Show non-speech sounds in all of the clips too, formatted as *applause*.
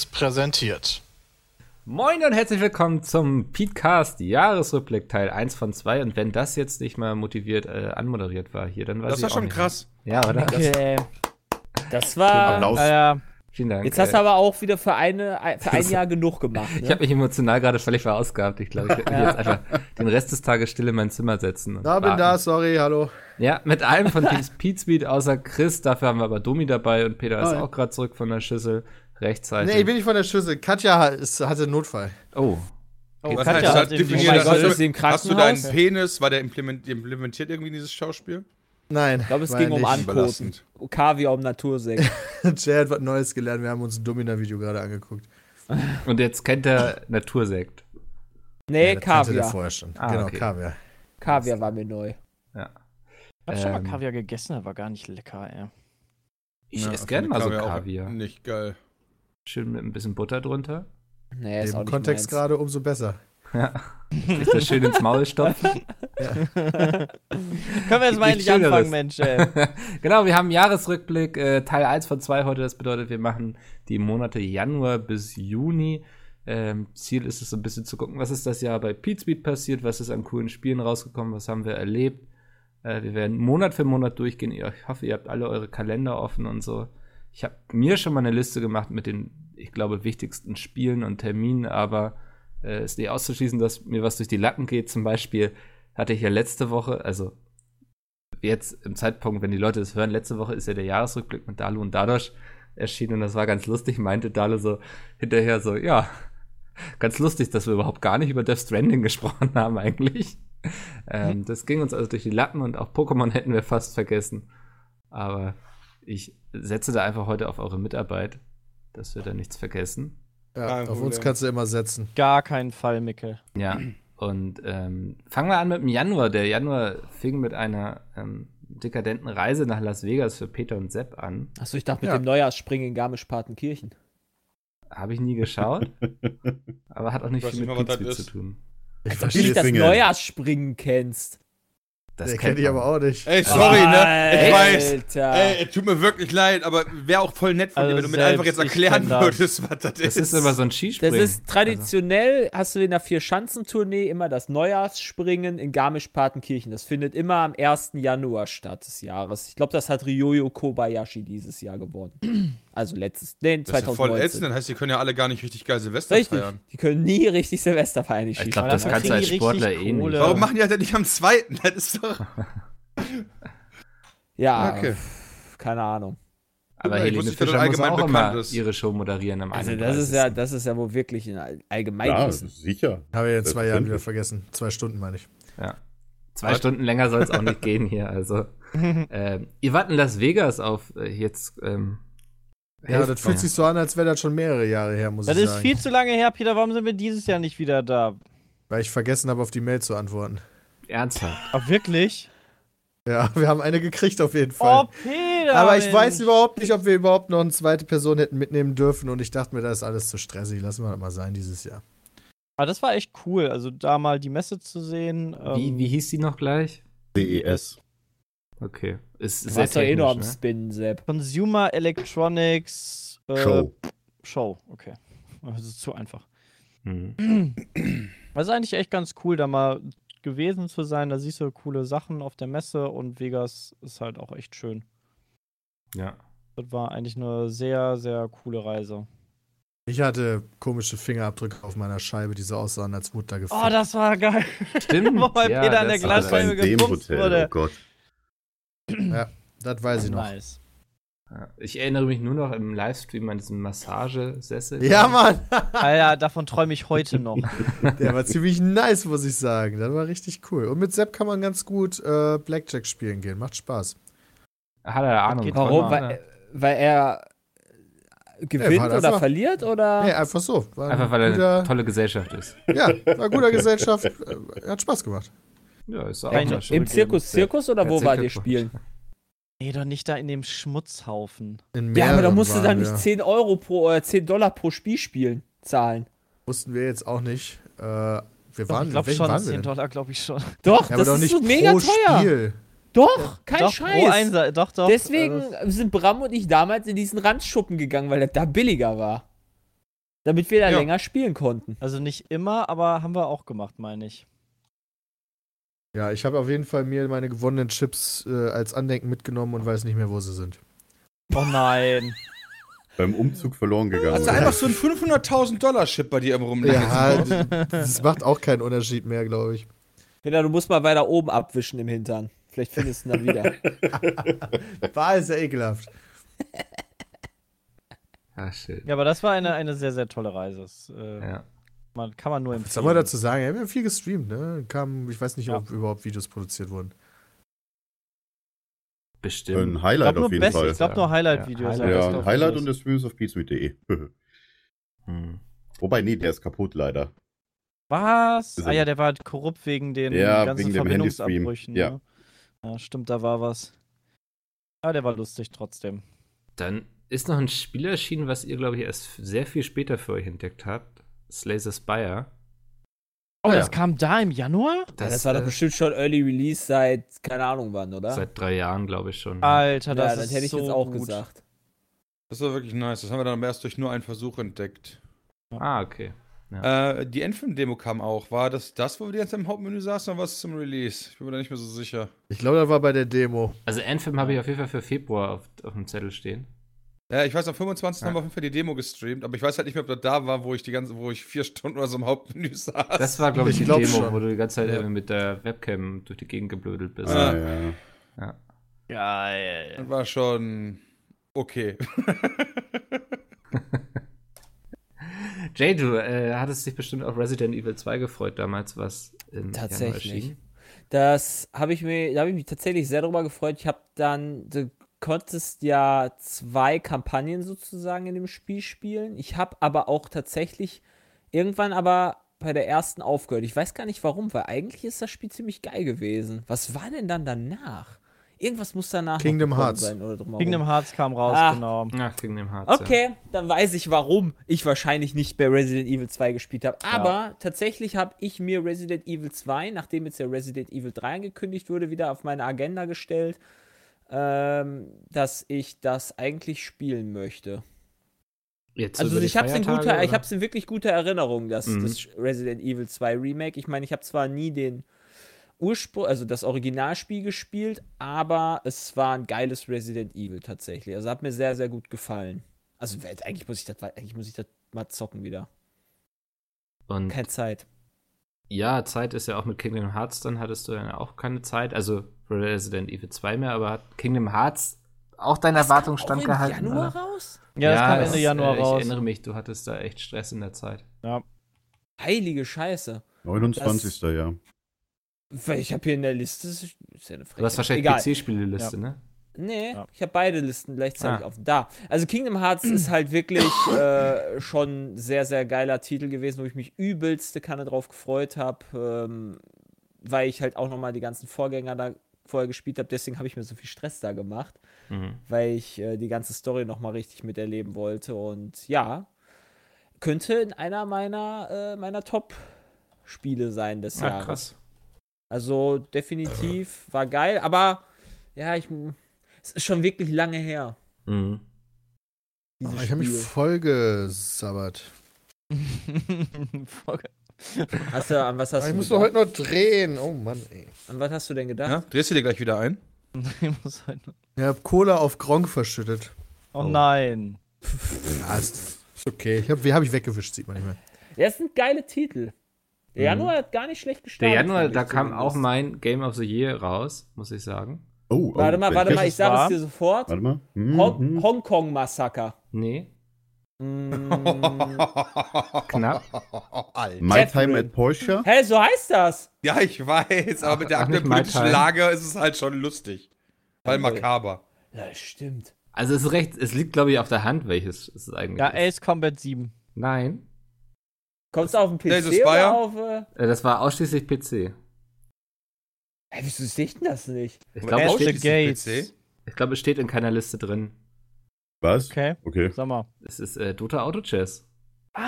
Seriös präsentiert. Moin und herzlich willkommen zum Petecast Jahresrückblick Teil 1 von 2. Und wenn das jetzt nicht mal motiviert äh, anmoderiert war hier, dann war Das war schon krass. Ja, oder? Okay. Das war. Applaus. Äh, Vielen Dank. jetzt hast du aber auch wieder für, eine, für ein Jahr genug gemacht. ich Ne? habe mich emotional gerade völlig verausgabt. Ich glaube, ich werde mich jetzt einfach den Rest des Tages still in mein Zimmer setzen. Und Da bin warten. da, sorry, hallo. Ja, mit einem von Pete Speed außer Chris. Dafür haben wir aber Domi dabei und Peter ist Hi. auch gerade zurück von der Schüssel. Rechtzeitig. Nee, ich bin nicht von der Schüssel. Katja hat- ist, hatte einen Notfall. oh, Was Katja heißt hat das? im- Definier Oh mein das. Gott, Hast du- ist sie im Hast du deinen? Penis, war der implement, implementiert irgendwie in dieses Schauspiel? Nein. Ich glaube, es ging um. Ankoten. Kaviar um Natursekt. *laughs* Jay hat was Neues gelernt. Wir haben uns ein Domina-Video gerade angeguckt. und jetzt kennt er Natursekt. Nee, Ja, Kaviar. vorher schon. Ah, genau, okay. Kaviar. Kaviar war mir neu. Ja. Ich hab schon Ähm, mal Kaviar gegessen, aber gar nicht lecker, ey. Ich Ja, esse gerne mal so Kaviar auch Kaviar. Nicht geil. Schön mit ein bisschen Butter drunter. Nee, ist auch Im nicht Kontext gerade umso besser. Ja. Sich das schön ins Maul stopfen. *laughs* Können wir jetzt mal endlich anfangen. Mensch, ey. *laughs* genau, wir haben einen Jahresrückblick, äh, Teil 1 von 2 heute. Das bedeutet, wir machen die Monate Januar bis Juni. Ähm, Ziel ist es so ein bisschen zu gucken, was ist das Jahr bei Pete Speed passiert, was ist an coolen Spielen rausgekommen, was haben wir erlebt. Äh, wir werden Monat für Monat durchgehen. Ich hoffe, ihr habt alle eure Kalender offen und so. Ich habe mir schon mal eine Liste gemacht mit den, ich glaube, wichtigsten Spielen und Terminen, aber äh, ist nicht auszuschließen, dass mir was durch die Lappen geht. Zum Beispiel hatte ich ja letzte Woche, also jetzt im Zeitpunkt, wenn die Leute das hören, letzte Woche ist ja der Jahresrückblick mit Dalu und Dadosh erschienen und das war ganz lustig, meinte Dalu so hinterher so, ja, ganz lustig, dass wir überhaupt gar nicht über Death Stranding *laughs* gesprochen haben eigentlich. Ähm, das ging uns also durch die Lappen und auch Pokémon hätten wir fast vergessen. Aber ich setze da einfach heute auf eure Mitarbeit, dass wir da nichts vergessen. Ja, auf uns kannst du immer setzen. Gar keinen Fall, Mickel. Ja, und ähm, fangen wir an mit dem Januar. Der Januar fing mit einer ähm, dekadenten Reise nach Las Vegas für Peter und Sepp an. Achso, ich dachte mit Ja. dem Neujahrsspringen in Garmisch-Partenkirchen. Habe ich nie geschaut, *laughs* aber hat auch nicht viel mit Pizza zu tun. Ich Als ob du nicht das Neujahrsspringen kennst. Das kenne ich man. aber auch nicht. Ey, sorry, ne? Ich weiß. Alter. Ey, tut mir wirklich leid, aber wäre auch voll nett von Also dir, wenn du mir einfach jetzt ich erklären kenn das. würdest, was das, Das ist. ist immer so ein Das Skispringen. ist traditionell, hast du in der Vier-Schanzentournee immer das Neujahrsspringen in Garmisch-Partenkirchen. Das findet immer am 1. Januar statt des Jahres. Ich glaube, das hat Ryoyo Kobayashi dieses Jahr gewonnen. Also letztes, nee, das ist ja voll 2019. ätzend, das heißt, die können ja alle gar nicht richtig geil Silvester Richtig. feiern. Die können nie richtig Silvester feiern, die ich glaube, das dann kannst du als Sportler eh nicht. Warum machen die halt nicht am zweiten? Das ist doch. *laughs* Ja, Okay. keine Ahnung. Aber Ich Helene das Fischer muss allgemein auch bekannt immer ist. ihre Show moderieren am Also 31. das ist ja, das ist ja wohl wirklich ein All- Ja, sicher. Habe ich in zwei Jahren wieder vergessen. Zwei Stunden meine ich. Ja. Zwei Stunden länger soll es auch nicht gehen hier. Also, *laughs* ähm, ihr wart in Las Vegas auf äh, jetzt. Ähm, Ja, das fühlt mir. sich so an, als wäre das schon mehrere Jahre her, muss Das ich ist sagen. viel zu lange her, Peter. Warum sind wir dieses Jahr nicht wieder da? Weil ich vergessen habe, auf die Mail zu antworten. Ernsthaft. Ach, wirklich? Ja, wir haben eine gekriegt auf jeden Fall. Oh, Peter! Aber ich Mensch. weiß überhaupt nicht, ob wir überhaupt noch eine zweite Person hätten mitnehmen dürfen und ich dachte mir, das ist alles zu stressig. Lassen wir das mal sein dieses Jahr. Aber das war echt cool. Also da mal die Messe zu sehen. Wie, ähm, wie hieß die noch gleich? CES. Okay. Ist Du sehr warst doch eh nur am ne? Spinnen, Sepp. Consumer Electronics äh, Show. Show, okay. Das ist zu einfach. Mhm. Das ist eigentlich echt ganz cool, da mal gewesen zu sein. Da siehst du coole Sachen auf der Messe und Vegas ist halt auch echt schön. Ja. Das war eigentlich eine sehr, sehr coole Reise. Ich hatte komische Fingerabdrücke auf meiner Scheibe, die so aussahen, als wurde da gefickt. Oh, das war geil. Stimmt. *laughs* Wo bei ja, Peter an der Glasscheibe in Hotel, wurde. oh Gott. das weiß ich noch. Nice. Ich erinnere mich nur noch im Livestream an diesen Massagesessel. Ja, Mann! *laughs* Alter, davon träume ich heute noch. *laughs* Der war ziemlich nice, muss ich sagen. Das war richtig cool. Und mit Sepp kann man ganz gut äh, Blackjack spielen gehen. Macht Spaß. Hat er Ahnung. Warum? Weil, weil er gewinnt oder einfach- verliert oder? Nee, einfach so. Einfach weil er eine tolle Gesellschaft ist. Ja, war guter Gesellschaft. Äh, Hat Spaß gemacht. Ja, ist auch. Im Zirkus, Zirkus oder wo war ihr spielen? *laughs* Nee, doch nicht da in dem Schmutzhaufen. In Ja, aber da musst du dann nicht wir. 10 Euro pro oder 10 Dollar pro Spiel spielen, zahlen. Wussten wir jetzt auch nicht. Äh, wir Doch, waren, ich glaube schon, waren wir 10 denn? Dollar, glaube ich schon. *laughs* Doch, Ja, das doch ist nicht so mega pro teuer. Spiel. Doch, kein doch, Scheiß. Pro Einser, doch, doch. Deswegen äh, sind Bram und ich damals in diesen Randschuppen gegangen, weil das da billiger war. Damit wir da Ja. länger spielen konnten. also nicht immer, aber haben wir auch gemacht, meine ich. Ja, ich habe auf jeden Fall mir meine gewonnenen Chips äh, als Andenken mitgenommen und weiß nicht mehr, wo sie sind. Oh nein. *laughs* Beim Umzug verloren gegangen. Hast du einfach so einen 500.000 Dollar Chip bei dir im Rumliegen? Ja, das macht auch keinen Unterschied mehr, glaube ich. Peter, du musst mal weiter oben abwischen im Hintern. Vielleicht findest du ihn dann wieder. *laughs* War ist ja ekelhaft. Ah, schön. Ja, aber das war eine, eine sehr, sehr tolle Reise. Das, äh, Ja. Man, kann man nur empfehlen. Was soll man dazu sagen? Wir haben ja viel gestreamt, ne? Kam, ich weiß nicht, Ja. ob überhaupt Videos produziert wurden. Bestimmt. Ein Ich Highlight glaube auf nur, jeden Best, Fall. ich glaub nur Highlight-Videos. Ja, ja, ja. Highlight und der Streams auf beatsmeet.de. *laughs* Hm. Wobei, nee, der ist kaputt leider. Was? Ah ja, der war halt korrupt wegen den Ja, ganzen wegen. Verbindungsabbrüchen. Ja. Ne? ja, stimmt, da war was. Ja, der war lustig trotzdem. Dann ist noch ein Spiel erschienen, was ihr, glaube ich, erst sehr viel später für euch entdeckt habt. Slay the Spire. Oh, ja. das kam da im Januar? Das, das war doch äh, bestimmt schon Early Release seit keine Ahnung wann, oder? Seit drei Jahren, glaube ich schon. Alter, das ja, das ist hätte ich so jetzt auch gut. gesagt. Das war wirklich nice. Das haben wir dann aber erst durch nur einen Versuch entdeckt. ah, okay. Äh, die Endfilm-Demo kam auch. War das das, wo wir die ganze Zeit im Hauptmenü saßen, oder was zum Release? Ich bin mir da nicht mehr so sicher. Ich glaube, das war bei der Demo. Also Anthem habe ich auf jeden Fall für Februar auf, auf dem Zettel stehen. Ja, ich weiß, am 25. Ja. haben wir auf jeden Fall die Demo gestreamt, aber ich weiß halt nicht mehr, ob das da war, wo ich die ganze, wo ich vier Stunden oder so im Hauptmenü saß. Das war, glaube ich, Ich die glaub Demo, schon. wo du die ganze Zeit Ja. mit der Webcam durch die Gegend geblödelt bist. Ah. ja. Ja. Geil. das war schon okay. Jay, du äh, hattest dich bestimmt auf Resident Evil 2 gefreut damals, was im Januar Tatsächlich. erschien. Das habe ich mir, da habe ich mich tatsächlich sehr darüber gefreut. Ich habe dann, konntest ja zwei Kampagnen sozusagen in dem Spiel spielen. Ich habe aber auch tatsächlich irgendwann aber bei der ersten aufgehört. Ich weiß gar nicht warum, weil eigentlich ist das Spiel ziemlich geil gewesen. Was war denn dann danach? Irgendwas muss danach Kingdom Hearts. sein oder drumherum. Kingdom Hearts kam raus, Ah. genau. Ach, den Harz. Okay, dann weiß ich, warum ich wahrscheinlich nicht bei Resident Evil 2 gespielt habe. Aber tatsächlich habe ich mir Resident Evil 2, nachdem jetzt ja Resident Evil 3 angekündigt wurde, wieder auf meine Agenda gestellt, ähm, dass ich das eigentlich spielen möchte. Jetzt so Also ich habe es in guter, ich hab's in wirklich guter Erinnerung, das, Mhm. das Resident Evil 2 Remake. Ich meine, ich habe zwar nie den Ursprung, also das Originalspiel gespielt, aber es war ein geiles Resident Evil tatsächlich. Also hat mir sehr, sehr gut gefallen. Also eigentlich muss ich das, eigentlich muss ich das mal zocken wieder. Und Keine Zeit. ja, Zeit ist ja auch mit Kingdom Hearts, dann hattest du ja auch keine Zeit. Also Resident Evil 2 mehr, aber hat Kingdom Hearts auch deinen Erwartungen Auch im standgehalten? Januar oder? raus? Ja, das kam Ende Januar äh, raus. Ich erinnere mich, du hattest da echt Stress in der Zeit. Heilige Scheiße. 29. ja. Weil ich habe hier in der Liste, das ist ja eine Du hast wahrscheinlich. PC-Spieleliste, ne? Nee, Ja. ich habe beide Listen gleichzeitig Ah. offen. Da. Also Kingdom Hearts ist halt wirklich *coughs* äh, schon ein sehr, sehr geiler Titel gewesen, wo ich mich übelste Kanne drauf gefreut habe, ähm, weil ich halt auch nochmal die ganzen Vorgänger da vorher gespielt habe. Deswegen habe ich mir so viel Stress da gemacht, Mhm. weil ich äh, die ganze Story nochmal richtig miterleben wollte. Und ja, könnte in einer meiner, äh, meiner Top-Spiele sein des Ach, Jahres. krass. Also definitiv war geil, aber ja, ich es ist schon wirklich lange her. Mhm. Oh, ich habe mich voll gesabbert. *laughs* *laughs* Hast du, an was hast ich du muss doch gedacht? heute noch drehen. Oh Mann, ey. An was hast du denn gedacht? Ja? Drehst du dir gleich wieder ein? *laughs* Ich muss halt- Ich habe Cola auf Gronk verschüttet. oh nein. Ja, ist, ist okay. Ich hab, wie habe ich weggewischt, sieht man nicht mehr. Der ist ein geiler Titel. Der Januar hat gar nicht schlecht Der gestartet. Januar, fand da kam auch mein Game of the Year raus, muss ich sagen. Oh, oh, Warte mal, warte mal, ich sage es dir sofort. Warte mal. Hm, Hong hm. Hongkong-Massaker. Nee, *laughs* knapp. Alter. My. Time at Porsche. Hä, so heißt das. Ja, ich weiß, aber mit der aktuellen politischen. Lage ist es halt schon lustig. Weil makaber. Ja, das stimmt. Also es ist recht, es liegt glaube ich auf der Hand, welches es eigentlich Ja, ist. Ace Combat 7. Nein, Kommst du auf den PC Days oder auf... Äh, äh, das war ausschließlich PC. hä, wieso sehe ich denn das nicht? Ich glaube, es, steht- ich glaube, es steht in keiner Liste drin. Was? Okay, Okay. sag mal. Es ist äh, Dota Auto Chess. Ah!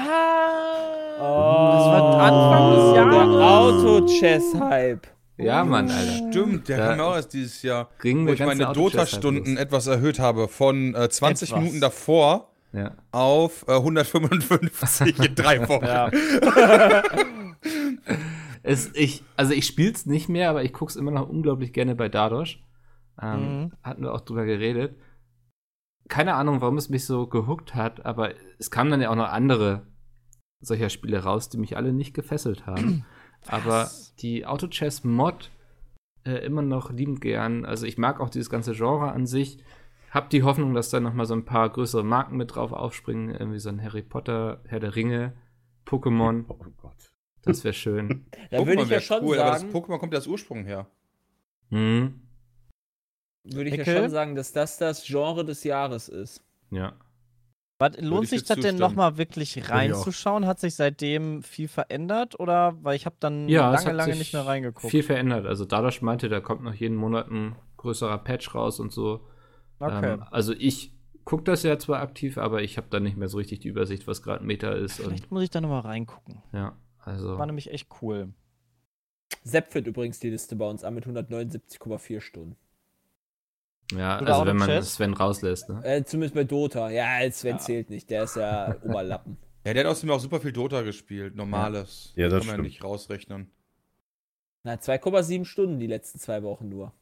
Oh, Das war Anfang des Der Jahres. Auto-Chess-Hype. Ja, Mann, Alter. Stimmt, der Da kam auch erst dieses Jahr. Wo ich meine Dota-Stunden etwas erhöht habe von äh, 20 Etwas. Minuten davor Ja. auf äh, 155 in drei *laughs* Wochen. Ja. *laughs* Es, ich, also ich spiel's nicht mehr, aber ich guck's immer noch unglaublich gerne bei Dadosh. Ähm, Mhm. Hatten wir auch drüber geredet. Keine Ahnung, warum es mich so gehuckt hat, aber es kamen dann ja auch noch andere solcher Spiele raus, die mich alle nicht gefesselt haben. *clears throat* aber die Auto-Chess-Mod äh, immer noch liebend gern. Also ich mag auch dieses ganze Genre an sich. Hab die Hoffnung, dass da noch mal so ein paar größere Marken mit drauf aufspringen, irgendwie so ein Harry Potter, Herr der Ringe, Pokémon. Oh Gott. Das wäre schön. *laughs* Da würde Pokémon ich ja schon cool, aber das sagen, Pokémon kommt ja aus Ursprung her. Mhm. Würde ich ja Eckel? schon sagen, dass das das Genre des Jahres ist. Ja. Was, lohnt ich sich das denn nochmal wirklich reinzuschauen? Hat sich seitdem viel verändert oder weil ich habe dann Ja, lange, hat lange nicht mehr reingeguckt. Viel verändert. Also Dadosh meinte, da kommt noch jeden Monat ein größerer Patch raus und so. okay. Ähm, also ich gucke das ja zwar aktiv, aber ich habe da nicht mehr so richtig die Übersicht, was gerade Meta ist. Und Vielleicht muss ich da nochmal reingucken. ja, also. War nämlich echt cool. Sepp führt übrigens die Liste bei uns an mit 179,4 Stunden. Ja, Oder also wenn man Auto-Chess? Sven rauslässt, ne? Äh, zumindest bei Dota. Ja, Sven Ja. zählt nicht. Der ist ja *laughs* Oberlappen. Ja, der hat außerdem auch super viel Dota gespielt, normales. Ja, das Kann man stimmt. nicht rausrechnen. Na, 2,7 Stunden die letzten zwei Wochen nur.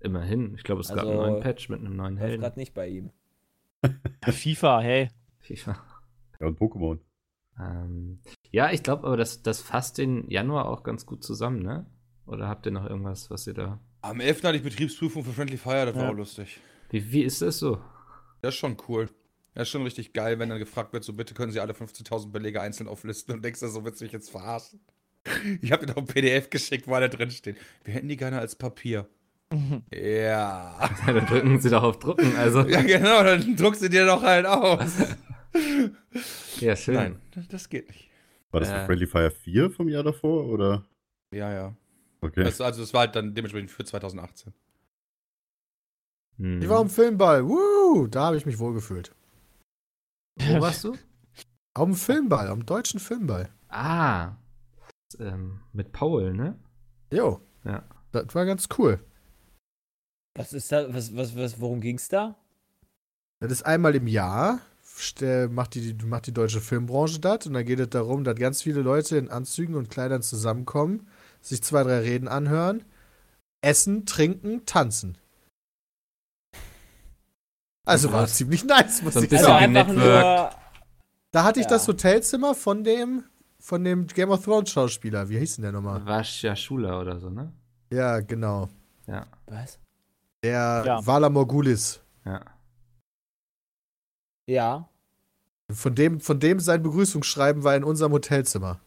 Immerhin. Ich glaube, es gab Also, einen neuen Patch mit einem neuen Helden. gerade nicht bei ihm. Ja, FIFA, hey. FIFA. Ja, und Pokémon. Ähm, ja, ich glaube aber, das, das fasst den Januar auch ganz gut zusammen, ne? Oder habt ihr noch irgendwas, was ihr da. Am 11. hatte ich Betriebsprüfung für Friendly Fire, das war Ja. auch lustig. Wie, wie ist das so? Das ist schon cool. Das ist schon richtig geil, wenn dann gefragt wird, so bitte können Sie alle 15.000 Belege einzeln auflisten und denkst du, so willst du mich jetzt verarschen. Ich habe dir noch ein PDF geschickt, wo da drin steht. Wir hätten die gerne als Papier. ja. *laughs* dann drücken sie doch auf Drucken, also. Ja, genau, dann druckst du dir doch halt aus. Ja, schön. Nein, das- geht nicht. War das Äh. Friendly Fire 4 vom Jahr davor oder? Ja, ja. Okay. Das, also, das war halt dann dementsprechend für 2018. Hm. Ich war am Filmball. Woo! Da habe ich mich wohlgefühlt. Wo *laughs* warst du? Auf dem Filmball, am deutschen Filmball. Ah. Ähm, mit Paul, ne? Jo. Ja. Das war ganz cool. Was ist da? Was, was, was, worum ging's da? Das ist einmal im Jahr, st- macht die, macht die deutsche Filmbranche das und dann geht es darum, dass ganz viele Leute in Anzügen und Kleidern zusammenkommen, sich zwei, drei Reden anhören, essen, trinken, tanzen. Also war Was? ziemlich nice, muss So ein ich bisschen Also sagen. nur. Da hatte ich Ja. das Hotelzimmer von dem, von dem Game of Thrones Schauspieler. Wie hieß denn der nochmal? Vascha Schula oder so, ne? Ja, genau. Ja, Was? Der Ja. Vala Morgulis. ja. Ja. Von dem, von dem sein Begrüßungsschreiben war in unserem Hotelzimmer.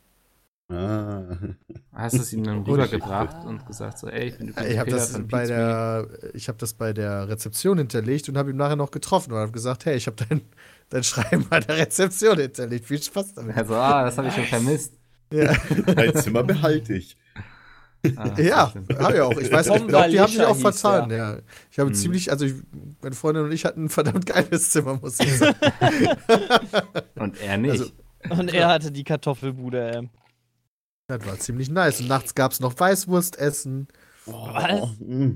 Ah. *laughs* Hast du es ihm dann rübergebracht und gesagt so, ey, ich bin übrigens Ich habe Peter das bei der, ich habe das bei der Rezeption hinterlegt und habe ihn nachher noch getroffen und habe gesagt, hey, ich habe dein, dein Schreiben bei der Rezeption hinterlegt. Viel Spaß damit. Also, ah, das habe ich schon vermisst. Ja, *laughs* Dein Zimmer behalte ich. Ah, ja habe ich auch. Ich weiß nicht, ich glaube, die haben sich auch vertan. Ja. Ich habe Hm. ziemlich, also ich, meine Freundin und ich hatten ein verdammt geiles Zimmer, muss ich sagen. Und er nicht. Also- Und er hatte die Kartoffelbude, ey. Das war ziemlich nice. Und nachts gab es noch Weißwurstessen. Was? Mm.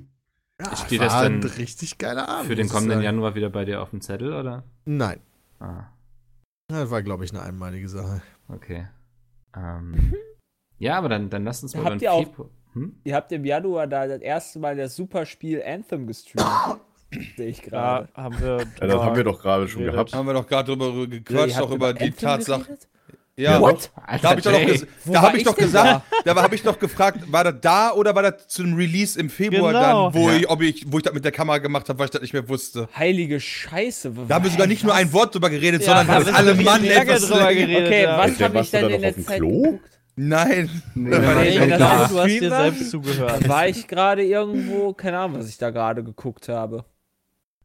Ja, Steht war das ein richtig geiler Abend. Für den kommenden sagen. Januar wieder bei dir auf dem Zettel, oder? Nein. Ah, Das war, glaube ich, eine einmalige Sache. okay. Ähm, *laughs* ja, aber dann, dann lass uns mal Habt ihr auch-. Hm? Ihr habt im Januar da das erste Mal das Superspiel Anthem gestreamt. *coughs* Sehe ich Da gerade. haben wir. Ja, das haben wir doch gerade schon gehabt. Haben wir doch gerade drüber gequatscht, habt auch über die Anthem Tatsache. geredet? Ja, What? Da habe ich doch, ges- da hab ich ich doch gesagt, da *laughs* habe ich doch gefragt, war das da oder war das zu einem Release im Februar Genau. dann, wo, Ja. ich, ob ich, wo ich das mit der Kamera gemacht habe, weil ich das nicht mehr wusste. Heilige Scheiße. Da haben wir sogar nicht nur ein Wort drüber geredet, Ja, sondern da haben alle Mann etwas drüber *laughs* geredet. Okay, ja. was habe ich denn da in dem Zeit geguckt? Nein. Nee, ich nicht das da. auf du hast dir selbst zugehört. War ich gerade irgendwo, keine Ahnung, was ich da gerade geguckt habe.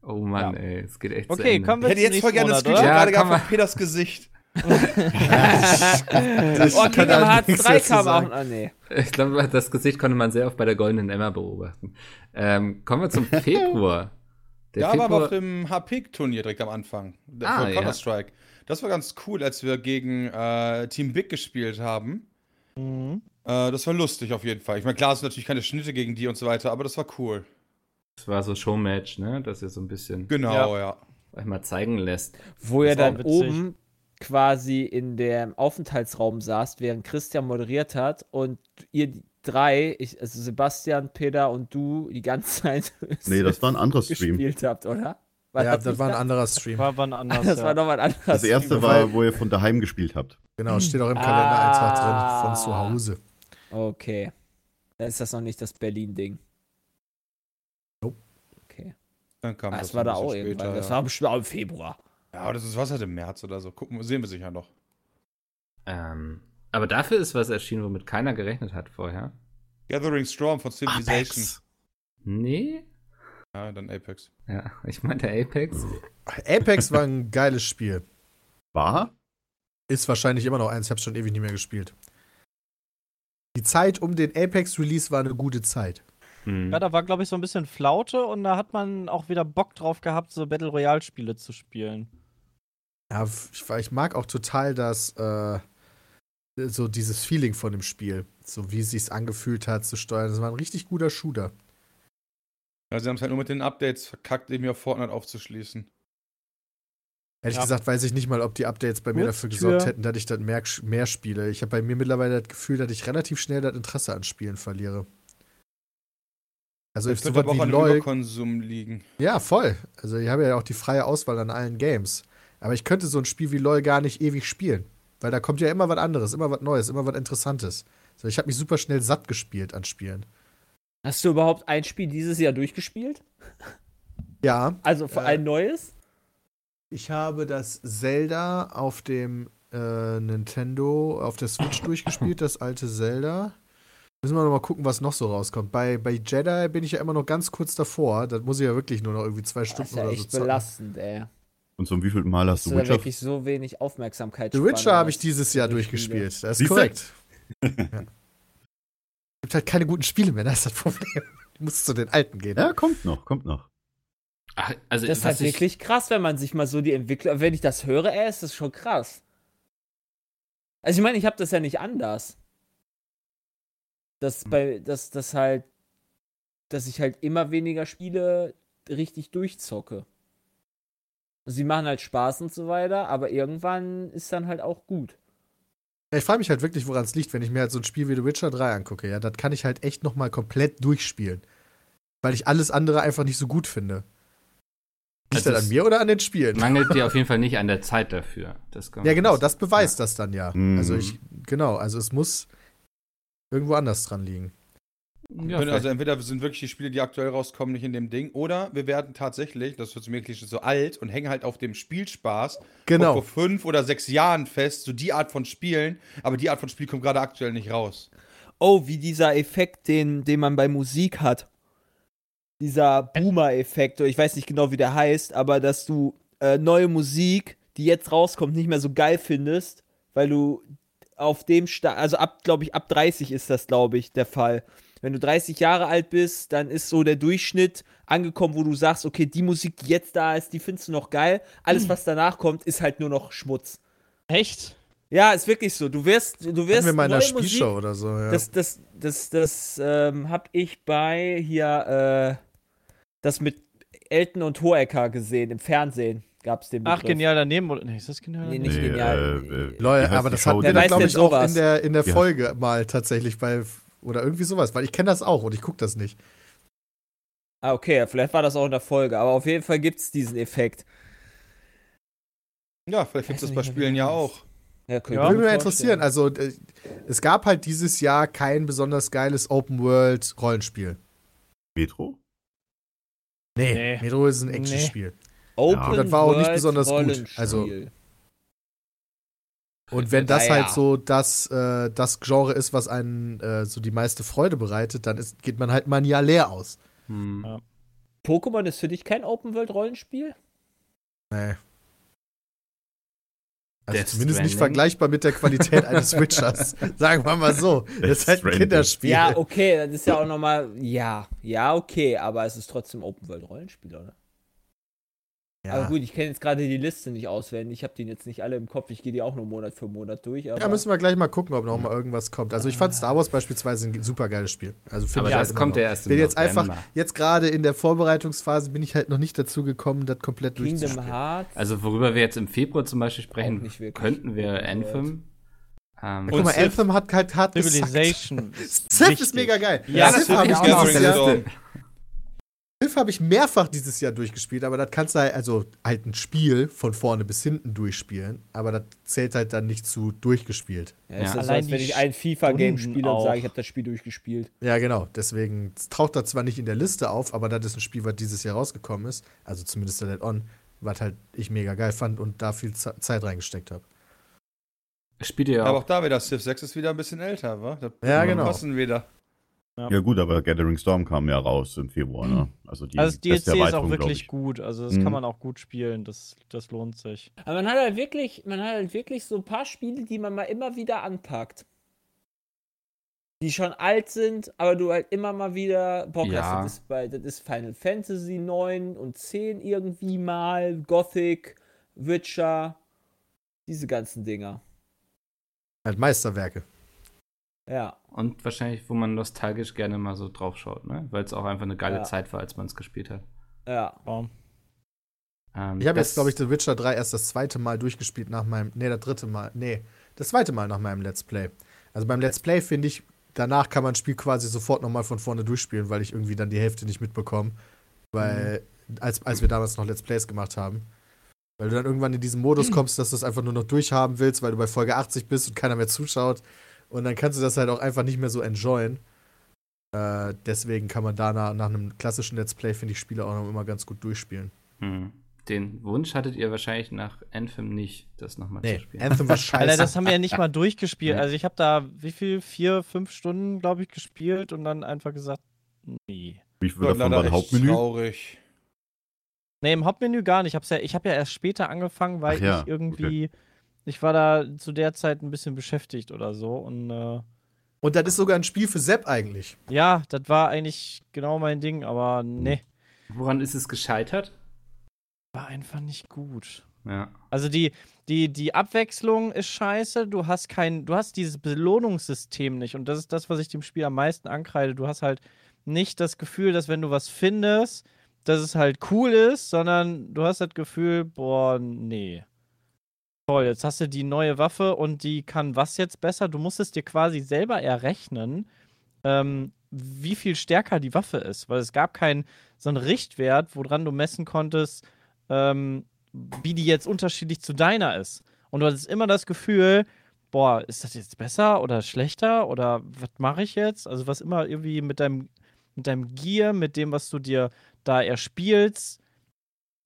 Oh Mann, Ja. ey, es geht echt zu Okay, kommen Ich wir hätte zum jetzt voll gerne das Screenshot gerade kann gehabt von Peters Gesicht. Oh, *laughs* kann Kingdom Hearts nichts 3 dazu kam auch. Ah, nee. Ich glaube, das Gesicht konnte man sehr oft bei der Goldenen Emma beobachten. Ähm, kommen wir zum *laughs* Februar. Der ja, aber Februar, auf dem HP-Turnier direkt am Anfang. Ah, von ja. Counter-Strike. Das war ganz cool, als wir gegen äh, Team Big gespielt haben. Mhm. Äh, das war lustig auf jeden Fall. Ich meine, klar, es sind natürlich keine Schnitte gegen die und so weiter, aber das war cool. Das war so Showmatch, ne? Dass ihr so ein bisschen Genau, ja. euch mal zeigen lässt. Wo ihr Das war dann witzig. oben quasi in dem Aufenthaltsraum saßt, während Christian moderiert hat und ihr die drei, ich, also Sebastian, Peter und du, die ganze Zeit *laughs* Nee, das war ein anderer Stream. gespielt habt, oder? War Ja, das nicht war ein das? anderer Stream. War wann anders. Das ja. war nochmal ein anderer Das erste Stream. war, wo ihr von daheim gespielt habt. Genau, steht auch im Kalendereintrag Ah. drin, von zu Hause. Okay. Dann ist das noch nicht das Berlin-Ding. Nope. Okay. Dann kam Ah, das das war ein da auch später, irgendwann. Das ja. war bestimmt auch im Februar. Ja, aber das ist was halt im März oder so. Gucken, wir- sehen wir sicher noch. Ähm, aber dafür ist was erschienen, womit keiner gerechnet hat vorher. Gathering Storm von Civilization. Apex. Nee? Ja, dann Apex. Ja, ich meinte Apex. Apex war ein geiles Spiel. War? Ist wahrscheinlich immer noch eins, ich habe schon ewig nicht mehr gespielt. Die Zeit um den Apex-Release war eine gute Zeit. Hm. Ja, da war, glaube ich, so ein bisschen Flaute und da hat man auch wieder Bock drauf gehabt, so Battle Royale-Spiele zu spielen. Ja, ich, ich mag auch total das, äh, so dieses Feeling von dem Spiel. So wie es sich angefühlt hat zu steuern. Das war ein richtig guter Shooter. Ja, sie haben es halt nur mit den Updates verkackt, eben auf Fortnite aufzuschließen. Ehrlich Ja. gesagt weiß ich nicht mal, ob die Updates bei mir Gut, dafür gesorgt Tür. hätten, dass ich dann mehr, mehr spiele. Ich habe bei mir mittlerweile das Gefühl, dass ich relativ schnell das Interesse an Spielen verliere. Also Das was aber auch wie an LOL. Überkonsum liegen. Ja, voll. Also ich habe ja auch die freie Auswahl an allen Games. Aber ich könnte so ein Spiel wie LOL gar nicht ewig spielen. Weil da kommt ja immer was anderes, immer was Neues, immer was Interessantes. So, ich habe mich super schnell satt gespielt an Spielen. Hast du überhaupt ein Spiel dieses Jahr durchgespielt? *laughs* Ja, Also für Äh, ein neues? ich habe das Zelda auf dem äh, Nintendo, auf der Switch durchgespielt, das alte Zelda. Müssen wir noch mal gucken, was noch so rauskommt. Bei, bei Jedi bin ich ja immer noch ganz kurz davor. Das muss ich ja wirklich nur noch irgendwie zwei Das ist Stunden ja oder so echt zocken. belastend, ey. Und so um wie viel Mal hast du du da Witcher? wirklich so wenig Aufmerksamkeit The Witcher habe ich dieses Jahr durchgespielt. Das ist korrekt. ja. *laughs* Gibt halt keine guten Spiele mehr, das ist das Problem. Du musst zu den alten gehen. Ja, kommt noch, kommt noch. Ach, also, Das ist halt ich- wirklich krass, wenn man sich mal so die Entwickler, wenn ich das höre, ey, ist das schon krass. Also ich meine, ich habe das ja nicht anders. Dass Hm. bei, dass das halt, dass ich halt immer weniger Spiele richtig durchzocke. Sie machen halt Spaß und so weiter, aber irgendwann ist dann halt auch gut. Ja, ich frage mich halt wirklich, woran es liegt, wenn ich mir halt so ein Spiel wie The Witcher 3 angucke. Ja, das kann ich halt echt noch mal komplett durchspielen. Weil ich alles andere einfach nicht so gut finde. Liegt Also das an mir oder an den Spielen? mangelt dir auf jeden *laughs* Fall nicht an der Zeit dafür. Das kann man Ja, genau, das beweist das dann ja. Mhm. Also ich, genau, also es muss irgendwo anders dran liegen. Ja, also entweder sind wirklich die Spiele, die aktuell rauskommen, nicht in dem Ding, oder wir werden tatsächlich, das wird mir wirklich so alt und hängen halt auf dem Spielspaß Genau. vor fünf oder sechs Jahren fest, so die Art von Spielen, aber die Art von Spiel kommt gerade aktuell nicht raus. Oh, wie dieser Effekt, den, den man bei Musik hat. Dieser Boomer-Effekt, ich weiß nicht genau, wie der heißt, aber dass du äh, neue Musik, die jetzt rauskommt, nicht mehr so geil findest, weil du auf dem Sta also ab, glaube ich, ab 30 ist das, glaube ich, der Fall. Wenn du 30 Jahre alt bist, dann ist so der Durchschnitt angekommen, wo du sagst, okay, die Musik, die jetzt da ist, die findest du noch geil. Alles, was danach kommt, ist halt nur noch Schmutz. Echt? Ja, ist wirklich so. Du wirst, du wirst wir mal in der neue Musik- Spielshow oder so, ja. das, das, das, das ähm, hab ich bei hier, äh, das mit Elton und Hohecker gesehen, im Fernsehen gab's den Ach, Begriff. genial daneben. Oder, nee, ist das genial Nee, daneben? nicht Nee, genial. äh, äh, Leute, aber das hatten wir, glaube ich, auch in der, in der Ja. Folge mal tatsächlich bei, oder irgendwie sowas, weil ich kenne das auch und ich gucke das nicht. Ah, okay, vielleicht war das auch in der Folge, aber auf jeden Fall gibt's diesen Effekt. Ja, vielleicht gibt es das bei Spielen ja auch. Ja, könnte Ja. ich Würde mir mich mal interessieren. Also, äh, es gab halt dieses Jahr kein besonders geiles Open-World-Rollenspiel. Metro? Nee, Nee. Metro ist ein Action-Spiel. Open Ja. Das war auch nicht besonders gut. Also- Und wenn das Naja. halt so das, äh, das Genre ist, was einen äh, so die meiste Freude bereitet, dann ist, geht man halt mal ein Jahr leer aus. Hm. Ja. Pokémon ist für dich kein Open World Rollenspiel? Nee. Also Death zumindest nicht Stranding? vergleichbar mit der Qualität eines *laughs* Witchers. Sagen wir mal so. Das ist halt ein Stranding. Kinderspiel. Ja, okay, das ist ja auch nochmal, ja, ja, okay, aber es ist trotzdem Open World Oder? Aber gut, ich kenne jetzt gerade die Liste nicht auswendig. Ich habe den jetzt nicht alle im Kopf. Ich gehe die auch nur Monat für Monat durch. Aber Ja, müssen wir gleich mal gucken, ob noch mal irgendwas kommt. Also ich fand Star Wars beispielsweise ein super geiles Spiel. Also Aber das halt kommt ja erst im bin jetzt einfach, jetzt gerade in der Vorbereitungsphase bin ich halt noch nicht dazu gekommen, das komplett Kingdom durchzuspielen. Hearts. Also worüber wir jetzt im Februar zum Beispiel sprechen könnten, wäre Anthem. Ähm, Guck mal. Anthem hat halt hart. Civilization. ist Civ ist mega geil. Ja, Civ das habe ich, auch noch auf dieses der Jahr- Liste. Civ hab ich mehrfach dieses Jahr durchgespielt, aber das kannst du halt, also halt ein Spiel von vorne bis hinten durchspielen, aber das zählt halt dann nicht zu durchgespielt. Ja, ist das so, Allein als wenn ich ein FIFA-Game spiele und auch. sage, ich habe das Spiel durchgespielt. Ja, genau. Deswegen es taucht das zwar nicht in der Liste auf, aber das ist ein Spiel, was dieses Jahr rausgekommen ist. Also zumindest der Dead On, was halt ich mega geil fand und da viel Ze- Zeit reingesteckt habe. Spielt ihr ja Aber auch. auch da wieder, Civ 6 ist wieder ein bisschen älter, wa? Das Ja, genau. Passen wieder. Ja gut, aber Gathering Storm kam ja raus im Februar, ne? Also die Also das beste DLC ist auch wirklich ich. gut. Also das Mhm. kann man auch gut spielen. Das, das lohnt sich. Aber man hat halt wirklich, man hat halt wirklich so ein paar Spiele, die man mal immer wieder anpackt. Die schon alt sind, aber du halt immer mal wieder Bock Ja. hast. Das ist, bei, das ist Final Fantasy 9 und 10 irgendwie mal, Gothic, Witcher, diese ganzen Dinger. Halt Meisterwerke. Ja. Und wahrscheinlich, wo man nostalgisch gerne mal so drauf schaut, ne? Weil es auch einfach eine geile Ja. Zeit war, als man es gespielt hat. Ja. Ähm, Ich habe jetzt, glaube ich, The Witcher 3 erst das zweite Mal durchgespielt nach meinem, nee, das dritte Mal, nee, das zweite Mal nach meinem Let's Play. Also beim Let's Play finde ich, danach kann man das Spiel quasi sofort nochmal von vorne durchspielen, weil ich irgendwie dann die Hälfte nicht mitbekomme. Weil, als, als wir damals noch Let's Plays gemacht haben. Weil du dann irgendwann in diesen Modus *clears throat* kommst, dass du es einfach nur noch durchhaben willst, weil du bei Folge 80 bist und keiner mehr zuschaut. Und dann kannst du das halt auch einfach nicht mehr so enjoyen. Äh, deswegen kann man da nach, nach einem klassischen Let's Play, finde ich, Spiele auch noch immer ganz gut durchspielen. Hm. Den Wunsch hattet ihr wahrscheinlich nach Anthem nicht, das nochmal Nee, zu spielen. Anthem war *laughs* scheiße. Alter, das haben wir ja nicht mal durchgespielt. Also ich habe da wie viel? Vier, fünf Stunden, glaube ich, gespielt und dann einfach gesagt, nee. Wie viel davon war Hauptmenü? traurig. Nee, im Hauptmenü gar nicht. Ich ja, ich habe ja erst später angefangen, weil ja, ich irgendwie, ich war da zu der Zeit ein bisschen beschäftigt oder so und äh, Und das ist sogar ein Spiel für Sepp eigentlich. ja, das war eigentlich genau mein Ding, aber nee, Woran ist es gescheitert? war einfach nicht gut. Ja. Also die, die, die Abwechslung ist scheiße. Du hast kein, du hast dieses Belohnungssystem nicht. Und das ist das, was ich dem Spiel am meisten ankreide. Du hast halt nicht das Gefühl, dass wenn du was findest, dass es halt cool ist, sondern du hast das Gefühl, boah, nee. Toll, jetzt hast du die neue Waffe und die kann was jetzt besser? Du musst es dir quasi selber errechnen, ähm, wie viel stärker die Waffe ist. Weil es gab keinen so einen Richtwert, woran du messen konntest, ähm, wie die jetzt unterschiedlich zu deiner ist. Und du hattest immer das Gefühl, boah, ist das jetzt besser oder schlechter oder was mache ich jetzt? Also was immer irgendwie mit deinem, mit deinem Gear, mit dem, was du dir da erspielst,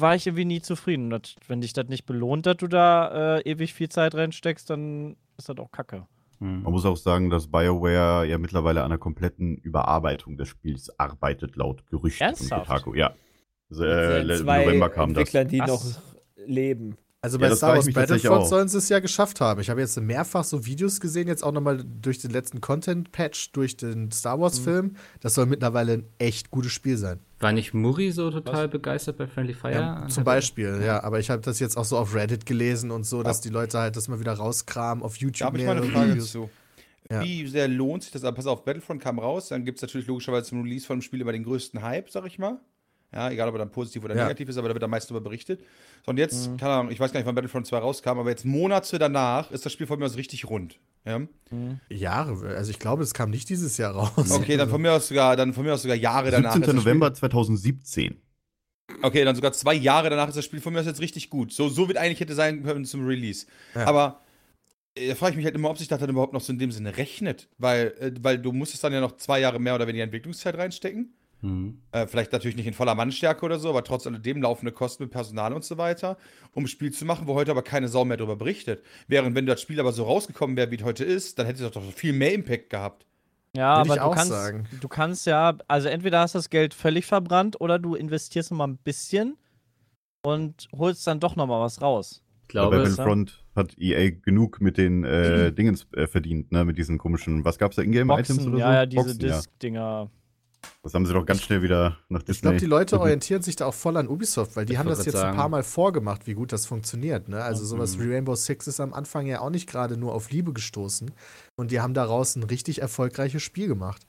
war ich irgendwie nie zufrieden. Und das, wenn dich das nicht belohnt, dass du da äh, ewig viel Zeit reinsteckst, dann ist das auch kacke. Hm. Man muss auch sagen, dass BioWare ja mittlerweile an einer kompletten Überarbeitung des Spiels arbeitet, laut Gerüchten Ernsthaft? von Kotaku. Ja. Also, äh, November kam das. Entwicklern, die Was? noch leben. Also Ja, bei das Star Wars Battlefront sollen sie es ja geschafft haben. Ich habe jetzt mehrfach so Videos gesehen, jetzt auch nochmal durch den letzten Content-Patch, durch den Star Mhm. Wars-Film. Das soll mittlerweile ein echt gutes Spiel sein. War nicht Muri so total begeistert bei Friendly Fire? Ja, zum Beispiel, ja. Aber ich habe das jetzt auch so auf Reddit gelesen und so, dass die Leute halt das mal wieder rauskramen, auf YouTube Da habe ich mal eine Frage Videos. zu. Ja. Wie sehr lohnt sich das? Aber pass auf, Battlefront kam raus, dann gibt es natürlich logischerweise zum Release von dem Spiel immer den größten Hype, sag ich mal. Ja, egal ob er dann positiv oder Ja. negativ ist, aber da wird am meisten darüber berichtet. So, und jetzt, keine Ahnung, ich weiß gar nicht, wann Battlefront 2 rauskam, aber jetzt Monate danach ist das Spiel von mir aus richtig rund. Ja? Jahre, also ich glaube, es kam nicht dieses Jahr raus. *laughs* Okay, dann von mir aus sogar, dann von mir aus sogar Jahre danach. 17. ist das November 2017. Spiel, okay, dann sogar zwei Jahre danach ist das Spiel von mir aus jetzt richtig gut. So, so wird eigentlich hätte sein können zum Release. Ja. Aber äh, da frage ich mich halt immer, ob sich das dann überhaupt noch so in dem Sinne rechnet. Weil, äh, weil du musstest dann ja noch zwei Jahre mehr oder weniger Entwicklungszeit reinstecken. Hm. Äh, vielleicht natürlich nicht in voller Mannstärke oder so, aber trotz alledem laufende Kosten mit Personal und so weiter, um ein Spiel zu machen, wo heute aber keine Sau mehr darüber berichtet. Während wenn das Spiel aber so rausgekommen wäre, wie es heute ist, dann hätte es doch viel mehr Impact gehabt. Ja, Will aber ich du auch kannst, sagen. du kannst ja, also entweder hast du das Geld völlig verbrannt oder du investierst noch mal ein bisschen und holst dann doch noch mal was raus. Ich Bei glaube, Battlefront hat EA genug mit den äh, Dingens äh, verdient, ne? Mit diesen komischen, was gab's da, Ingame-Items oder so? ja, ja, diese Boxen, ja. Das haben sie doch ganz schnell wieder nach Disney. Ich glaube, die Leute orientieren sich da auch voll an Ubisoft, weil die Ich haben das jetzt ein sagen. paar Mal vorgemacht, wie gut das funktioniert. Ne? Also sowas Mhm. wie Rainbow Six ist am Anfang ja auch nicht gerade nur auf Liebe gestoßen. Und die haben daraus ein richtig erfolgreiches Spiel gemacht.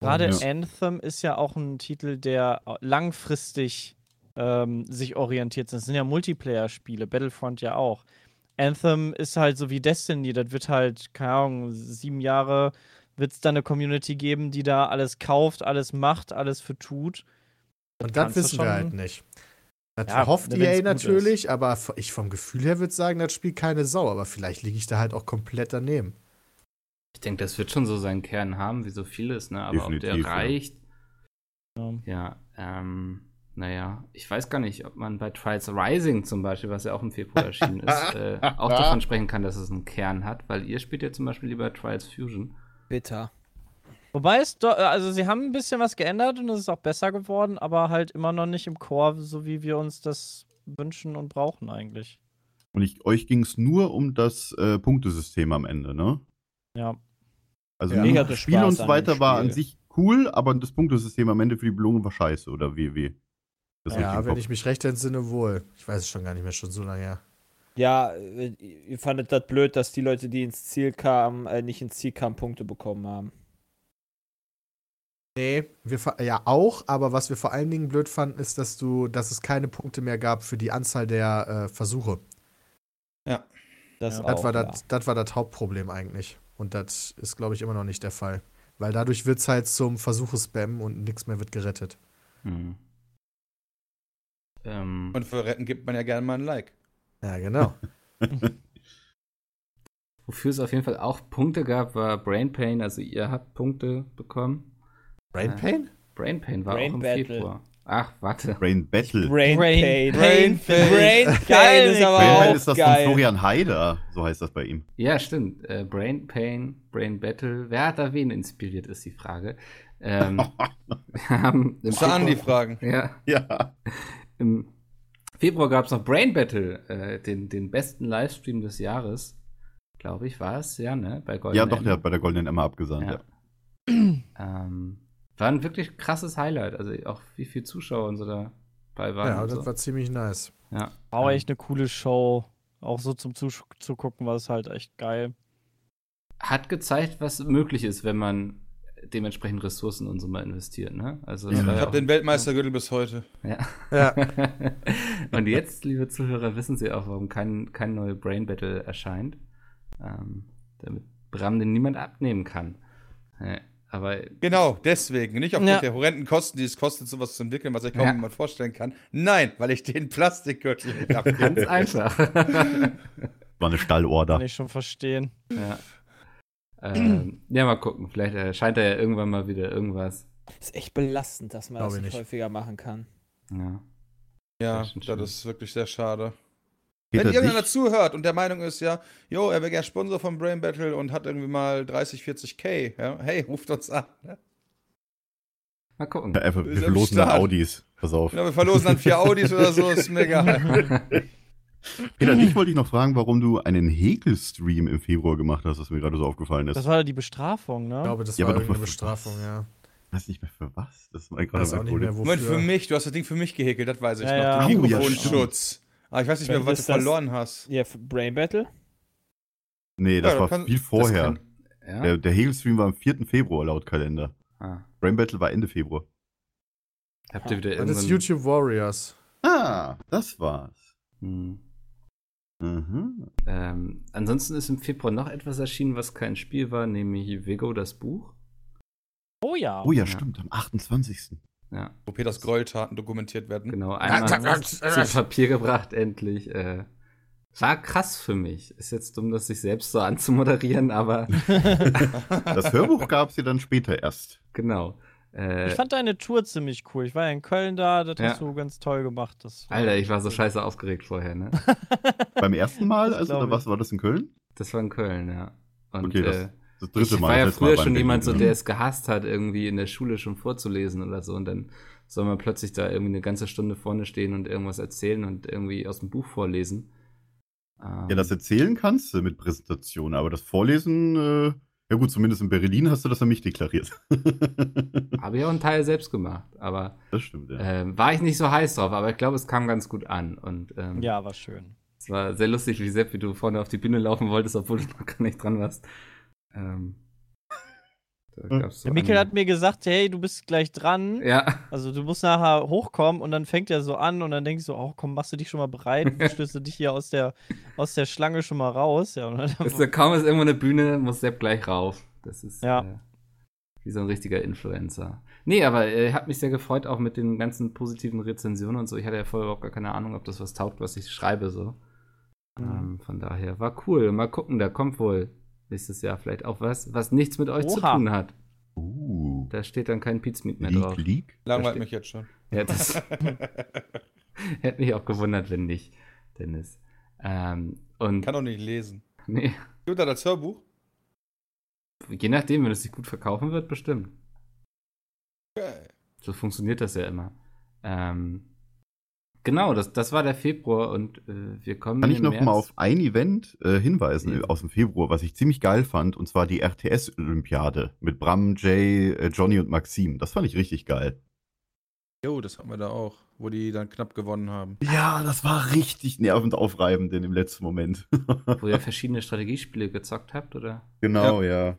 Gerade Ja. Anthem ist ja auch ein Titel, der langfristig ähm, sich orientiert. Das sind ja Multiplayer-Spiele, Battlefront ja auch. Anthem ist halt so wie Destiny, das wird halt, keine Ahnung, sieben Jahre wird es da eine Community geben, die da alles kauft, alles macht, alles für tut. Und das du wissen schon- wir halt nicht. Das Ja, hofft EA natürlich, aber f- ich vom Gefühl her würde sagen, das spielt keine Sau. Aber vielleicht liege ich da halt auch komplett daneben. Ich denke, das wird schon so seinen Kern haben, wie so vieles, ne? Aber ob Definitiv, der ja. reicht, Ja. ja, ähm, naja, ich weiß gar nicht, ob man bei Trials Rising zum Beispiel, was ja auch im Februar erschienen ist, *laughs* äh, auch davon sprechen kann, dass es einen Kern hat, weil ihr spielt ja zum Beispiel lieber Trials Fusion. Bitter. Wobei es doch, also sie haben ein bisschen was geändert und es ist auch besser geworden, aber halt immer noch nicht im Core, so wie wir uns das wünschen und brauchen eigentlich. Und ich, euch ging es nur um das äh, Punktesystem am Ende, ne? Ja. Also Ja. Mega das Spiel und so weiter war an sich cool, aber das Punktesystem am Ende für die Belohnung war scheiße, oder wie, wie? Ja, wenn ich mich recht entsinne, wohl. Ich weiß es schon gar nicht mehr, schon so lange her. Ja, äh, ihr fandet das blöd, dass die Leute, die ins Ziel kamen, äh, nicht ins Ziel kamen, Punkte bekommen haben. Nee, wir ja auch, aber was wir vor allen Dingen blöd fanden, ist, dass du, dass es keine Punkte mehr gab für die Anzahl der äh, Versuche. Das, Ja. auch, Das war ja. das, das war das Hauptproblem eigentlich. Und das ist, glaube ich, immer noch nicht der Fall. Weil dadurch wird es halt zum Versuche-Spam und nichts mehr wird gerettet. Hm. Ähm, Und für Retten gibt man ja gerne mal ein Like. Ja, genau. *laughs* wofür es auf jeden Fall auch Punkte gab, war Brain Pain, also ihr habt Punkte bekommen. Brain Äh, Pain? Brain Pain war Brain auch im Battle. Februar. Ach, warte. Brain Battle. Brain, Brain Pain. Pain. Brain Pain Geil, *laughs* ist aber Brain auch Pain ist das geil. von Florian Haider, so heißt das bei ihm. Ja, stimmt. Äh, Brain Pain, Brain Battle. Wer hat da wen inspiriert, ist die Frage. Ähm, *laughs* wir haben im an die Februar- Fragen. Ja, Ja. im Februar gab es noch Brain Battle, äh, den, den besten Livestream des Jahres. Glaube ich, war es, ja, ne? Bei Golden Ja, doch, der hat bei der Goldenen Emma abgesandt. Ja. Ja. *clears throat* Ähm, war ein wirklich krasses Highlight. Also auch wie viele Zuschauer und so dabei waren. Ja, das so. war ziemlich nice. ja. War auch Ähm, echt eine coole Show. Auch so zum Zugucken war es halt echt geil. hat gezeigt, was möglich ist, wenn man dementsprechend Ressourcen und so mal investiert, ne? Also Ja. Ich ja habe den Weltmeistergürtel bis heute. Ja. Ja. *laughs* und jetzt, liebe Zuhörer, wissen Sie auch, warum kein, kein neuer Brain Battle erscheint. Ähm, damit Bram den niemand abnehmen kann. Ja, aber Genau, deswegen. Nicht aufgrund Ja. der horrenden Kosten, die es kostet, sowas zu entwickeln, was ich kaum Ja. jemand vorstellen kann. Nein, weil ich den Plastikgürtel nicht *laughs* ganz abgebe. einfach. War eine Stallorder. Kann ich schon verstehen. ja. Ähm, ja, mal gucken. Vielleicht erscheint da ja irgendwann mal wieder irgendwas. Ist echt belastend, dass man Glaub das ich nicht häufiger machen kann. Ja. Ja, Das ist das ist wirklich sehr schade. Geht Wenn irgendeiner nicht? zuhört und der Meinung ist, ja, jo, er wäre gern Sponsor von Brain Battle und hat irgendwie mal 30, 40k, ja, hey, ruft uns an. ne? Mal gucken. Ja, einfach, wir am verlosen dann. Audis. Pass auf. Ja, wir verlosen dann vier Audis oder so, ist mir egal. *laughs* Peter, *clears throat* dich wollte ich noch fragen, warum du einen Häkel-Stream im Februar gemacht hast, was mir gerade so aufgefallen ist. Das war ja die Bestrafung, ne? Ich glaube, das Ja, war für Bestrafung, was? ja. Ich weiß nicht mehr für was. Das mein auch nicht mehr, wofür. Moment, für mich, du hast das Ding für mich gehäkelt, das weiß ich Ja, noch. ja. Den Oh, ja, Mikrofonschutz. Aber ich weiß nicht mehr, was du verloren hast. Ja, für Brain Battle? Nee, das Ja, war kann- viel vorher. kann- Ja. Der, der Häkel-Stream war am 4. Februar laut Kalender. Ah. Brain Battle war Ende Februar. Habt ihr wieder Das ist. YouTube Warriors. Ah, das war's. Hm. Mhm. Ähm, ansonsten ist im Februar noch etwas erschienen, was kein Spiel war, nämlich Vigo, das Buch. Oh ja. Oh ja, Ja. stimmt, am 28. Ja, Wo Peters Gräueltaten dokumentiert werden. genau. Einmal zu Papier gebracht, endlich. Äh, war krass für mich. Ist jetzt dumm, das sich selbst so anzumoderieren, aber *laughs* *laughs* Das Hörbuch gab's ja dann später erst. genau. Äh, Ich fand deine Tour ziemlich cool. Ich war ja in Köln da, das Ja. hast du ganz toll gemacht. Alter, ich war so scheiße aufgeregt vorher, ne? *laughs* Beim ersten Mal, also, oder was war das in Köln? Das war in Köln, ja. Und Okay, das- äh, Das dritte ich Mal. war ja früher schon jemand, so, der es gehasst hat, irgendwie in der Schule schon vorzulesen oder so. Und dann soll man plötzlich da irgendwie eine ganze Stunde vorne stehen und irgendwas erzählen und irgendwie aus dem Buch vorlesen. Ähm, Ja, das erzählen kannst du mit Präsentation, aber das Vorlesen, äh, Ja gut, zumindest in Berlin hast du das an mich deklariert. *laughs* Habe ich auch einen Teil selbst gemacht, aber das stimmt, ja. ähm, war ich nicht so heiß drauf, aber ich glaube, es kam ganz gut an. Und ähm, Ja, war schön. es war sehr lustig, wie Sepp, wie du vorne auf die Bühne laufen wolltest, obwohl du noch gar nicht dran warst. Ähm, Hm. gab's so Der Mikkel hat mir gesagt, hey, du bist gleich dran. Ja, Also du musst nachher hochkommen und dann fängt er so an und dann denkst du, oh komm, machst du dich schon mal bereit, *laughs* stößt du dich hier aus der, aus der Schlange schon mal raus. Ja, und dann, also, *laughs* kaum ist irgendwo eine Bühne, muss Sepp gleich rauf. Das ist Ja. äh, wie so ein richtiger Influencer. Nee, aber äh, hat mich sehr gefreut, auch mit den ganzen positiven Rezensionen und so. Ich hatte ja vorher überhaupt gar keine Ahnung, ob das was taugt, was ich schreibe so. Mhm. Ähm, von daher war cool. Mal gucken, da kommt wohl nächstes Jahr vielleicht auch was, was nichts mit euch zu Oha. tun hat. Uh, Da steht dann kein Pizmeet mehr League, drauf. League? Langweilt mich jetzt schon. *laughs* Ja, das *laughs* hätte mich auch gewundert, wenn nicht, Dennis. Ähm, und Kann doch nicht lesen. nee, Gibt da das Hörbuch? je nachdem, wenn es sich gut verkaufen wird, bestimmt. Geil. So funktioniert das ja immer. Ähm, genau, das, das war der Februar und äh, wir kommen Kann ich noch März. mal auf ein Event äh, hinweisen Ja. aus dem Februar, was ich ziemlich geil fand, und zwar die RTS-Olympiade mit Bram, Jay, äh, Johnny und Maxim. Das fand ich richtig geil. Jo, das hatten wir da auch, wo die dann knapp gewonnen haben. Ja, das war richtig nervend aufreibend in dem letzten Moment. Wo ihr *laughs* verschiedene Strategiespiele gezockt habt, oder? genau, ja.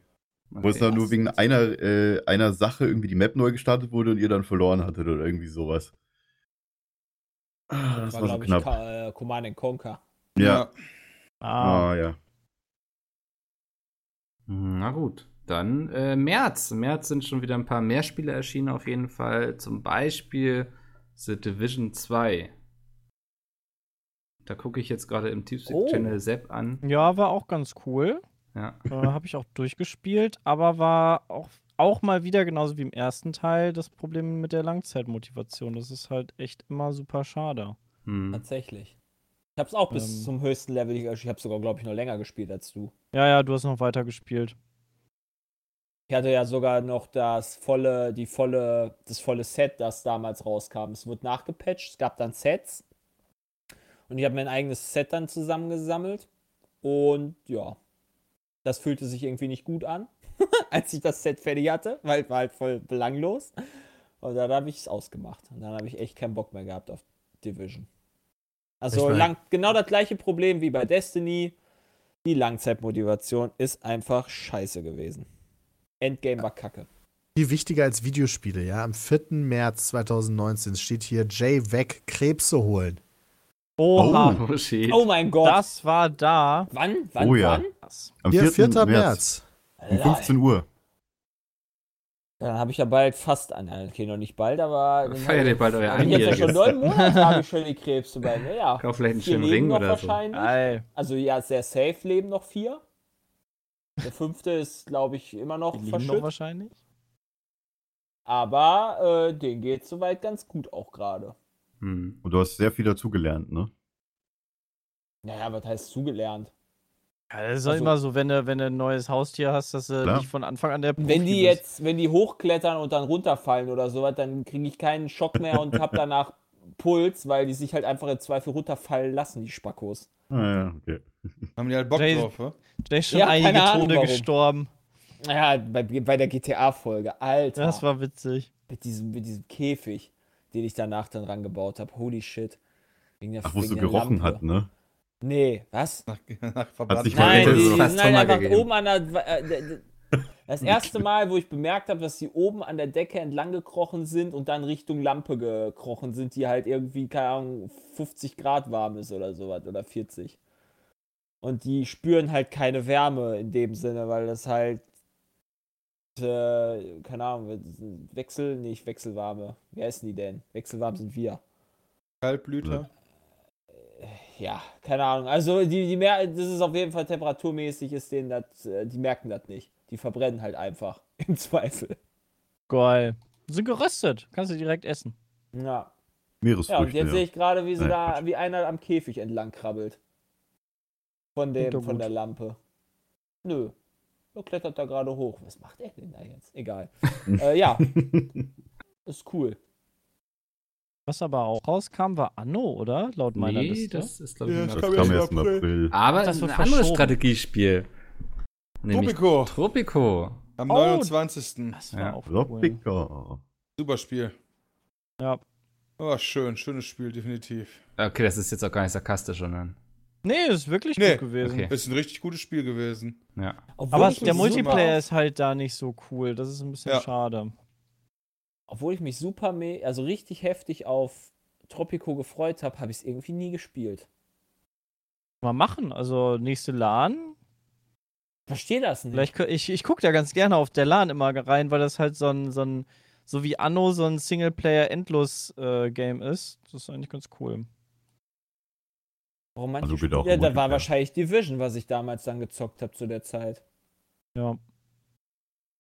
Wo es Okay. dann nur wegen einer, äh, einer Sache irgendwie die Map neu gestartet wurde und ihr dann verloren hattet oder irgendwie sowas. Ah, das war, so glaube ich. Ka- äh, Command and Conquer. Ja. Ah, Ah, ja. Na gut, dann äh, März. Im März sind schon wieder ein paar mehr Spiele erschienen auf jeden Fall. Zum Beispiel The Division 2. Da gucke ich jetzt gerade im Oh. Teamspeak-Channel Sepp an. ja, war auch ganz cool. Ja. Äh, Habe ich auch durchgespielt, aber war auch, auch mal wieder genauso wie im ersten Teil das Problem mit der Langzeitmotivation. Das ist halt echt immer super schade. Hm. Tatsächlich. Ich habe es auch bis Ähm. zum höchsten Level. Ich habe sogar, glaube ich, noch länger gespielt als du. Ja, ja, du hast noch weiter gespielt. Ich hatte ja sogar noch das volle, die volle, das volle Set, das damals rauskam. Es wurde nachgepatcht, es gab dann Sets. Und ich habe mein eigenes Set dann zusammengesammelt. Und ja, das fühlte sich irgendwie nicht gut an, *laughs* als ich das Set fertig hatte, weil war halt voll belanglos. Und dann habe ich es ausgemacht. Und dann habe ich echt keinen Bock mehr gehabt auf Division. Also Ich mein- lang, genau das gleiche Problem wie bei Destiny. Die Langzeitmotivation ist einfach scheiße gewesen. Endgame war kacke. Viel wichtiger als Videospiele, ja. Am 4. März 2019 steht hier Jay weg, Krebse holen. Oha, Oh, shit. Oh mein Gott. das war da. wann? Wann? Oh ja. Wann? Am Hier, 4. 4. März. Um 15 Uhr. Dann habe ich ja bald fast an. Okay, noch nicht bald, aber. Feiert ihr bald euer hab ich jetzt ja schon Einjähriges? neun Monate habe ich schon die Krebse bei mir. Ja. Kauf vielleicht einen schönen Ring oder so. Also ja, sehr safe leben noch vier. Der fünfte ist, glaube ich, immer noch Die lieben noch wahrscheinlich. Aber äh, den geht soweit ganz gut auch gerade. Hm. Und du hast sehr viel dazugelernt, ne? Naja, was heißt zugelernt? Ja, das ist doch Also- immer so, wenn du, wenn du ein neues Haustier hast, dass du Klar. nicht von Anfang an der Wenn Profi die bist. jetzt, wenn die hochklettern und dann runterfallen oder sowas, dann kriege ich keinen Schock mehr und habe danach *laughs* Puls, weil die sich halt einfach im Zweifel runterfallen lassen, die Spackos. Ah, ja, okay. *laughs* Haben die halt Bock Jay- drauf, wa? Der ist schon Ja, einige keine Ahnung, Tode warum. gestorben. Ja, bei, bei der GTA-Folge, Alter. Das war witzig. mit, diesem, mit diesem Käfig, den ich danach dann rangebaut habe. Holy shit. Wegen der, Ach, wo es so gerochen Lampe. hat, ne? Nee, was? Nach, *laughs* nach Verband. sich Nein, die, sind halt einfach gegeben. oben an der. Äh, das erste Mal, wo ich bemerkt habe, dass sie oben an der Decke entlang gekrochen sind und dann Richtung Lampe gekrochen sind, die halt irgendwie, keine Ahnung, 50 Grad warm ist oder sowas oder 40. Und die spüren halt keine Wärme in dem Sinne, weil das halt, äh, keine Ahnung, Wechsel, nicht Wechselwarme. Wie heißen die denn? Wechselwarm sind wir. Kaltblüter. Ja, keine Ahnung. Also die, die mer das ist auf jeden Fall temperaturmäßig, ist denen das, äh, die merken das nicht. Die verbrennen halt einfach. *laughs* Im Zweifel. Geil. Sind geröstet. Kannst du direkt essen. Ja. Ja, und Meeresfrüchte. jetzt Ja, sehe ich gerade, wie sie Nein, da, Quatsch. wie einer am Käfig entlang krabbelt. Von dem, von der Lampe. Nö. Er klettert da gerade hoch. Was macht er denn da jetzt? Egal. *laughs* äh, ja, *laughs* ist cool. Was aber auch rauskam, war Anno, oder? Laut meiner Nee, Liste. das ist, glaube ich, Ja, das April. das kam erst im April. Aber Das ein wird anderes. Strategiespiel. Nämlich Tropico Tropico. am Oh. 29. Das war Ja. auch cool. Tropico. Super Spiel. Ja. Oh, schön, schönes Spiel, definitiv. Okay, das ist jetzt auch gar nicht sarkastisch, sondern. Nee, ist wirklich Nee. gut gewesen. Okay. Ist ein richtig gutes Spiel gewesen. Ja. Obwohl Aber der Multiplayer ist halt da nicht so cool. Das ist ein bisschen Ja. schade. Obwohl ich mich super, also richtig heftig auf Tropico gefreut habe, habe ich es irgendwie nie gespielt. Mal machen. Also nächste LAN. Verstehe das nicht. Vielleicht, ich, ich gucke da ganz gerne auf der LAN immer rein, weil das halt so ein, so ein so wie Anno so ein Singleplayer-Endlos-Game ist. Das ist eigentlich ganz cool. Warum manche Also auch Spiele, im da war wahrscheinlich Division, was ich damals dann gezockt habe zu der Zeit. Ja.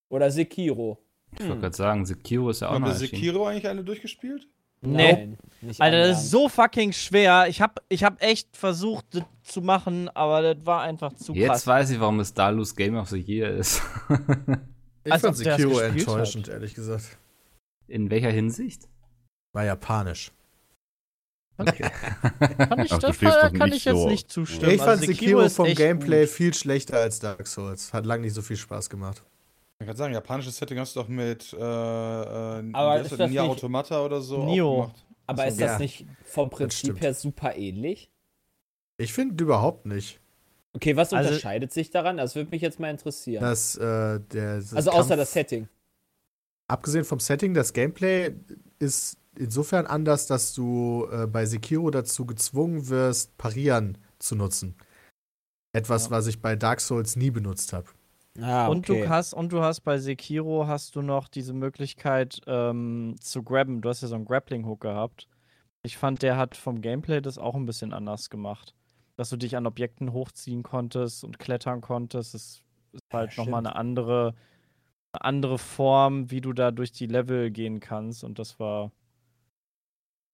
Oder Sekiro. Ich wollte gerade sagen, Sekiro ist ja auch Haben wir. Sekiro eigentlich alle durchgespielt? Nee. Nein, nicht Alter, das ist so fucking schwer. Ich hab, ich hab echt versucht, das zu machen, aber das war einfach zu Jetzt krass. weiß ich, warum es Dalus Game of the Year ist. *laughs* Ich Als fand Sekiro enttäuschend, ehrlich gesagt. In welcher Hinsicht? War japanisch. Okay. Kann ich, Ach, das kann nicht ich jetzt so- nicht zustimmen. ich fand Also Sekiro, ist vom Gameplay gut. viel schlechter als Dark Souls. Hat lange nicht so viel Spaß gemacht. Ich kann sagen, japanisches Setting hast du doch mit äh, äh, Aber ist das, das Nier nicht- Automata oder so Nio. auch gemacht. Aber ist Ja. das nicht vom Prinzip her super ähnlich? Ich finde überhaupt nicht. Okay, was Also- unterscheidet sich daran? Das würde mich jetzt mal interessieren. Dass äh, der das also außer Kampf- das Setting. Abgesehen vom Setting, das Gameplay ist insofern anders, dass du äh, bei Sekiro dazu gezwungen wirst, Parieren zu nutzen. Etwas, Ja. was ich bei Dark Souls nie benutzt habe. Ah, Und du hast und du hast bei Sekiro hast du noch diese Möglichkeit ähm, zu grabben. Du hast ja so einen Grappling Hook gehabt. Ich fand, der hat vom Gameplay das auch ein bisschen anders gemacht, dass du dich an Objekten hochziehen konntest und klettern konntest. Das ist halt Ja, noch mal stimmt. eine andere eine andere Form, wie du da durch die Level gehen kannst. Und das war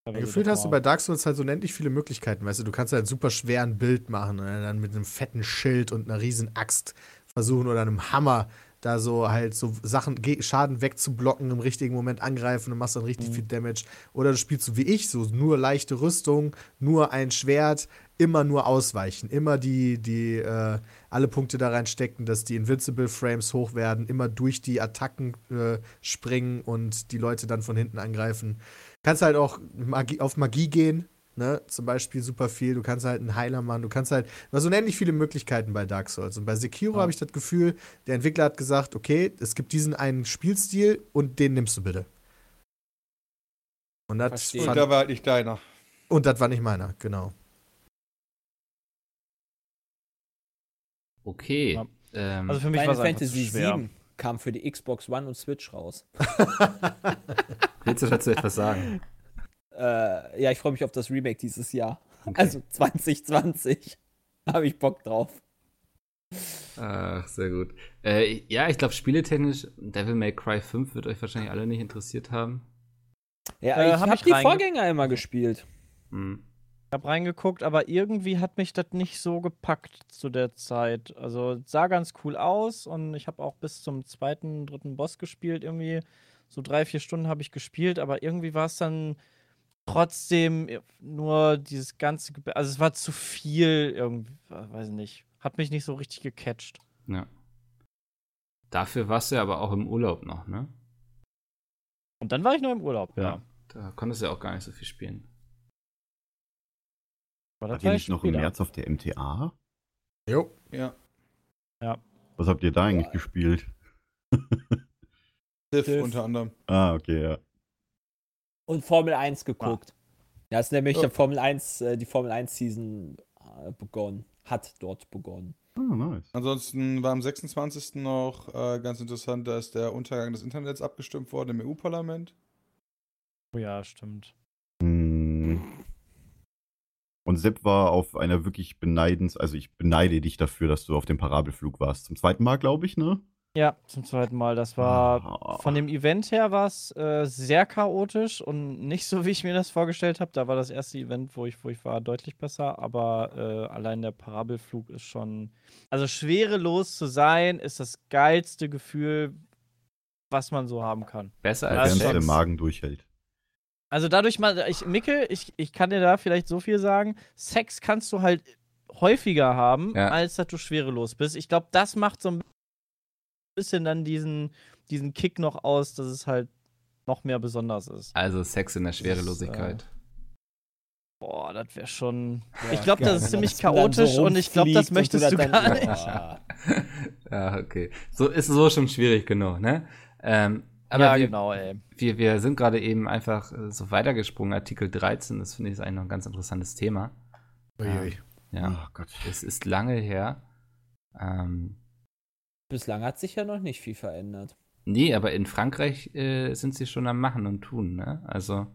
teilweise Gefühlt hast du bei Dark Souls halt so unendlich viele Möglichkeiten. Weißt du, du kannst halt super schwer ein Bild machen und dann mit einem fetten Schild und einer riesen Axt versuchen oder einem Hammer da so halt so Sachen, Schaden wegzublocken, im richtigen Moment angreifen und machst dann richtig Mhm. viel Damage. Oder du spielst so wie ich, so nur leichte Rüstung, nur ein Schwert, immer nur ausweichen, immer die, die, äh, alle Punkte da reinstecken, dass die Invincible Frames hoch werden, immer durch die Attacken äh, springen und die Leute dann von hinten angreifen. Kannst halt auch Magie, auf Magie gehen, ne? Zum Beispiel super viel. Du kannst halt einen Heiler machen, du kannst halt, du hast unendlich viele Möglichkeiten bei Dark Souls. Und bei Sekiro Ja. habe ich das Gefühl, der Entwickler hat gesagt, okay, es gibt diesen einen Spielstil und den nimmst du bitte. Und das. Und da war halt nicht deiner. und das war nicht meiner, genau. Okay. Ja. Ähm, Also für mich war Final es Fantasy schwer. 7 kam für die Xbox One und Switch raus. *laughs* willst du dazu etwas sagen? *laughs* Äh, ja, ich freue mich auf das Remake dieses Jahr. Okay. Also 2020. *laughs* Habe ich Bock drauf. Ach, sehr gut. Äh, ja, ich glaube, spieletechnisch, Devil May Cry 5 wird euch wahrscheinlich alle nicht interessiert haben. Ja, Äh, ich hab habe ich die Vorgänger immer gespielt. Hm. Ich habe reingeguckt, aber irgendwie hat mich das nicht so gepackt zu der Zeit. Also es sah ganz cool aus und ich habe auch bis zum zweiten, dritten Boss gespielt. Irgendwie so drei, vier Stunden habe ich gespielt, aber irgendwie war es dann trotzdem nur dieses ganze, Ge also es war zu viel irgendwie, äh, weiß nicht, hat mich nicht so richtig gecatcht. Ja. Dafür warst du ja aber auch im Urlaub noch, ne? Und dann war ich nur im Urlaub, ja. Da konntest du ja auch gar nicht so viel spielen. Wart das ihr war nicht noch im. März auf der MTA? Jo. Ja. Was habt ihr da eigentlich Ja. gespielt? *laughs* Civ. unter anderem. Ah, okay, ja. Und Formel 1 geguckt. Ja, ist nämlich der Formel 1, äh, die Formel 1 Season äh, begonnen. Hat dort begonnen. Ah, nice. Ansonsten war am 26. noch äh, ganz interessant, da ist der Untergang des Internets abgestimmt worden im EU-Parlament. Oh ja, stimmt. Hm. Und Sepp war auf einer wirklich beneidens, also ich beneide dich dafür, dass du auf dem Parabelflug warst. Zum zweiten Mal, glaube ich, ne? Ja, zum zweiten Mal. Das war Ah. von dem Event her war es äh, sehr chaotisch und nicht so, wie ich mir das vorgestellt habe. Da war das erste Event, wo ich, wo ich war, deutlich besser. Aber äh, allein der Parabelflug ist schon. Also schwerelos zu sein, ist das geilste Gefühl, was man so haben kann. Besser als Während der. Magen durchhält. Also dadurch mal, ich, Mickel, ich, ich kann dir da vielleicht so viel sagen. Sex kannst du halt häufiger haben, Ja. als dass du schwerelos bist. Ich glaube, das macht so ein bisschen dann diesen, diesen Kick noch aus, dass es halt noch mehr besonders ist. Also Sex in der Schwerelosigkeit. Boah, das wäre schon. Ja, ich glaube, das ist ziemlich das dann so chaotisch und ich glaube, das möchtest das du dann- gar nicht. Boah. *laughs* ja, okay. So ist so schon schwierig genug, ne? Ähm, aber ja, wir, genau, ey. wir, wir sind gerade eben einfach äh, so weitergesprungen. Artikel 13, das finde ich ist eigentlich noch ein ganz interessantes Thema. Uiui. Ja, Oh Gott. es ist lange her. Ähm, Bislang hat sich ja noch nicht viel verändert. nee, aber in Frankreich äh, sind sie schon am Machen und Tun, ne? Also,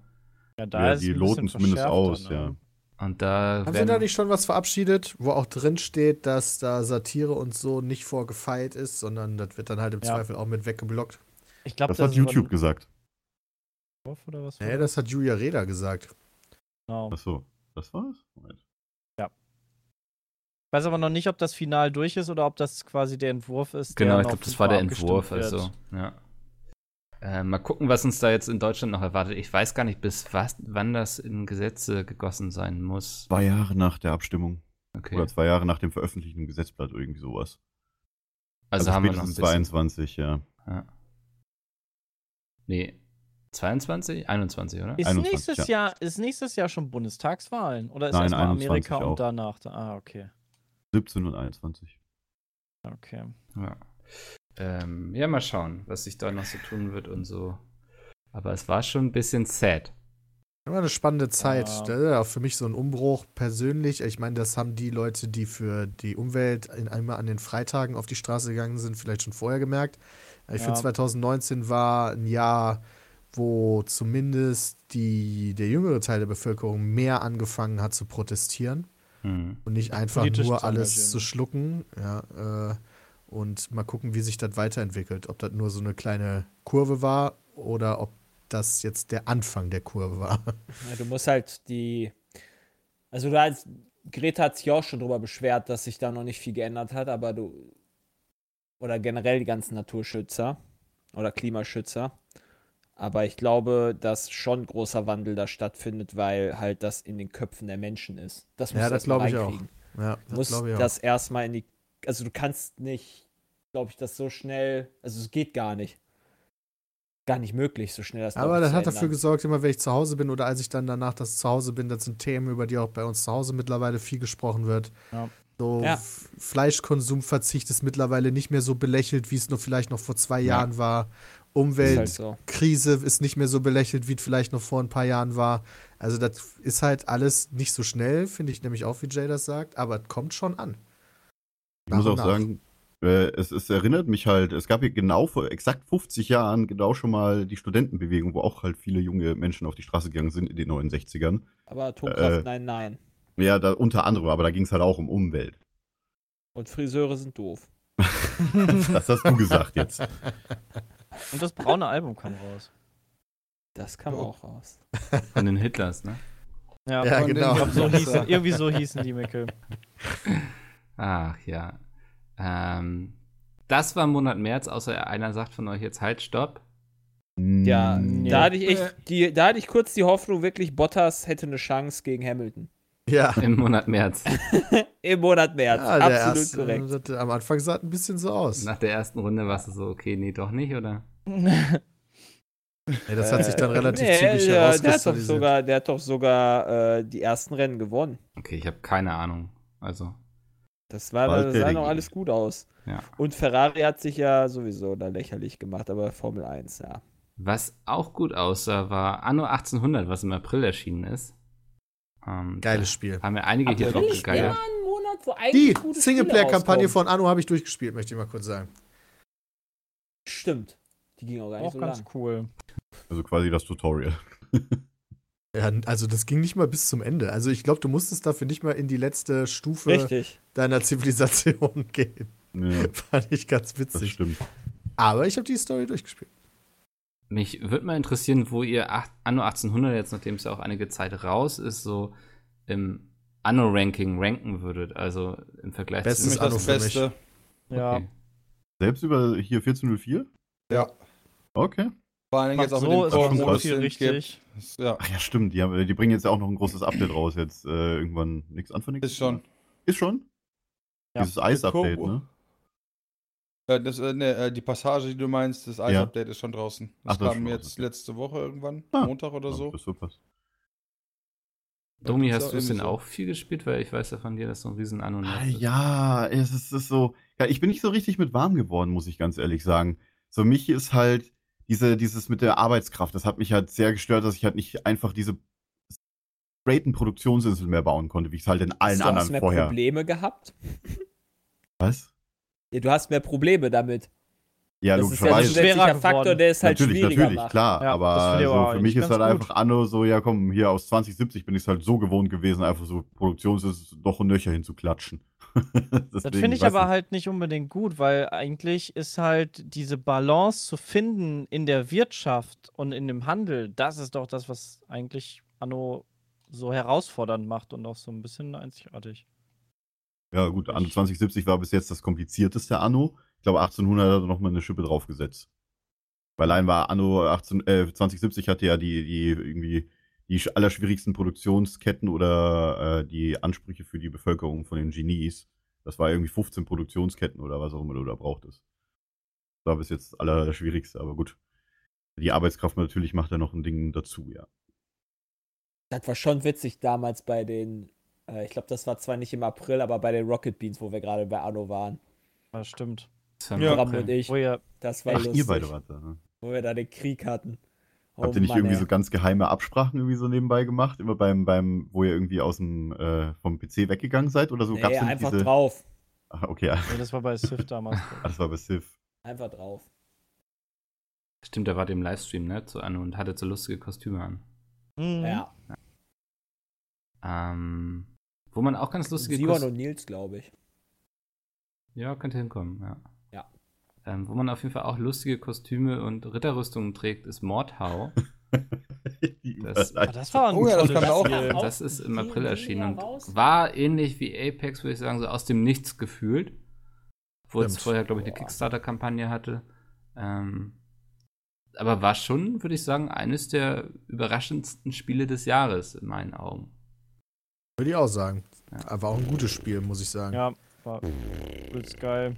Ja, Ja, ist die loten zumindest aus, ne? ja. und da Haben sie da nicht schon was verabschiedet, wo auch drin steht, dass da Satire und so nicht vorgefeilt ist, sondern das wird dann halt im Ja. Zweifel auch mit weggeblockt? Ich glaube, Das hat YouTube gesagt. Oder was Nee, das hat Julia Reda gesagt. genau. Achso, das war's? Moment. Ich weiß aber noch nicht, ob das Final durch ist oder ob das quasi der Entwurf ist. Genau, der ich glaube, das war der Entwurf. Also, ja. Äh, mal gucken, was uns da jetzt in Deutschland noch erwartet. Ich weiß gar nicht, bis was, wann das in Gesetze gegossen sein muss. Zwei Jahre nach der Abstimmung. Okay. Oder zwei Jahre nach dem Veröffentlichen im Gesetzblatt, irgendwie sowas. also, haben wir noch ein spätestens bisschen. 22, ja. Ja. Nee. 22? 21, oder? Ist 21, nächstes, Jahr, ist nächstes Jahr schon Bundestagswahlen? Oder ist Nein, erstmal 21 Amerika auch. und danach? da- Ah, okay. 17 und 21. Okay. Ja. Ähm, ja, mal schauen, was sich da noch so tun wird und so. Aber es war schon ein bisschen sad. War eine spannende Zeit. Ja. Das ist auch für mich so ein Umbruch persönlich. Ich meine, das haben die Leute, die für die Umwelt in einmal an den Freitagen auf die Straße gegangen sind, vielleicht schon vorher gemerkt. Ich Ja. finde, 2019 war ein Jahr, wo zumindest die, der jüngere Teil der Bevölkerung mehr angefangen hat zu protestieren Hm. und nicht einfach Politisch nur alles engagieren. zu schlucken. Ja, äh, und mal gucken, wie sich das weiterentwickelt. Ob das nur so eine kleine Kurve war oder ob das jetzt der Anfang der Kurve war. *laughs* Ja, du musst halt die. Also du als Greta hat sich auch schon darüber beschwert, dass sich da noch nicht viel geändert hat, aber du. Oder generell die ganzen Naturschützer oder Klimaschützer. Aber ich glaube, dass schon großer Wandel da stattfindet, weil halt das in den Köpfen der Menschen ist. Das Ja, musst du das erst mal glaube ich auch. reinkriegen. Ja, musst glaube ich auch. das erstmal in die. Also du kannst nicht, glaube ich, das so schnell. Also es geht gar nicht. Gar nicht möglich, so schnell das Aber das hat dafür ändern. gesorgt, immer wenn ich zu Hause bin oder als ich dann danach das zu Hause bin, das sind Themen, über die auch bei uns zu Hause mittlerweile viel gesprochen wird. Ja. So Ja. Fleischkonsumverzicht ist mittlerweile nicht mehr so belächelt, wie es noch vielleicht noch vor zwei Ja. Jahren war. Ist halt Umweltkrise so. ist nicht mehr so belächelt, wie es vielleicht noch vor ein paar Jahren war. Also das ist halt alles nicht so schnell, finde ich nämlich auch, wie Jay das sagt, aber es kommt schon an. Ich Nach muss auch nach. sagen, äh, es, es erinnert mich halt, es gab hier genau vor exakt 50 Jahren genau schon mal die Studentenbewegung, wo auch halt viele junge Menschen auf die Straße gegangen sind in den 69ern. Aber Atomkraft, Äh, nein, nein. Ja, da, unter anderem, aber da ging es halt auch um Umwelt. Und Friseure sind doof. *laughs* Das hast du gesagt jetzt. *laughs* Und das braune Album kam raus. Das kam Oh. auch raus. *laughs* Von den Hitlers, ne? Ja, Ja, von den- genau. Glaub, so hießen, *laughs* irgendwie so hießen die Mickel. Ach ja. Ähm, das war im Monat März, außer einer sagt von euch jetzt halt, stopp. Ja, Mm, da hatte ich echt, die, da hatte ich kurz die Hoffnung, wirklich Bottas hätte eine Chance gegen Hamilton. Ja. *laughs* Im Monat März. Im Monat März. Ja, Absolut erste, korrekt. Das, am Anfang sah es ein bisschen so aus. Nach der ersten Runde warst du so, okay, nee, doch nicht, oder? *laughs* Ja, das hat sich dann Äh, relativ nee, zügig der, der hat doch sogar, der hat doch sogar äh, die ersten Rennen gewonnen. Okay, ich habe keine Ahnung. Also, Das, war, das sah noch alles gut aus. ja. Und Ferrari hat sich ja sowieso da lächerlich gemacht, aber Formel 1, ja. Was auch gut aussah, war Anno 1800, was im April erschienen ist. Ähm, Geiles Spiel. haben wir einige hier drauf gegeiert. ein Monat, wo Die Singleplayer-Kampagne von Anno habe ich durchgespielt, möchte ich mal kurz sagen. Stimmt. Die ging auch gar nicht Auch so ganz lang. cool. Also quasi das Tutorial. *laughs* Ja, also das ging nicht mal bis zum Ende. Also ich glaube, du musstest dafür nicht mal in die letzte Stufe Richtig. deiner Zivilisation *laughs* gehen. Ja, Fand ich ganz das witzig. stimmt. Aber ich habe die Story durchgespielt. Mich würde mal interessieren, wo ihr acht, Anno 1800 jetzt, nachdem es ja auch einige Zeit raus ist, so im Anno-Ranking ranken würdet. Also im Vergleich Bestes zu. Anno für mich. Ja. Okay. Selbst über hier 1404? Ja. Okay. Vor allem jetzt auch so, mit ist dem krass. viel richtig. Ja, Ach ja, stimmt. Die, haben, die bringen jetzt ja auch noch ein großes Update raus. Jetzt äh, irgendwann nichts Anfang nächstes ist schon. Ist schon? Ja. Dieses Eis-Update, ne? Äh, das, äh, ne, äh, die Passage, die du meinst, das Ice-Update ist schon draußen. Das Ach, das ist kam schon jetzt draußen. letzte Woche irgendwann, Ah. Montag oder so. Das ist super. Domi, ist hast du es denn so. auch viel gespielt? Weil ich weiß ja von dir, dass du ein riesen Anno Ah, hast. Ja, es ist, es ist so. Ja, ich bin nicht so richtig mit warm geworden, muss ich ganz ehrlich sagen. So, mich ist halt diese, dieses mit der Arbeitskraft, das hat mich halt sehr gestört, dass ich halt nicht einfach diese straighten Produktionsinsel mehr bauen konnte, wie ich es halt in allen Hast du, hast anderen mehr vorher. Probleme gehabt? Was? Ja, du hast mehr Probleme damit. Ja, das ist ja ein schwerer Faktor, geworden. der es halt natürlich, schwieriger natürlich, macht. klar. Ja, aber so, für mich ist halt gut. einfach Anno so, ja komm, hier aus 2070 bin ich halt so gewohnt gewesen, einfach so Produktionsinsel doch und nöcher hinzuklatschen. *laughs* Das finde ich aber halt nicht unbedingt gut, weil eigentlich ist halt diese Balance zu finden in der Wirtschaft und in dem Handel, das ist doch das, was eigentlich Anno so herausfordernd macht und auch so ein bisschen einzigartig. Ja, gut, Anno 2070 war bis jetzt das komplizierteste Anno. Ich glaube, 1800 hat er nochmal eine Schippe draufgesetzt. Weil allein war Anno 18, äh, 2070 hatte ja die, die irgendwie die sch- allerschwierigsten Produktionsketten oder äh, die Ansprüche für die Bevölkerung von den Genies. Das war irgendwie 15 Produktionsketten oder was auch immer du da brauchtest. Das war bis jetzt das Allerschwierigste, aber gut. Die Arbeitskraft natürlich macht da noch ein Ding dazu, ja. Das war schon witzig damals bei den, äh, ich glaube, das war zwar nicht im April, aber bei den Rocket Beans, wo wir gerade bei Anno waren. Das stimmt. Ja. Bram und ich. Wo ihr, Das war Ach, lustig. ihr beide wart da, ne? Wo wir da den Krieg hatten. Oh Habt ihr nicht Mann, irgendwie ey. so ganz geheime Absprachen irgendwie so nebenbei gemacht? Immer beim, beim, wo ihr irgendwie aus dem, äh, vom PC weggegangen seid oder so? Nee, Gab's denn einfach diese... drauf. Ach, okay, ja. nee, das war bei Sif damals. *laughs* Ah, das war bei Civ. Einfach drauf. Stimmt, da war dem Livestream, ne? Zu Anno und hatte so lustige Kostüme an. Mhm. Ja. Ähm, wo man auch ganz lustige Simon Kostüme. und Nils, glaube ich. Ja, könnte hinkommen, ja. Ähm, wo man auf jeden Fall auch lustige Kostüme und Ritterrüstungen trägt, ist Mordhau. *laughs* Das- Ah, das war ein Oh ja, das tolles kam auch. Spiel. Das ist im April erschienen und war ähnlich wie Apex, würde ich sagen, so aus dem Nichts gefühlt. Wo es vorher, glaube ich, eine. Kickstarter-Kampagne hatte. Ähm, aber war schon, würde ich sagen, eines der überraschendsten Spiele des Jahres in meinen Augen. Würde ich auch sagen. Ja. Aber auch ein gutes Spiel, muss ich sagen. Ja, war übelst geil.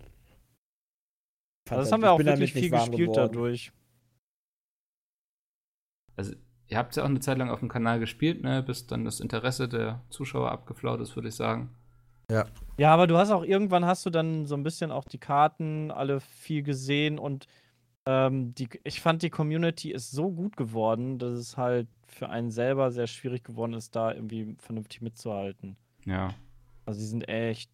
Fand das haben wir auch wirklich viel gespielt geworden. dadurch. Also, ihr habt es ja auch eine Zeit lang auf dem Kanal gespielt, ne, bis dann das Interesse der Zuschauer abgeflaut ist, würde ich sagen. Ja, aber du hast auch irgendwann hast du dann so ein bisschen auch die Karten alle viel gesehen und ähm, die, ich fand die Community ist so gut geworden, dass es halt für einen selber sehr schwierig geworden ist, da irgendwie vernünftig mitzuhalten. Ja. Also die sind echt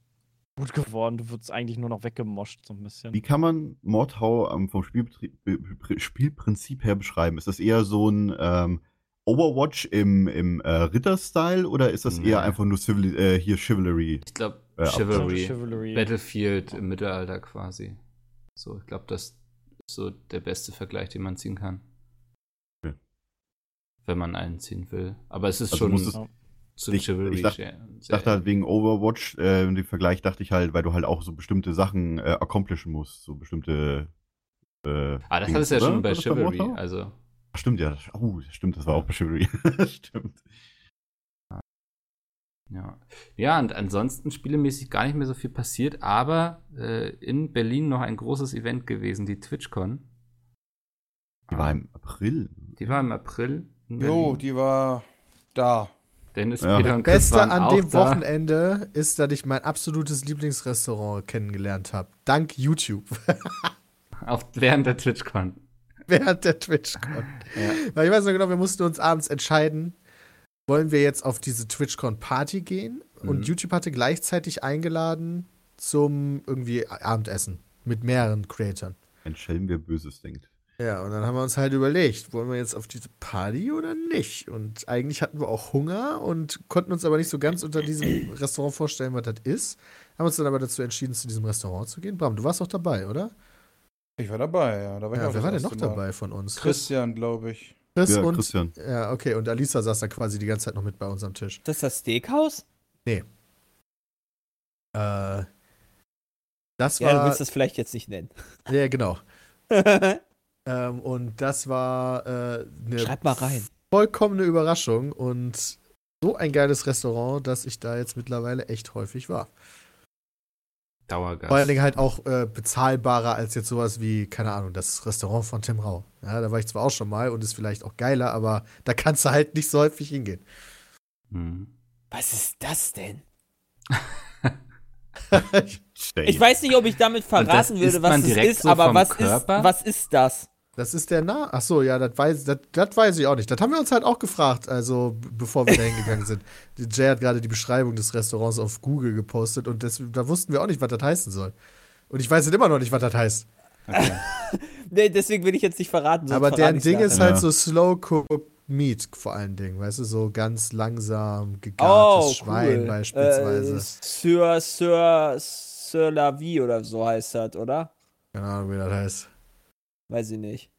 gut geworden. Du wurdest eigentlich nur noch weggemoscht so ein bisschen. Wie kann man Mordhau ähm, vom Spielbetrieb, Be- Spielprinzip her beschreiben? Ist das eher so ein ähm, Overwatch im, im äh, Ritter-Style oder ist das Nee. eher einfach nur Civil, äh, hier Chivalry? Ich glaube, Äh, Chivalry, Chivalry. Battlefield im Mittelalter quasi. So, ich glaube, das ist so der beste Vergleich, den man ziehen kann. Okay. Wenn man einen ziehen will. Aber es ist Also schon muss es- Ja. Zum ich- Chivalry ich dachte- sehr dachte halt wegen Overwatch, äh, in dem Vergleich dachte ich halt, weil du halt auch so bestimmte Sachen äh, accomplishen musst, so bestimmte. Äh, Ah, das hattest du ja schon bei Chivalry. Also, Ach, stimmt, ja. das- Oh, das stimmt, das war auch bei Chivalry. *laughs* stimmt. ja. Ja, und ansonsten spielemäßig gar nicht mehr so viel passiert, aber äh, in Berlin noch ein großes Event gewesen, die TwitchCon. Die war im April. Die war im April. Jo, die war da. Dennis, Ja. Peter und Chris Beste waren an auch dem da. Wochenende ist, dass ich mein absolutes Lieblingsrestaurant kennengelernt habe. Dank YouTube. *laughs* Auch während der TwitchCon. Während der TwitchCon. Weil ich weiß noch genau, wir mussten uns abends entscheiden, wollen wir jetzt auf diese TwitchCon-Party gehen? Und Mhm. YouTube hatte gleichzeitig eingeladen zum irgendwie Abendessen mit mehreren Creatoren. Ein Schelm, wer Böses denkt. Ja, und dann haben wir uns halt überlegt, wollen wir jetzt auf diese Party oder nicht? Und eigentlich hatten wir auch Hunger und konnten uns aber nicht so ganz unter diesem Restaurant vorstellen, was das ist. Haben uns dann aber dazu entschieden, zu diesem Restaurant zu gehen. Bram, du warst auch dabei, oder? Ich war dabei, ja. Da war ich Ja, auch wer das war denn noch Mal. dabei von uns? Christian, glaube ich. Chris Ja, und. Christian. Ja, okay. Und Alisa saß da quasi die ganze Zeit noch mit bei uns am Tisch. Ist das das Steakhouse? Äh, das Ja, du war. willst das vielleicht jetzt nicht nennen. ja, genau. *laughs* Ähm, und das war äh, eine Schreib mal rein. vollkommene Überraschung und so ein geiles Restaurant, dass ich da jetzt mittlerweile echt häufig war. Dauergast. Vor allen Dingen halt auch äh, bezahlbarer als jetzt sowas wie, keine Ahnung, das Restaurant von Tim Rau. Ja, da war ich zwar auch schon mal und ist vielleicht auch geiler, aber da kannst du halt nicht so häufig hingehen. Hm. Was ist das denn? *laughs* Ich weiß nicht, ob ich damit verraten würde, was es ist, so aber was ist, was ist das? Das ist der Na. Ach so, ja, das weiß, das, das weiß ich auch nicht. Das haben wir uns halt auch gefragt, also bevor wir da hingegangen sind. Jay hat gerade die Beschreibung des Restaurants auf Google gepostet und das, da wussten wir auch nicht, was das heißen soll. Und ich weiß jetzt immer noch nicht, was das heißt. *laughs* Nee, deswegen will ich jetzt nicht verraten. sonst Aber deren Ding nachher. ist halt Ja. so Slow Cooked Meat vor allen Dingen, weißt du, so ganz langsam gegartes oh, Schwein cool. beispielsweise. Äh, Sir, Sir, Sir La Vie oder so heißt das, oder? Keine Ahnung, wie das heißt. Weiß ich nicht.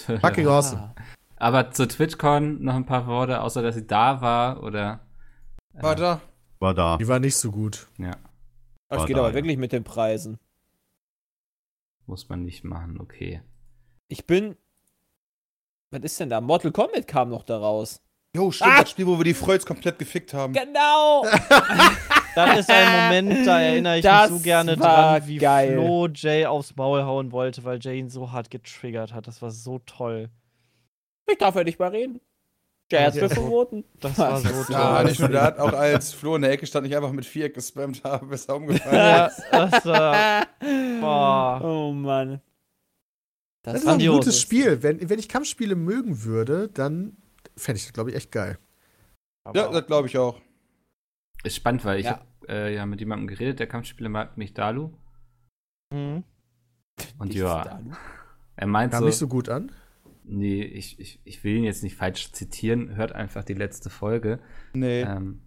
Fucking awesome. Aber zur TwitchCon noch ein paar Worte, außer dass sie da war oder. äh, War da. war da. Die war nicht so gut. Ja, Das War geht da, aber ja. wirklich mit den Preisen. muss man nicht machen, okay. Ich bin. Was ist denn da? Mortal Kombat kam noch da raus. Jo, stimmt, Ah! das Spiel, wo wir die Freuds komplett gefickt haben. Genau! *laughs* Das ist ein *laughs* Moment, da erinnere ich Das mich so gerne dran, wie geil. Flo Jay aufs Maul hauen wollte, weil Jay ihn so hart getriggert hat. Das war so toll. Ich darf ja nicht mal reden. Der hat's Ja. mir verboten. Das war so *laughs* toll. Ja, nicht nur der hat auch als Flo in der Ecke stand, nicht einfach mit Viereck gespammt habe, bis er umgefallen Ja, ist. *laughs* das war. Boah. Oh Mann. Das ist auch ein gutes ist. Spiel. Wenn, wenn ich Kampfspiele mögen würde, dann fände ich das, glaube ich, echt geil. Ja, das glaube ich auch. Ist spannend, weil ich Ja. habe äh, ja mit jemandem geredet, der Kampfspiele mag, mich Dalu. Mhm. Und Nichts ja, er meint Kam so, nicht so gut an. nee, ich, ich, ich will ihn jetzt nicht falsch zitieren, hört einfach die letzte Folge. Nee. Ähm,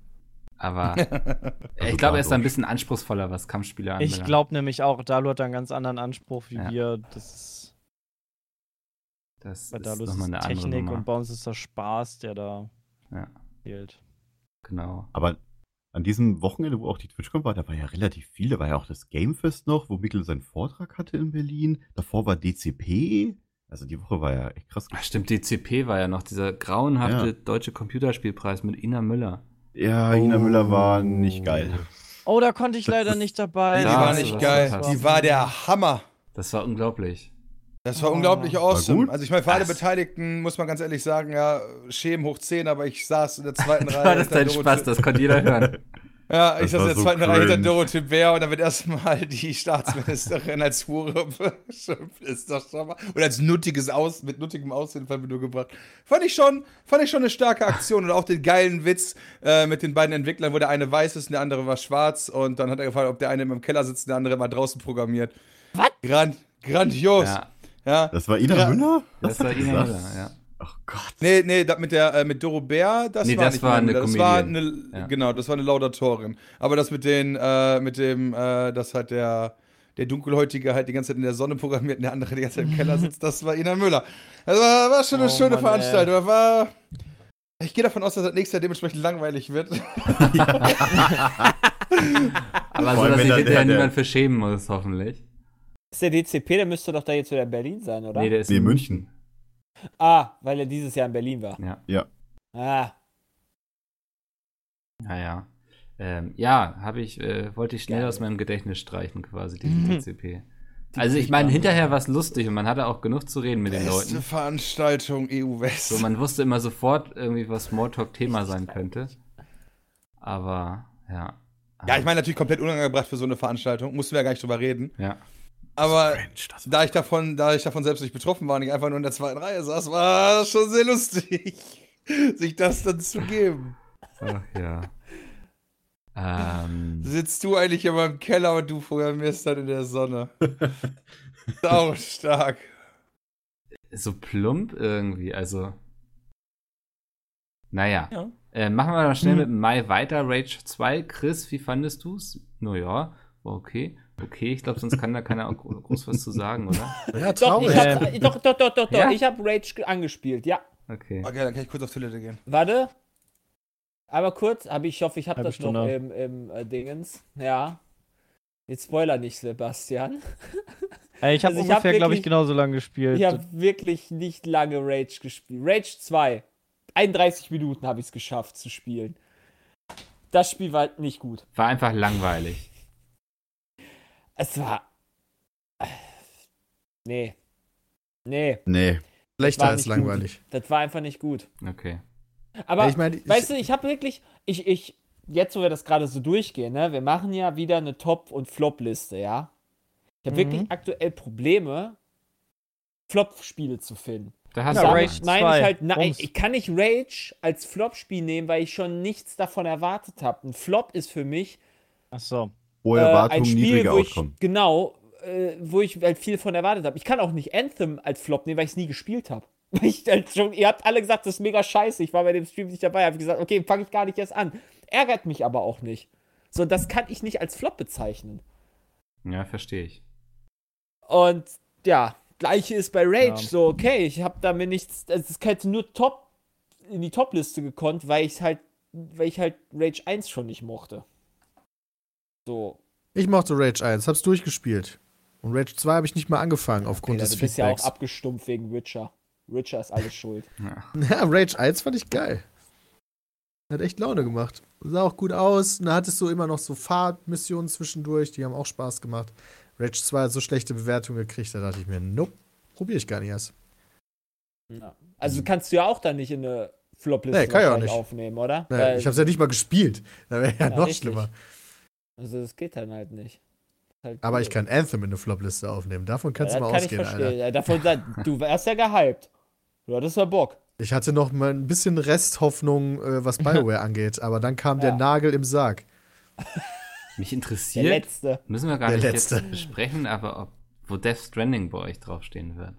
aber *laughs* Also ich glaube, er ist da ein bisschen anspruchsvoller, was Kampfspiele anbelangt. Ich glaube nämlich auch, Dalu hat da einen ganz anderen Anspruch wie Ja. wir. Das ist das bei ist Dalu ist nochmal eine es andere Technik und bei uns ist das Spaß, der da Ja. fehlt. Genau. Aber an diesem Wochenende, wo auch die TwitchCon war, da war ja relativ viel. Da war ja auch das Gamefest noch, wo Mikkel seinen Vortrag hatte in Berlin. Davor war DCP. Also die Woche war ja echt krass. Ach, stimmt, DCP war ja noch dieser grauenhafte Ja. deutsche Computerspielpreis mit Ina Müller. Ja, Ina Müller war nicht geil. Oh, da konnte ich leider nicht dabei. Nee, die war nicht geil. Die war der Hammer. Das war unglaublich. Das war Oh. unglaublich War awesome. gut? Also ich meine, für alle? Beteiligten muss man ganz ehrlich sagen, ja, Schämen hoch 10, aber ich saß in der zweiten *laughs* Reihe. War das dein Dorothee- Spaß? Das konnte jeder hören. *laughs* Ja, ich Das saß in war der so zweiten Reihe hinter cringe. Dorothee Bär und dann wird erstmal die Staatsministerin als Hure beschimpft. Ist das schon mal. Und als nuttiges Aus, mit nuttigem Aussehen in Verbindung gebracht. Fand ich schon, fand ich schon eine starke Aktion und auch den geilen Witz äh, mit den beiden Entwicklern, wo der eine weiß ist und der andere war schwarz und dann hat er gefragt, ob der eine im Keller sitzt und der andere mal draußen programmiert. Was? Grand, grandios. Ja, Ja. Das war Ina Ja. Müller? das hat war Ina? Müller, ja. Ach Gott. Nee, nee, das mit der äh, mit Doro Bär, das Nee, war das nicht war eine. Das war eine, Comedian. Ja. genau, das war eine Laudatorin. Aber das mit den, äh, mit dem, äh, dass halt der, der Dunkelhäutige halt die ganze Zeit in der Sonne programmiert und der andere die ganze Zeit im Keller sitzt, das war Ina Müller. Das war, war schon eine Oh, schöne Mann, Veranstaltung. Das War, ich gehe davon aus, dass das nächstes Jahr dementsprechend langweilig wird. *laughs* Aber Vor so, allem, dass wenn sich hinterher niemand für schämen muss, hoffentlich. Ist der DCP, der müsste doch da jetzt wieder in Berlin sein, oder? Nee, der ist Nee, in München. ah, weil er dieses Jahr in Berlin war. Ja, Ja. Ah, naja. Ähm, ja, habe ich, äh, wollte ich schnell Geil. aus meinem Gedächtnis streichen, quasi, diesen Mhm. DCP. Also ich meine, hinterher war es lustig und man hatte auch genug zu reden mit den Beste Leuten. Veranstaltung EU West. So, man wusste immer sofort irgendwie, was Smalltalk-Thema sein könnte. Aber, ja. ja, ich meine natürlich komplett unangebracht für so eine Veranstaltung. Mussten wir ja gar nicht drüber reden. Ja. Aber Cringe, das da ich davon, da ich davon selbst nicht betroffen war und ich einfach nur in der zweiten Reihe saß, war das schon sehr lustig, *laughs* sich das dann zu geben. Ach ja. ähm, *laughs* Sitzt du eigentlich immer im Keller und du programmierst dann in der Sonne. *laughs* Sau stark. so plump irgendwie, also. Naja. Ja. Äh, machen wir mal schnell Hm. mit Mai weiter. Rage 2. Chris, wie fandest du's? Naja, okay. Okay, ich glaube, sonst kann da keiner groß was zu sagen, oder? *laughs* Ja, doch, traurig. ich hab, äh, doch, doch, doch, doch, doch. Ja? Ich habe Rage ge- angespielt, ja. Okay. Okay, dann kann ich kurz auf Toilette gehen. Warte. Aber kurz, aber ich hoffe, ich habe das noch Stunde. im, im äh, Dingens. Ja. Jetzt spoiler nicht, Sebastian. *laughs* Ey, ich habe Also ich hab ungefähr, glaube ich, genauso lange gespielt. Ich habe wirklich nicht lange Rage gespielt. Rage 2. 31 Minuten habe ich es geschafft zu spielen. Das Spiel war nicht gut. War einfach langweilig. Es war. Nee. Nee, Nee. Schlechter war als langweilig. das war einfach nicht gut. Okay. Aber Ja, ich meine, ich- weißt du, ich habe wirklich, ich, ich, jetzt wo wir das gerade so durchgehen, ne, wir machen ja wieder eine Top- und Flop-Liste, ja. Ich habe Mhm. wirklich aktuell Probleme, Flop-Spiele zu finden. Da hast Ja, du Rage 2. ich halt, nein, ich kann nicht Rage als Flop-Spiel nehmen, weil ich schon nichts davon erwartet habe. Ein Flop ist für mich Ach so. Hohe äh, Erwartungen, ein Spiel, niedrige wo ich, Outcome. genau, äh, wo ich halt viel von erwartet habe. Ich kann auch nicht Anthem als Flop nehmen, weil ich es nie gespielt habe. *laughs* Ich halt schon, ihr habt alle gesagt, das ist mega scheiße. Ich war bei dem Stream nicht dabei, habe gesagt, okay, fange ich gar nicht erst an. Ärgert mich aber auch nicht. So, das kann ich nicht als Flop bezeichnen. Ja, verstehe ich. Und ja, gleiche ist bei Rage Ja. so, okay, ich habe damit nichts, also es hätte nur Top in die Top-Liste gekonnt, weil ich halt, weil ich halt Rage 1 schon nicht mochte. So, Ich mochte Rage 1, hab's durchgespielt. Und Rage 2 habe ich nicht mal angefangen aufgrund Peter, des du bist ja auch Feedbacks. abgestumpft wegen Witcher. Witcher ist alles schuld. Ja, Rage 1 fand ich geil. Hat echt Laune gemacht. Sah auch gut aus. Und da hattest du immer noch so Fahrtmissionen zwischendurch, die haben auch Spaß gemacht. Rage 2 hat so schlechte Bewertungen gekriegt, da dachte ich mir, nope, probiere ich gar nicht erst. Ja. Also kannst du ja auch dann nicht in eine Flop-Liste Nee, aufnehmen, oder? Nee, Weil- ich hab's ja nicht mal gespielt. Da wäre ja, Ja, noch richtig. schlimmer. Also das geht dann halt nicht. Halt Aber cool. ich kann Anthem in eine Flop-Liste aufnehmen. Davon kannst ja, du mal kann ausgehen, ich verstehen. Alter. Ja, davon, da, du warst ja gehypt. Du hattest ja Bock. Ich hatte noch mal ein bisschen Resthoffnung, äh, was *laughs* Bioware angeht, aber dann kam der Ja. Nagel im Sarg. Mich Der interessiert, letzte. müssen wir gar Der nicht Letzte. jetzt besprechen, aber ob, wo Death Stranding bei euch draufstehen wird.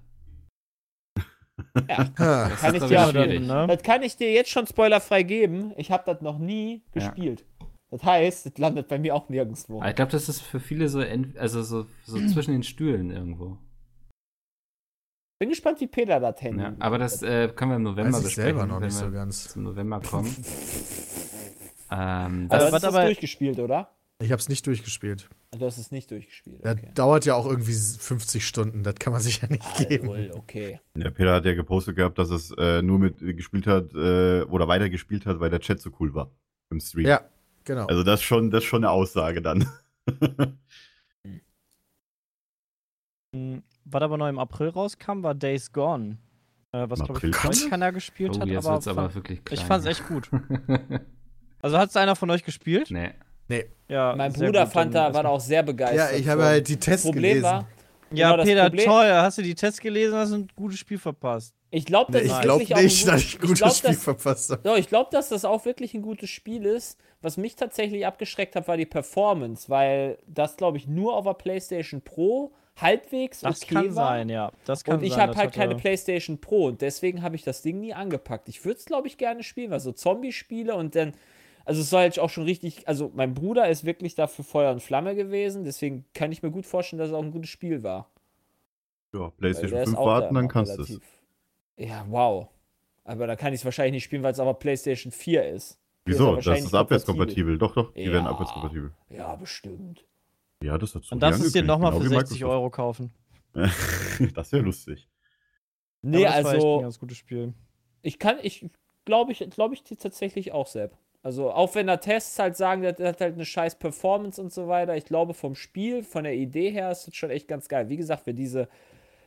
Ja. *laughs* Das Kann ist, ich dir auch schwierig. ne? das kann ich dir jetzt schon spoilerfrei geben. Ich habe das noch nie Ja. Das heißt, es landet bei mir auch nirgendwo. Aber ich glaube, das ist für viele so, also so, so *clears throat* zwischen den Stühlen irgendwo. Bin gespannt, wie Peter das Handy. Ja, aber das äh, können wir im November Weiß ich besprechen, selber noch wenn nicht wir so ganz. zum November *laughs* kommen. ähm, Also, das, du hast es aber- durchgespielt, oder? Ich hab's nicht durchgespielt. Du hast es nicht durchgespielt. Das Okay. dauert ja auch irgendwie 50 Stunden. Das kann man sich ja nicht geben. Alkohol, okay. Der Peter hat ja gepostet gehabt, dass es äh, nur mit gespielt hat äh, oder weiter gespielt hat, weil der Chat so cool war im Stream. Ja, genau. Also das ist schon, das ist schon eine Aussage dann. *laughs* Was aber noch im April rauskam, war Days Gone. Äh, was, Im glaube ich, von euch keiner gespielt oh, hat. jetzt aber aber fand- wirklich klein. ich fand's echt gut. *laughs* Also hat es einer von euch gespielt? nee. Ja, Mein Bruder gut, fand da, war da auch sehr begeistert. ja, ich habe halt die Tests Problem gelesen. war, Ja, genau das Peter, Problem- toll. Hast du die Tests gelesen, hast du ein gutes Spiel verpasst. Ich glaube, das Nee, ich glaube wirklich nicht, dass ich ein gutes glaub, Spiel dass- verpasst habe. Ich glaube, dass das auch wirklich ein gutes Spiel ist. Was mich tatsächlich abgeschreckt hat, war die Performance, weil das, glaube ich, nur auf der PlayStation Pro halbwegs Das okay kann war. sein, ja. Das kann Und ich habe halt keine PlayStation Pro und deswegen habe ich das Ding nie angepackt. Ich würde es, glaube ich, gerne spielen, weil so Zombie-Spiele und dann, also es soll halt auch schon richtig, also mein Bruder ist wirklich dafür Feuer und Flamme gewesen, deswegen kann ich mir gut vorstellen, dass es auch ein gutes Spiel war. Ja, PlayStation der ist 5 auch warten, da dann kannst du es. Ja, wow. Aber da kann ich es wahrscheinlich nicht spielen, weil es aber PlayStation 4 ist. Die ist Wieso? Das wahrscheinlich ist abwärtskompatibel. Doch, doch, die Ja. werden abwärtskompatibel. Ja, bestimmt. Ja, das dazu. Und darfst es dir nochmal für 60 Euro. Kaufen. *laughs* das wäre lustig. Nee, Aber das war echt ein also ganz gutes Spiel. ich kann, ich glaube ich, glaube ich die tatsächlich auch selbst. Also auch wenn da Tests halt sagen, das hat halt eine scheiß Performance und so weiter, ich glaube vom Spiel, von der Idee her ist das schon echt ganz geil. Wie gesagt, wenn diese,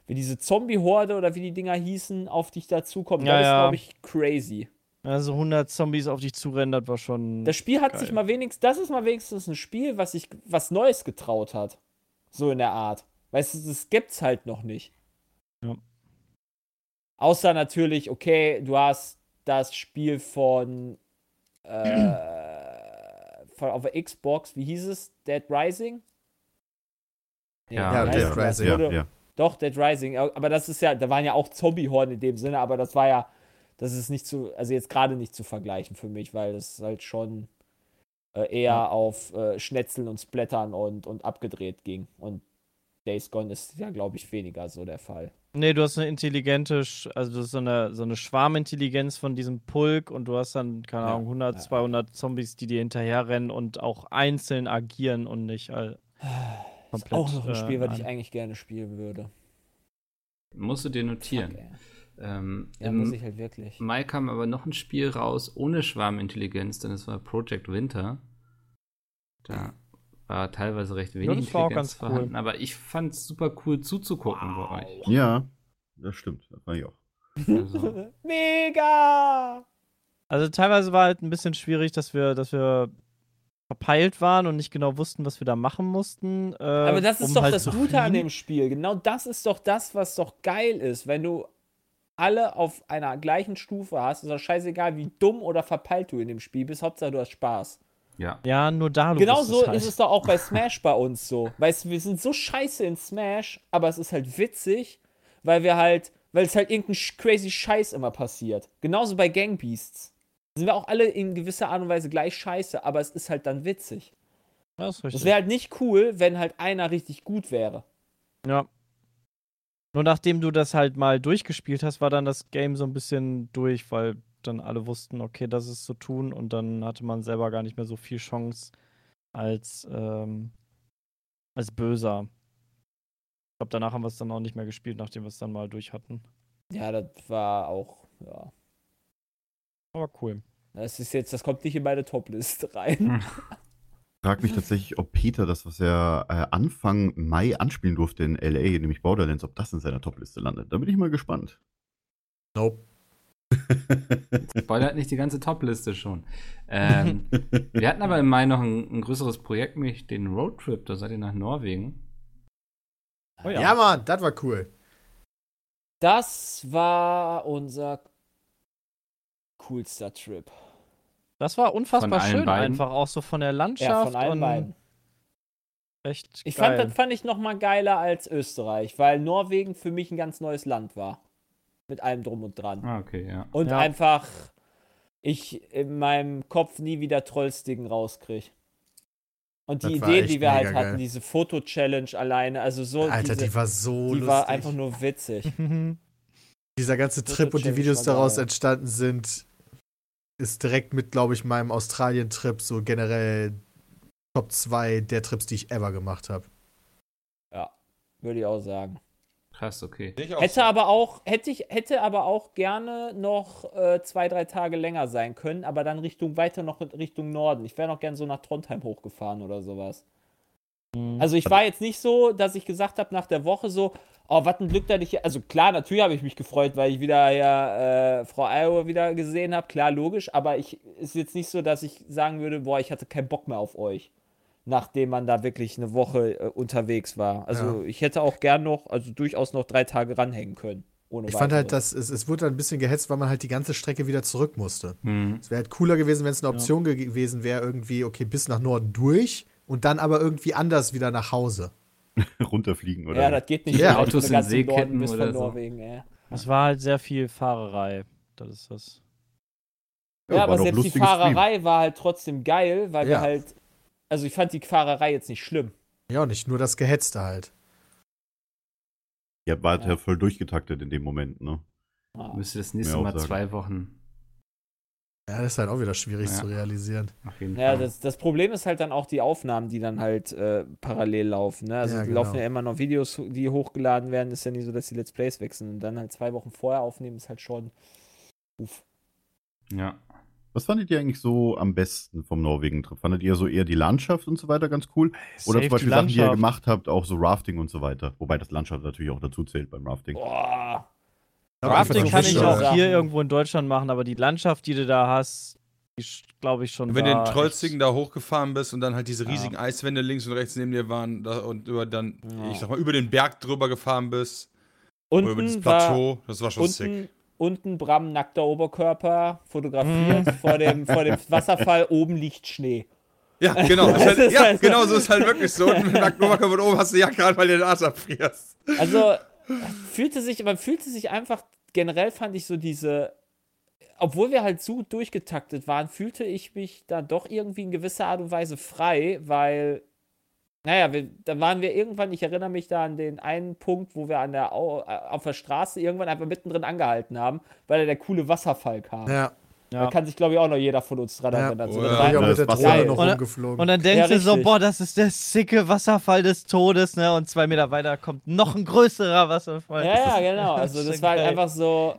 wenn diese Zombie-Horde oder wie die Dinger hießen, auf dich dazukommen, Ja, das ist, ja. glaube ich, crazy. Also 100 Zombies auf dich zurennen, das war schon. Das Spiel hat Geil. sich mal wenigstens, das ist mal wenigstens ein Spiel, was sich was Neues getraut hat. So in der Art. Weißt du, das gibt's halt noch nicht. Ja. Außer natürlich, okay, du hast das Spiel von, äh, *clears throat* von auf der Xbox, wie hieß es? Dead Rising? Nee, Ja, Dead? Rising. Ja, ja. Doch, Dead Rising. Aber das ist ja, da waren ja auch Zombie-Horden in dem Sinne, aber das war ja, das ist nicht zu, also jetzt gerade nicht zu vergleichen für mich, weil das halt schon äh, eher auf äh, Schnetzeln und Splattern und, und abgedreht ging. Und Days Gone ist ja, glaube ich, weniger so der Fall. Nee, du hast eine intelligente, also du hast so eine, so eine Schwarmintelligenz von diesem Pulk und du hast dann, keine Ahnung, 100, ja. 200 Zombies, die dir hinterherrennen und auch einzeln agieren und nicht all, *sighs* Das ist komplett. auch noch ein Spiel, äh, was ich eigentlich gerne spielen würde. Musst du dir notieren. Fuck. Ähm, Ja, Im muss ich halt wirklich. Mai kam aber noch ein Spiel raus ohne Schwarmintelligenz, denn es war Project Winter. Da war teilweise recht Ja, wenig das war auch Intelligenz ganz cool. vorhanden, aber ich fand es super cool zuzugucken bei euch. Ja, das stimmt. Das fand ich auch. Also, *laughs* Mega! Also teilweise war halt ein bisschen schwierig, dass wir, dass wir verpeilt waren und nicht genau wussten, was wir da machen mussten. Äh, Aber das ist um doch halt das Gute an dem Spiel. Genau das ist doch das, was doch geil ist. Wenn du alle auf einer gleichen Stufe hast, ist doch scheißegal, wie dumm oder verpeilt du in dem Spiel bist. Hauptsache, du hast Spaß. ja. Ja, nur da. Genau so halt. ist es doch auch bei Smash bei uns so. Weißt du, wir sind so scheiße in Smash, aber es ist halt witzig, weil wir halt, weil es halt irgendein crazy Scheiß immer passiert. Genauso bei Gang Beasts. Sind wir auch alle in gewisser Art und Weise gleich scheiße, aber es ist halt dann witzig. Das. Es wäre halt nicht cool, wenn halt einer richtig gut wäre. Ja. Nur nachdem du das halt mal durchgespielt hast, war dann das Game so ein bisschen durch, weil dann alle wussten, okay, das ist zu tun und dann hatte man selber gar nicht mehr so viel Chance als, ähm, als Böser. Ich glaube, danach haben wir es dann auch nicht mehr gespielt, nachdem wir es dann mal durch hatten. Ja, das war auch, ja. Aber cool. Das ist jetzt, das kommt nicht in meine Top-Liste rein. *laughs* Ich frage mich tatsächlich, ob Peter das, was er äh, Anfang Mai anspielen durfte in LA, nämlich Borderlands, ob das in seiner Topliste landet. Da bin ich mal gespannt. Nope. *laughs* Spoilert nicht die ganze Top-Liste schon. Ähm, wir hatten aber im Mai noch ein, ein größeres Projekt, nämlich den Roadtrip. Da seid ihr nach Norwegen. Oh Ja, Mann, das war cool. Das war unser coolster Trip. Das war unfassbar schön, beiden? einfach auch so von der Landschaft. Ja, von allen und beiden. Echt Ich geil. fand, das fand ich noch mal geiler als Österreich, weil Norwegen für mich ein ganz neues Land war. Mit allem drum und dran. Ah, okay, ja. Und Ja. einfach ich in meinem Kopf nie wieder Trollstigen rauskriege. Und die Idee, die wir halt mega hatten, geil. diese Foto-Challenge alleine, also so, Alter, diese, die war so die lustig. war einfach nur witzig. *laughs* Dieser ganze Trip und die Videos daraus geil. entstanden sind, ist direkt mit, glaube ich, meinem Australien-Trip so generell Top 2 der Trips, die ich ever gemacht habe. Ja, würde ich auch sagen. Krass, okay. Hätte so. aber auch, hätte ich, hätte aber auch gerne noch äh, zwei, drei Tage länger sein können, aber dann Richtung, weiter noch Richtung Norden. Ich wäre noch gern so nach Trondheim hochgefahren oder sowas. Also ich war jetzt nicht so, dass ich gesagt habe nach der Woche so, oh, was ein Glück, dass ich hier. Also klar, natürlich habe ich mich gefreut, weil ich wieder ja äh, Frau Iowa wieder gesehen habe. Klar, logisch, aber ich ist jetzt nicht so, dass ich sagen würde, boah, ich hatte keinen Bock mehr auf euch. Nachdem man da wirklich eine Woche äh, unterwegs war. Also ich hätte auch gern noch, also durchaus noch drei Tage ranhängen können. Ohne Ich fand halt, dass es, es wurde ein bisschen gehetzt, weil man halt die ganze Strecke wieder zurück musste. Hm. Es wäre halt cooler gewesen, wenn es eine Option ge- gewesen wäre, irgendwie, okay, bis nach Norden durch und dann aber irgendwie anders wieder nach Hause. *laughs* Runterfliegen oder Ja, das geht nicht. Ja, Autos in Seeketten Norden bis oder von so. Norwegen, ey. Es war halt sehr viel Fahrerei. Das ist das. Ja, war aber selbst die Fahrerei war halt trotzdem geil, weil wir Ja. halt. Also ich fand die Fahrerei jetzt nicht schlimm. Ja, und nicht nur das Gehetzte halt. Ihr wart ja. Ja. voll durchgetaktet in dem Moment, ne? Ah. Müsste das nächste Mal zwei Wochen Ja, das ist halt auch wieder schwierig Ja. zu realisieren. Ja, das, das Problem ist halt dann auch die Aufnahmen, die dann halt äh, parallel laufen. Ne? Also Ja, die genau. laufen ja immer noch Videos, die hochgeladen werden. Ist ja nicht so, dass die Let's Plays wechseln. Und dann halt zwei Wochen vorher aufnehmen, ist halt schon. Uff. ja. Was fandet ihr eigentlich so am besten vom Norwegen-Trip? Fandet ihr so eher die Landschaft und so weiter ganz cool? Oder zum Beispiel Sachen, die ihr gemacht habt, auch so Rafting und so weiter? Wobei das Landschaft natürlich auch dazu zählt beim Rafting. Boah. Aber Rafting einfach kann ich auch hier irgendwo in Deutschland machen, aber die Landschaft, die du da hast, glaube ich schon. Wenn du in Trollstigen echt- da hochgefahren bist und dann halt diese Ja. riesigen Eiswände links und rechts neben dir waren da, und über dann, Ja. ich sag mal, über den Berg drüber gefahren bist. Oder über dieses Unten war, Plateau. Das war schon sick. unten, unten Bram nackter Oberkörper fotografiert. vor, dem, vor dem Wasserfall oben liegt Schnee. Ja, genau. *laughs* Das ist Das halt, ja, halt so. genau so ist halt wirklich so. Und mit nacktem Oberkörper von oben hast du ja gerade, weil du den Arsch abfrierst. Also fühlte sich, man fühlte sich einfach, generell fand ich so diese, obwohl wir halt so durchgetaktet waren, fühlte ich mich da doch irgendwie in gewisser Art und Weise frei, weil, naja, wir, da waren wir irgendwann, ich erinnere mich da an den einen Punkt, wo wir an der, äh, auf der Straße irgendwann einfach mittendrin angehalten haben, weil da der coole Wasserfall kam. Ja, Da Ja. kann sich, glaube ich, auch noch jeder von uns dran Ja. erinnern. So, Oh das ja. Ja, mit der das Wasser- Drohne noch Und- rumgeflogen. Und dann denkst Ja, du so, boah, das ist der sicke Wasserfall des Todes, ne? Und zwei Meter weiter kommt noch ein größerer Wasserfall. Ja, ja, genau. Also das war halt einfach so.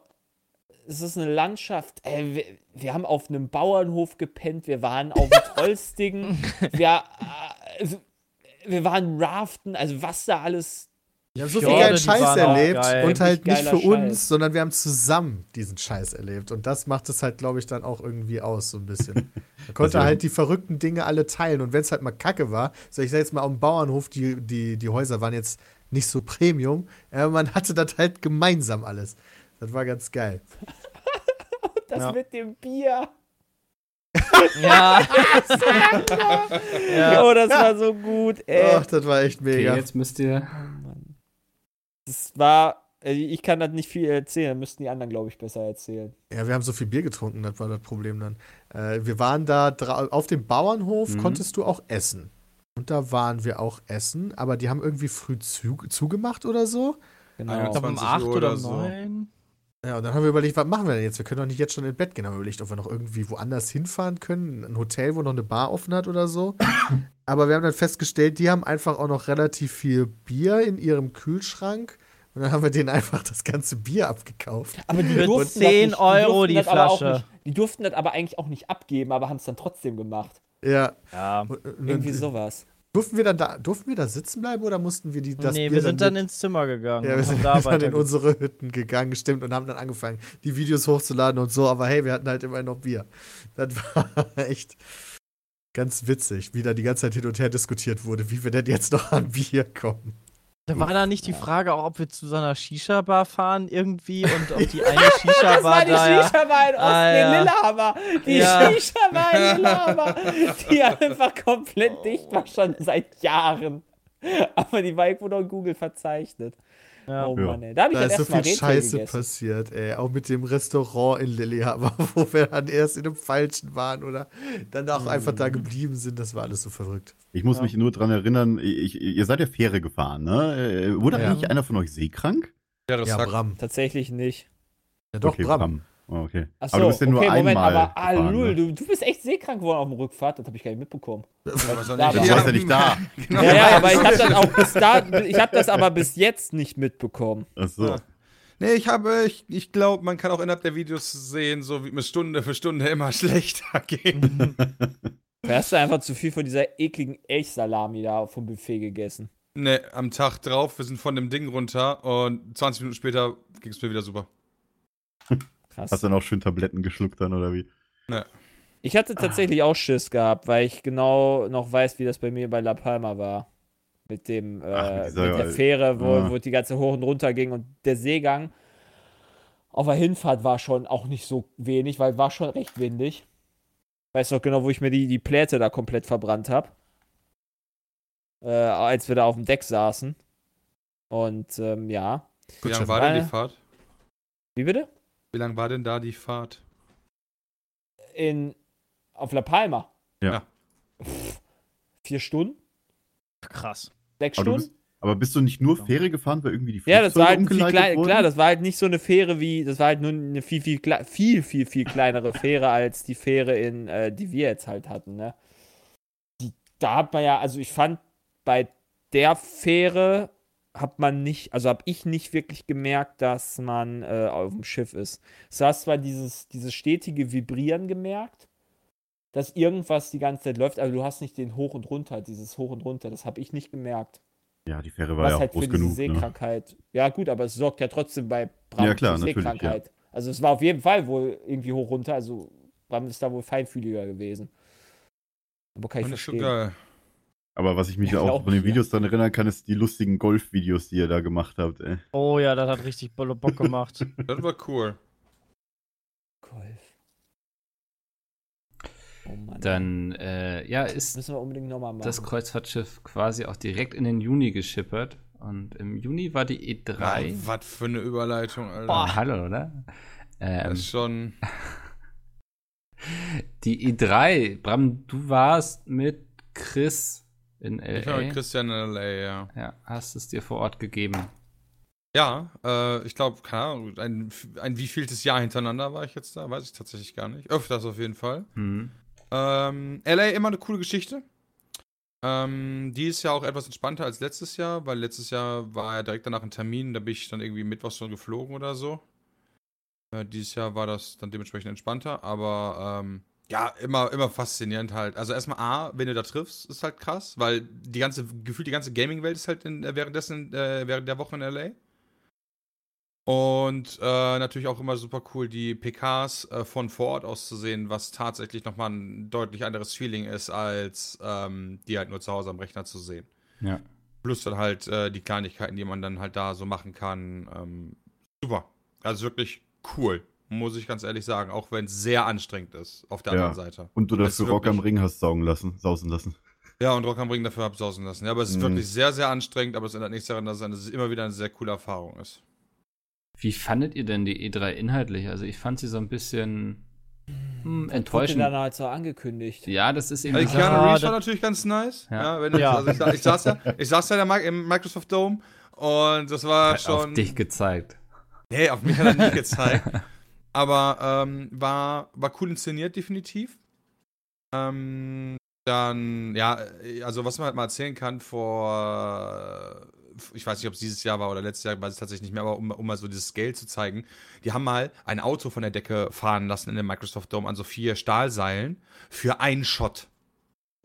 Es ist eine Landschaft. Ey, wir, wir haben auf einem Bauernhof gepennt. Wir waren auf dem *laughs* Trollstigen. wir, äh, also wir waren raften, also was da alles. Wir haben so viel geilen Scheiß erlebt geil. und halt nicht für geiler uns, Scheiß. sondern wir haben zusammen diesen Scheiß erlebt. Und das macht es halt, glaube ich, dann auch irgendwie aus, so ein bisschen. *laughs* Man konnte Also- halt die verrückten Dinge alle teilen. Und wenn es halt mal kacke war, so ich sag jetzt mal auf dem Bauernhof, die, die, die Häuser waren jetzt nicht so Premium, aber man hatte das halt gemeinsam alles. Das war ganz geil. *laughs* Das Ja. mit dem Bier. *laughs* Ja. ja. Oh, das war so gut, ey. Ach, das war echt Okay, mega. jetzt müsst ihr. Das war. äh, Ich kann das nicht viel erzählen, müssten die anderen, glaube ich, besser erzählen. Ja, wir haben so viel Bier getrunken, das war das Problem dann. Äh, wir waren da auf dem Bauernhof, Mhm. konntest du auch essen. Und da waren wir auch essen, aber die haben irgendwie früh zu, zugemacht oder so. Genau. Ich glaube um 20 8 Uhr oder oder so. 9. Ja, und dann haben wir überlegt, was machen wir denn jetzt? Wir können doch nicht jetzt schon ins Bett gehen. Haben wir überlegt, ob wir noch irgendwie woanders hinfahren können. Ein Hotel, wo noch eine Bar offen hat oder so. *coughs* Aber wir haben dann festgestellt, die haben einfach auch noch relativ viel Bier in ihrem Kühlschrank. Und dann haben wir denen einfach das ganze Bier abgekauft. Aber die durften 10 das nicht, Euro durften die auch Flasche. Nicht, die durften das aber eigentlich auch nicht abgeben, aber haben es dann trotzdem gemacht. Ja. Ja. Irgendwie sowas. Durften wir dann da, durften wir da sitzen bleiben oder mussten wir die das nee, Bier wir sind dann mit- ins Zimmer gegangen. Ja, wir sind haben dann in unsere Hütten gegangen, stimmt, und haben dann angefangen, die Videos hochzuladen und so, aber hey, wir hatten halt immer noch Bier. Das *laughs* war echt ganz witzig, wie da die ganze Zeit hin und her diskutiert wurde, wie wir denn jetzt noch an Bier kommen. Da war da nicht die Frage auch, ob wir zu so einer Shisha-Bar fahren irgendwie und ob die *laughs* eine Das Shisha-Bar war die da Shisha-Bar in Osten Ah, ja. in Lillehammer. Die Ja. Shisha-Bar in Lillehammer. *laughs* Die einfach komplett dicht war schon seit Jahren. Aber die war irgendwo noch in Google verzeichnet. Ja. Oh Ja. Mann, ey. Da habe ich Da dann ist so viel Rätsel Scheiße gegessen. passiert, ey. Auch mit dem Restaurant in Lillehammer, *laughs* wo wir dann erst in dem Falschen waren oder dann auch einfach Mhm. da geblieben sind. Das war alles so verrückt. Ich muss Ja. mich nur dran erinnern, ich, ihr seid ja Fähre gefahren, ne? Äh, Wurde Ja. eigentlich einer von euch seekrank? Ja, das Ja, Bram. Tatsächlich nicht. Ja, doch, okay, Bram. Oh, okay. Achso, aber du bist ja nur okay, Moment, einmal aber ah, gefahren, Lul, ne? du, du bist echt seekrank geworden auf dem Rückfahrt, das habe ich gar nicht mitbekommen. *laughs* weiß auch Da war- Du warst ja nicht da. *laughs* Genau. Ja, ja, aber ich habe das *laughs* auch bis da, ich habe das aber bis jetzt nicht mitbekommen. Achso. Ja. Nee, ich habe, ich, ich glaube, man kann auch innerhalb der Videos sehen, so wie mir Stunde für Stunde immer schlechter geht. Da hast du einfach zu viel von dieser ekligen Elchsalami da vom Buffet gegessen. nee, am Tag drauf, wir sind von dem Ding runter und 20 Minuten später ging es mir wieder super. Krass. Hast du dann auch schön Tabletten geschluckt dann oder wie? Ich hatte tatsächlich auch Schiss gehabt, weil ich genau noch weiß, wie das bei mir bei La Palma war. Mit dem, äh, Ach, mit der Fähre, wo, Ja. wo die ganze hoch und runter ging und der Seegang auf der Hinfahrt war schon auch nicht so wenig, weil war schon recht windig. Weiß noch genau, wo ich mir die, die Pläte da komplett verbrannt habe. Äh, als wir da auf dem Deck saßen. Und ähm, ja. Wie Gut, lang Chef. war denn Äh, die Fahrt? Wie bitte? Wie lang war denn da die Fahrt? In, auf La Palma. Ja. Pff, vier Stunden? Krass. Sechs Aber, Stunden? bist, aber bist du nicht nur Fähre gefahren, weil irgendwie die Ja, das war halt viel klein, klar, das war halt nicht so eine Fähre wie, das war halt nur eine viel, viel, kle- viel, viel, viel kleinere Fähre als die Fähre in, äh, die wir jetzt halt hatten, ne? Die, da hat man ja, also ich fand, bei der Fähre hat man nicht, also habe ich nicht wirklich gemerkt, dass man äh, auf dem Schiff ist. Du hast zwar dieses, dieses stetige Vibrieren gemerkt, dass irgendwas die ganze Zeit läuft, aber du hast nicht den Hoch und Runter, dieses Hoch und Runter, das habe ich nicht gemerkt Ja, die Fähre war was ja auch halt für groß diese genug. Ne? Seekrankheit. Ja, gut, aber es sorgt ja trotzdem bei Bram Ja, klar, für Seekrankheit. Also es war auf jeden Fall wohl irgendwie hoch runter. Also Bram ist da wohl feinfühliger gewesen. Aber kann ich Fand ich schon verstehen. geil. Aber was ich mich Ja, auch von den. Videos dann erinnern kann, ist die lustigen Golf-Videos, die ihr da gemacht habt. Ey. Oh ja, das hat richtig Bolle Bock gemacht. *laughs* Das war cool. Golf. Oh Mann. Dann, äh, ja, ist müssen wir unbedingt nochmal machen. das Kreuzfahrtschiff quasi auch direkt in den Juni geschippert. Und im Juni war die E E3. Was für eine Überleitung, Alter. Boah, hallo, oder? Ähm, Das ist schon. *laughs* die E3, Bram, du warst mit Chris in Ich war mit LA. Christian in LA, ja. Ja, hast es dir vor Ort gegeben. Ja, äh, ich glaube, keine Ahnung, ein, ein wievieltes Jahr hintereinander war ich jetzt da, weiß ich tatsächlich gar nicht. Öfters auf jeden Fall. Hm. Ähm, LA immer eine coole Geschichte. Ähm, die ist ja auch etwas entspannter als letztes Jahr, weil letztes Jahr war ja direkt danach ein Termin, da bin ich dann irgendwie mittwochs schon geflogen oder so. Äh, dieses Jahr war das dann dementsprechend entspannter, aber ähm, Ja, immer, immer faszinierend halt. Also erstmal A, wenn du da triffst, ist halt krass, weil die ganze, gefühlt die ganze Gaming-Welt ist halt in, äh, währenddessen, äh, während der Woche in LA. Und äh, natürlich auch immer super cool, die PKs äh, von vor Ort aus zu sehen, was tatsächlich nochmal ein deutlich anderes Feeling ist, als ähm, die halt nur zu Hause am Rechner zu sehen. Ja. Plus dann halt äh, die Kleinigkeiten, die man dann halt da so machen kann. Ähm, super. Also wirklich cool, muss ich ganz ehrlich sagen, auch wenn es sehr anstrengend ist auf der Ja. anderen Seite. Und du dafür Rock am Ring hast saugen lassen, sausen lassen. Ja, und Rock am Ring dafür absausen lassen. Ja, aber es ist Mhm. wirklich sehr, sehr anstrengend, aber es ändert nichts daran, dass es immer wieder eine sehr coole Erfahrung ist. Wie fandet ihr denn die E3 inhaltlich? Also ich fand sie so ein bisschen hm, enttäuschend. dann halt so angekündigt. Ja, das ist eben Also die Keanu Sache. Reeves war natürlich ganz nice. Ja. Ja. Ja. Also ich, ich, saß ja, ich saß ja im Microsoft Dome und das war Hat schon. auf dich gezeigt. Nee, auf mich hat er nie gezeigt. *laughs* Aber ähm, war, war cool inszeniert, definitiv. Ähm, dann, ja, äh, also was man halt mal erzählen kann, vor, äh, ich weiß nicht, ob es dieses Jahr war oder letztes Jahr, weiß ich tatsächlich nicht mehr, aber um, um mal so dieses Scale zu zeigen, die haben mal ein Auto von der Decke fahren lassen in dem Microsoft Dome an so vier Stahlseilen für einen Shot.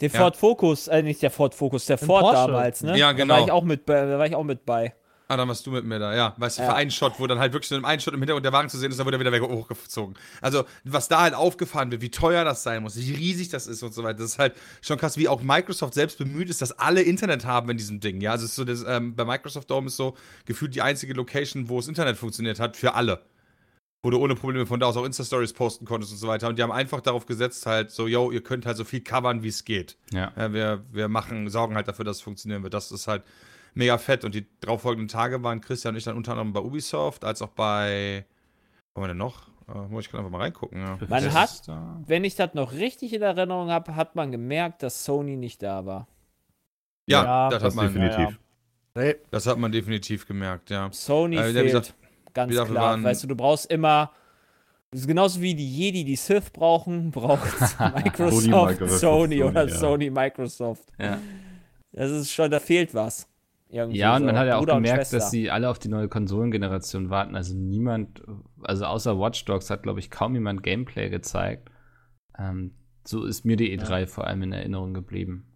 Der Ja. Ford Focus, äh, nicht der Ford Focus, der Ford damals, ne? Ja, Da genau. war ich auch mit, bei- da war ich auch mit bei. Ah, dann warst du mit mir da, ja. Weißt du, Ja. für einen Shot, wo dann halt wirklich so im einen Shot im Hintergrund der Wagen zu sehen ist, dann wird er wieder weg hochgezogen. Also, was da halt aufgefahren wird, wie teuer das sein muss, wie riesig das ist und so weiter, das ist halt schon krass, wie auch Microsoft selbst bemüht ist, dass alle Internet haben in diesem Ding, ja. Also, es ist so, das, ähm, bei Microsoft Dome ist so gefühlt die einzige Location, wo das Internet funktioniert hat, für alle. Wo du ohne Probleme von da aus auch Insta-Stories posten konntest und so weiter. Und die haben einfach darauf gesetzt, halt so, yo, ihr könnt halt so viel covern, wie es geht. Ja. Ja, wir, wir machen, sorgen halt dafür, dass es funktionieren wird. Das ist halt mega fett. Und die darauffolgenden Tage waren Christian und ich dann unter anderem bei Ubisoft, als auch bei. Wo haben wir denn noch? Äh, muss ich einfach mal reingucken. Ja. Man Das hat- ist da. Wenn ich das noch richtig in Erinnerung habe, hat man gemerkt, dass Sony nicht da war. Ja, Ja, das, Das hat man, definitiv. Nee, das hat man definitiv gemerkt, ja. Sony Äh, fehlt. gesagt, ganz gesagt, klar. waren- weißt du, du brauchst immer. Das ist genauso wie die Jedi die Sith brauchen, *laughs* braucht *laughs* Microsoft, Microsoft, Sony, Sony, oder ja. Sony, Microsoft. Ja. Das ist schon, da fehlt was. Irgendwie Ja, und so. man hat ja auch gemerkt, dass sie alle auf die neue Konsolengeneration warten. Also niemand, also außer Watch Dogs hat, glaube ich, kaum jemand Gameplay gezeigt. Ähm, so ist mir die E3 vor allem in Erinnerung geblieben. *laughs*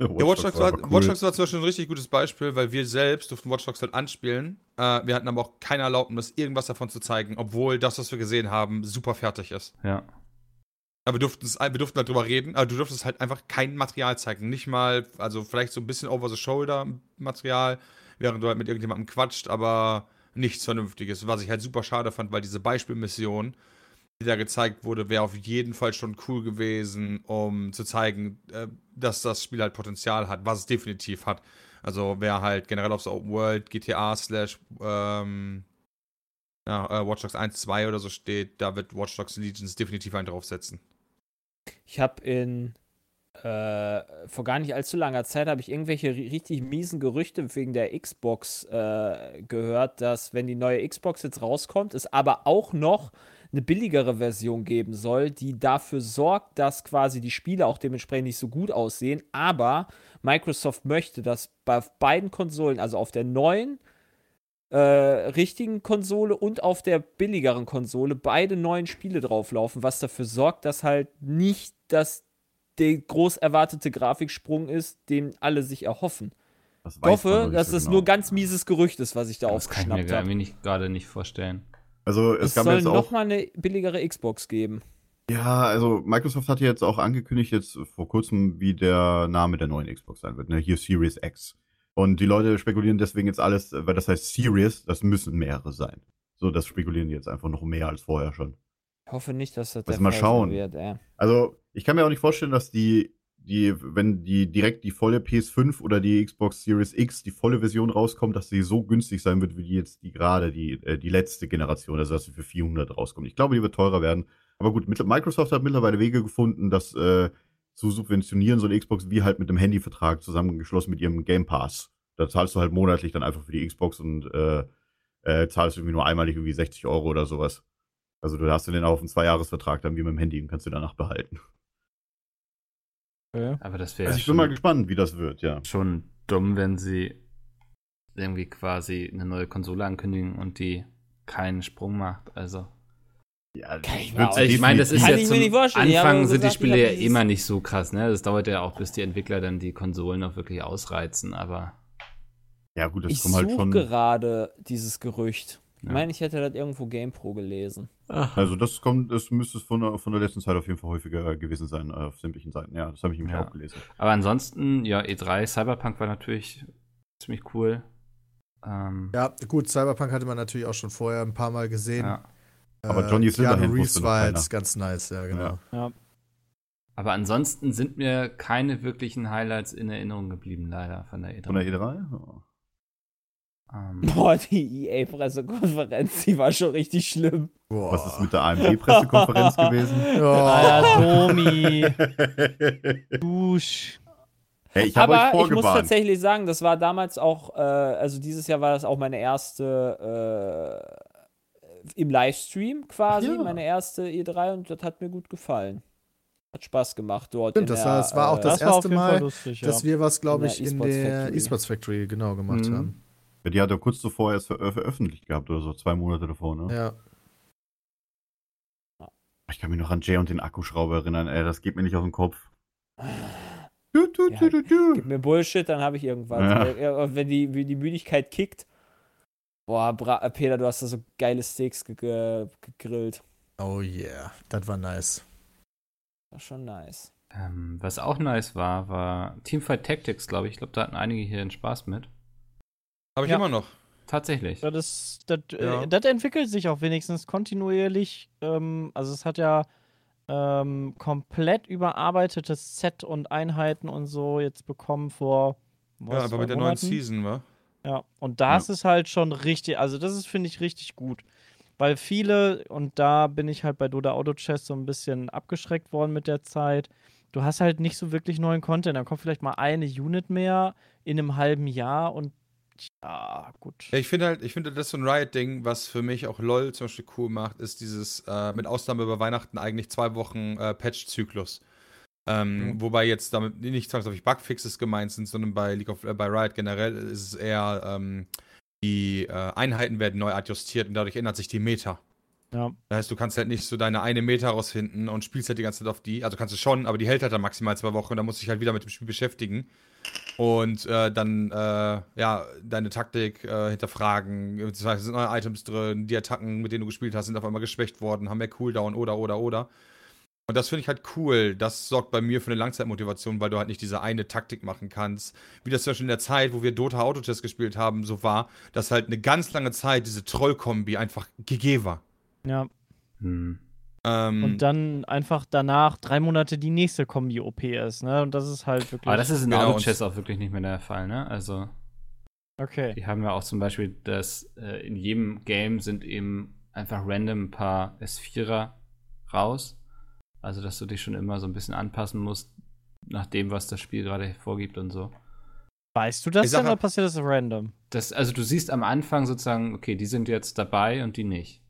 Ja, Watch Dogs, war, cool. Watch Dogs war zum Beispiel ein richtig gutes Beispiel, weil wir selbst durften Watch Dogs halt anspielen. Äh, wir hatten aber auch keine Erlaubnis, irgendwas davon zu zeigen, obwohl das, was wir gesehen haben, super fertig ist. Ja. Aber wir durften, halt drüber reden, aber du durftest halt einfach kein Material zeigen. Nicht mal, also vielleicht so ein bisschen over-the-shoulder-Material, während du halt mit irgendjemandem quatscht, aber nichts Vernünftiges. Was ich halt super schade fand, weil diese Beispielmission, die da gezeigt wurde, wäre auf jeden Fall schon cool gewesen, um zu zeigen, äh, dass das Spiel halt Potenzial hat, was es definitiv hat. Also wer halt generell auf so Open World, GTA slash ähm, ja, äh, Watch Dogs 1, 2 oder so steht, da wird Watch Dogs Legions definitiv einen draufsetzen. Ich habe in äh, vor gar nicht allzu langer Zeit habe ich irgendwelche ri- richtig miesen Gerüchte wegen der Xbox äh, gehört, dass wenn die neue Xbox jetzt rauskommt, es aber auch noch eine billigere Version geben soll, die dafür sorgt, dass quasi die Spiele auch dementsprechend nicht so gut aussehen. Aber Microsoft möchte, dass bei beiden Konsolen, also auf der neuen äh, richtigen Konsole und auf der billigeren Konsole beide neuen Spiele drauflaufen, was dafür sorgt, dass halt nicht das der groß erwartete Grafiksprung ist, den alle sich erhoffen. Das Ich hoffe, dass so das genau. nur ganz mieses Gerücht ist, was ich da Das kann ich mir aufgeschnappt habe. gerade nicht vorstellen. Also es Es gab soll jetzt auch. nochmal eine billigere Xbox geben. Ja, also Microsoft hat jetzt auch angekündigt, jetzt vor kurzem, wie der Name der neuen Xbox sein wird. Ne? Hier Series X. Und die Leute spekulieren deswegen jetzt alles, weil das heißt Series, das müssen mehrere sein. So, das spekulieren die jetzt einfach noch mehr als vorher schon. Ich hoffe nicht, dass das Lass der mal Fall schauen. wird. Ey. Also, ich kann mir auch nicht vorstellen, dass die, die, wenn die direkt die volle PS5 oder die Xbox Series X, die volle Version rauskommt, dass sie so günstig sein wird, wie die jetzt die gerade, die, äh, die letzte Generation, also dass sie für 400 rauskommt. Ich glaube, die wird teurer werden. Aber gut, Microsoft hat mittlerweile Wege gefunden, das äh, zu subventionieren, so eine Xbox wie halt mit einem Handyvertrag zusammengeschlossen mit ihrem Game Pass. Da zahlst du halt monatlich dann einfach für die Xbox und äh, äh, zahlst irgendwie nur einmalig irgendwie 60 Euro oder sowas. Also du hast den auf einen Zweijahresvertrag dann wie mit dem Handy und kannst du danach behalten. Aber das wäre Also ich bin mal gespannt, wie das wird, ja. schon dumm, wenn sie irgendwie quasi eine neue Konsole ankündigen und die keinen Sprung macht. Also Ja, Kann ich ich ich meine, das ist ja ich mir zum. Die Anfang nur sind die Spiele ich ja immer nicht so krass, ne? Das dauert ja auch, bis die Entwickler dann die Konsolen auch wirklich ausreizen, aber Ja, gut, das Ich kommt halt suche schon. gerade dieses Gerücht. Ich Ja. meine, ich hätte das irgendwo GamePro gelesen. Also, das kommt, das müsste es von, der- von der letzten Zeit auf jeden Fall häufiger gewesen sein, äh, auf sämtlichen Seiten. Ja, das habe ich nämlich Ja. auch gelesen. aber ansonsten, ja, E3, Cyberpunk war natürlich ziemlich cool. Ähm, Ja, gut, Cyberpunk hatte man natürlich auch schon vorher ein paar Mal gesehen. ja. Aber Johnny Silverhand Keanu Reeves war jetzt ganz nice, ja, genau. Ja. Aber ansonsten sind mir keine wirklichen Highlights in Erinnerung geblieben, leider, von der E E3. Von der E3? Ja. Ähm, Boah, die EA-Pressekonferenz, die war schon richtig schlimm. Boah. Was ist mit der AMD-Pressekonferenz *laughs* gewesen? Ja. Ah, Domi, *laughs* Dusch. Hey, ich Aber ich muss tatsächlich sagen, das war damals auch, äh, also dieses Jahr war das auch meine erste äh, im Livestream quasi, Ja. meine erste E3 und das hat mir gut gefallen. Hat Spaß gemacht dort. Stimmt, das der, war- das war auch äh, das Das war auf erste Mal, lustig, ja. Dass wir was, glaube In ich, der in E-Sports der Factory. eSports Factory genau gemacht Mhm. haben. Ja, die hat er kurz zuvor erst ver äh, veröffentlicht gehabt oder so, zwei Monate davor, ne? Ja. Ich kann mich noch an Jay und den Akkuschrauber erinnern, ey, das geht mir nicht aus dem Kopf. Du, du, Ja, du, du, du. Gib mir Bullshit, dann habe ich irgendwas. Ja. Äh, Wenn die, wie die Müdigkeit kickt. Boah, Bra äh, Peter, du hast da so geile Steaks ge ge gegrillt. Oh yeah, das war nice. War schon nice. ähm, was auch nice war, war Teamfight Tactics, glaube ich. Ich glaube, da hatten einige hier einen Spaß mit. Habe ich Ja. immer noch. Tatsächlich. Ja, das, das, Ja. äh, das entwickelt sich auch wenigstens kontinuierlich. Ähm, also es hat ja ähm, komplett überarbeitetes Set und Einheiten und so jetzt bekommen vor Ja, was, aber zwei mit der neuen Monaten? Season, wa? Ja, und das ist halt schon richtig, also das ist, finde ich, richtig gut. Weil viele, und da bin ich halt bei Doda Auto Chess so ein bisschen abgeschreckt worden mit der Zeit, du hast halt nicht so wirklich neuen Content. Dann kommt vielleicht mal eine Unit mehr in einem halben Jahr und ja, gut. Ja, ich finde halt, ich finde, das so ein Riot-Ding, was für mich auch LOL zum Beispiel cool macht, ist dieses, äh, mit Ausnahme über Weihnachten eigentlich zwei Wochen äh, Patch-Zyklus. Ähm, Wobei jetzt damit nicht zwangsläufig Bugfixes gemeint sind, sondern bei League of äh, bei Riot generell ist es eher, ähm, die äh, Einheiten werden neu adjustiert und dadurch ändert sich die Meta. Ja. Das heißt, du kannst halt nicht so deine eine Meter rausfinden und spielst halt die ganze Zeit auf die. Also kannst du schon, aber die hält halt dann maximal zwei Wochen und dann musst du dich halt wieder mit dem Spiel beschäftigen. Und äh, dann, äh, ja, deine Taktik äh, hinterfragen. Das heißt, es sind neue Items drin, die Attacken, mit denen du gespielt hast, sind auf einmal geschwächt worden, haben mehr Cooldown oder, oder, oder. Und das finde ich halt cool. Das sorgt bei mir für eine Langzeitmotivation, weil du halt nicht diese eine Taktik machen kannst. Wie das zum Beispiel in der Zeit, wo wir Dota Autotest gespielt haben, so war, dass halt eine ganz lange Zeit diese Troll-Kombi einfach GG war. Ja. Hm. Ähm, Und dann einfach danach drei Monate die nächste Kombi-OP ist, ne? Und das ist halt wirklich. Aber das ist in Genau, Auto-Chess auch wirklich nicht mehr der Fall, ne? Also, okay. die haben ja auch zum Beispiel, dass äh, in jedem Game sind eben einfach random ein paar S4er raus. Also, dass du dich schon immer so ein bisschen anpassen musst, nach dem, was das Spiel gerade vorgibt und so. Weißt du das denn oder passiert das random? Das, also, du siehst am Anfang sozusagen, okay, die sind jetzt dabei und die nicht.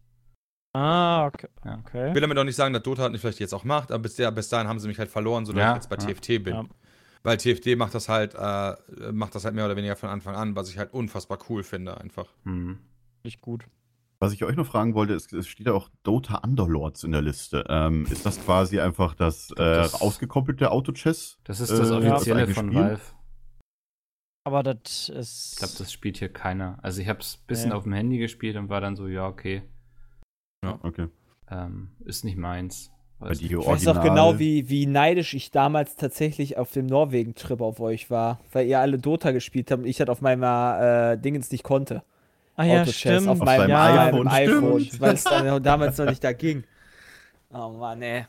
Ah, okay. Ja. okay. Ich will damit auch nicht sagen, dass Dota nicht vielleicht jetzt auch macht, aber bis, der, bis dahin haben sie mich halt verloren, sodass Ja, ich jetzt bei ja. TFT bin. Ja. Weil TFT macht das halt, äh, macht das halt mehr oder weniger von Anfang an, was ich halt unfassbar cool finde, einfach. Hm. Nicht gut. Was ich euch noch fragen wollte, ist, es steht ja auch Dota Underlords in der Liste. Ähm, ist das quasi einfach das, äh, das- ausgekoppelte Auto-Chess? Das ist das Äh, offizielle von Spiel? Valve. Aber das ist. Ich glaube, das spielt hier keiner. Also, ich habe es ein bisschen Ja. auf dem Handy gespielt und war dann so, ja, okay, Okay. ähm, ist nicht meins. Weil Weiß. Ich weiß auch genau, wie, wie neidisch ich damals tatsächlich auf dem Norwegen-Trip auf euch war, weil ihr alle Dota gespielt habt und ich das auf meiner äh, Dingens nicht konnte. Ah, ja, Autochess stimmt. auf Auf meinem, ja, iPhone, iPhone, weil es dann damals noch nicht da ging. Oh Mann, ey.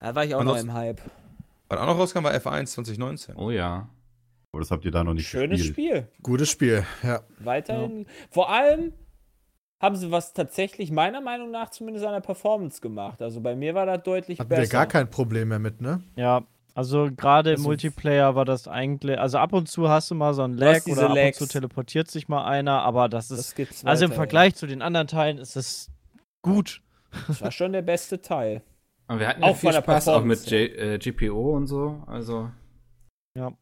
Da war ich auch Und noch das- im Hype. Was auch noch rauskam, war F1 2019. Oh ja. Oh, das habt ihr da noch nicht Schönes gespielt. Spiel. Gutes Spiel, ja. Weiterhin. Vor allem haben sie was tatsächlich meiner Meinung nach zumindest an der Performance gemacht. Also bei mir war das deutlich Hatten besser. wir gar kein Problem mehr mit, ne? Ja, also gerade im Multiplayer war das eigentlich, also ab und zu hast du mal so einen Lag oder ab Lags. und zu teleportiert sich mal einer, aber das ist, das gibt's also im weiterhin. Vergleich zu den anderen Teilen ist es gut. Das war schon der beste Teil. Und wir hatten ja Auch viel von der Spaß auch mit J äh, GPO und so. Also, Ja.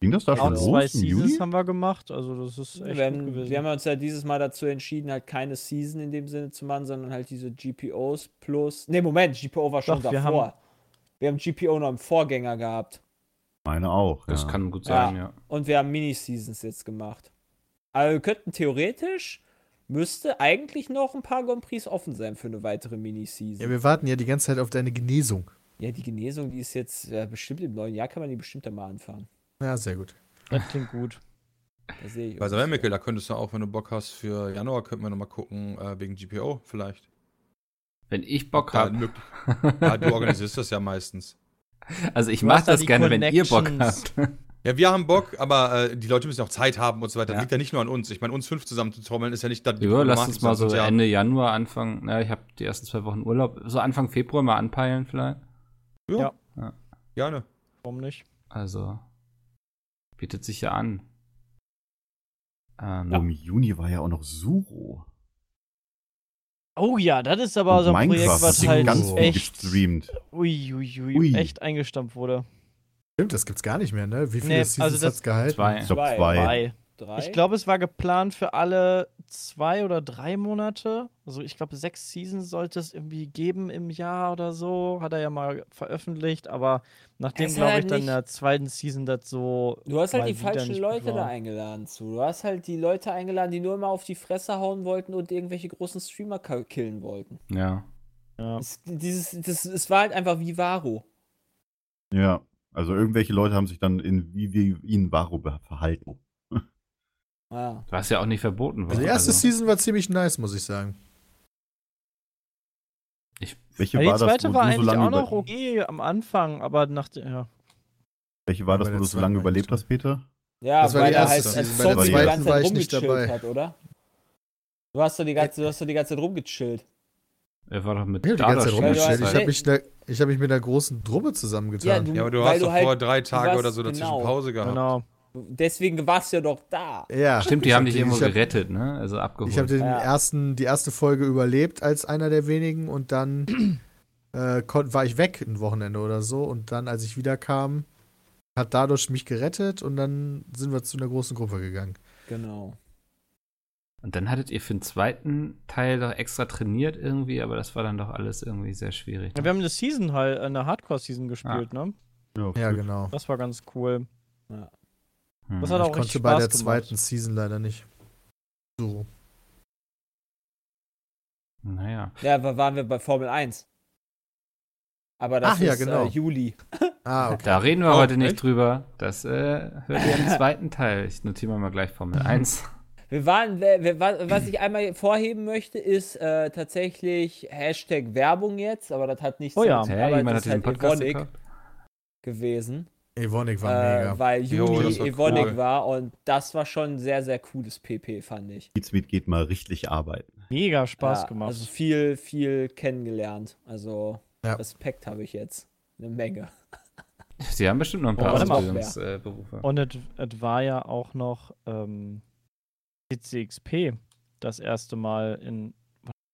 Ging das da Auch schon zwei los im Seasons Juli? haben wir gemacht, also das ist echt Wir gut haben, wir haben uns ja dieses Mal dazu entschieden, halt keine Season in dem Sinne zu machen, sondern halt diese GPOs plus. Ne, Moment, GPO war schon Doch, wir davor. Wir haben GPO noch im Vorgänger gehabt. Meine auch. Das ja. kann gut Ja. sein, ja. Und wir haben Mini-Seasons jetzt gemacht. Aber wir könnten theoretisch, müsste eigentlich noch ein paar Grand Prix offen sein für eine weitere Mini-Season. Ja, wir warten ja die ganze Zeit auf deine Genesung. Ja, die Genesung, die ist jetzt ja, bestimmt im neuen Jahr, kann man die bestimmt dann mal anfangen. Ja, sehr gut. Das klingt gut. Da sehe ich. Bei. Ceramical, da könntest du auch, wenn du Bock hast, für Januar könnten wir nochmal gucken, äh, wegen GPO vielleicht. Wenn ich Bock Ja, habe. *laughs* ja, du organisierst das ja meistens. Also ich mache da das die gerne, wenn ihr Bock habt. *laughs* Ja, wir haben Bock, aber äh, die Leute müssen auch Zeit haben und so weiter. Das Ja. liegt ja nicht nur an uns. Ich meine, uns fünf zusammen zu trommeln ist ja nicht das. Ja, lass uns mal so ja- Ende Januar, Anfang, na, ich habe die ersten zwei Wochen Urlaub, so Anfang Februar mal anpeilen vielleicht. Ja. Ja. Gerne. Warum nicht? Also bietet sich ja an. Ähm, Oh, Im Juni war ja auch noch Suro. Oh ja, das ist aber so ein Minecraft Projekt, was halt ganz echt, gestreamt. ui, ui, ui, Ui. echt eingestampft wurde. Stimmt, das gibt's gar nicht mehr, ne? Wie viele Nee, Seasons also das- hat's gehalten? zwei. Ich glaube Zwei. Drei? Ich glaube, es war geplant für alle zwei oder drei Monate. Also ich glaube, sechs Seasons sollte es irgendwie geben im Jahr oder so. Hat er ja mal veröffentlicht, aber nachdem, glaube halt ich, dann in der zweiten Season das so. Du hast halt die falschen Leute gut da war. eingeladen zu. Du hast halt die Leute eingeladen, die nur immer auf die Fresse hauen wollten und irgendwelche großen Streamer killen wollten. ja. Ja. Es, dieses, das, es war halt einfach wie Varo. Ja. Also irgendwelche Leute haben sich dann in wie wir ihn Varo be- verhalten. Ja. Was ja auch nicht verboten war. Also die erste also, Season war ziemlich nice, muss ich sagen. ich, Welche Ja, die war das, zweite wo war du so eigentlich lange auch noch okay am Anfang, aber nach der, ja. Welche war das, wo du so lange überlebt hast, Peter? Ja, Das war weil die er erste halt als Bei der zweiten ganze war Zeit ich nicht rumgechillt dabei. hat, oder? Du hast doch die ganze, du hast doch die ganze Zeit rumgechillt. er war doch mit Ich hab die ganze Zeit du rumgestellt. hast- Ich habe mich, ich hab mich mit einer großen Truppe zusammengetan. Ja, Ja, aber du hast du doch halt- vor drei Tage warst- oder so dazwischen genau. Pause gehabt. Genau. Deswegen warst du ja doch da. Ja, Stimmt, die ich haben hab dich irgendwo gerettet, ne? Also abgeholt. Ich habe Ja. ersten, die erste Folge überlebt als einer der wenigen und dann äh, kon- war ich weg ein Wochenende oder so und dann, als ich wiederkam, hat dadurch mich gerettet und dann sind wir zu einer großen Gruppe gegangen. Genau. Und dann hattet ihr für den zweiten Teil doch extra trainiert irgendwie, aber das war dann doch alles irgendwie sehr schwierig. Ja, wir haben eine Season halt, eine Hardcore-Season gespielt, ne? Ja, genau. Das war ganz cool. Hm. Das hat auch Ich richtig konnte bei Spaß der gemacht. zweiten Season leider nicht. So. Naja. Ja, wa- waren wir bei Formel 1. Aber das Ach ja, ist genau. äh, Juli. Ah, okay. Da reden wir Oh, heute nicht echt? drüber. Das äh, hört ihr im *laughs* zweiten Teil. Ich notiere mal gleich Formel 1. Wir waren, wir, wir, wa- was ich einmal vorheben möchte, ist äh, tatsächlich Hashtag Werbung jetzt, aber das hat nichts Oh ja. zu tun, aber jemand das hat diesen ist halt Podcast gewesen. Evonik war Äh, mega. weil Jo, Juli das war Evonik cool. war und das war schon ein sehr, sehr cooles PP, fand ich. Pizmeet geht mal richtig arbeiten. Mega Spaß Ja, gemacht. Also viel, viel kennengelernt. Also Ja. Respekt habe ich jetzt. Eine Menge. *laughs* Sie haben bestimmt noch ein Oh, paar mal. Ausbildungsberufe. Und es war ja auch noch ähm, CCXP das erste Mal in.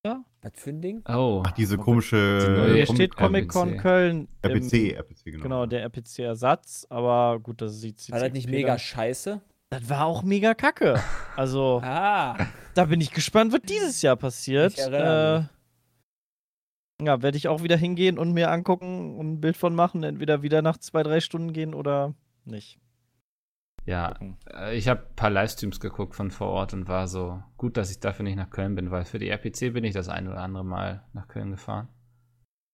Was für ein Ding? oh. Ach, diese komische Die neue Hier Comic- steht Comic-Con RPC. Köln. im- RPC, RPC, genau. Genau, der RPC-Ersatz, aber gut, das sieht War das nicht mega dann- scheiße? Das war auch mega kacke. Also, *laughs* Ah, da bin ich gespannt, was dieses Jahr passiert. Ich Äh, ja, werde ich auch wieder hingehen und mir angucken und ein Bild von machen. Entweder wieder nach zwei, drei Stunden gehen oder nicht. Ja, Gucken. äh, ich habe ein paar Livestreams geguckt von vor Ort und war so gut, dass ich dafür nicht nach Köln bin, weil für die RPC bin ich das ein oder andere Mal nach Köln gefahren.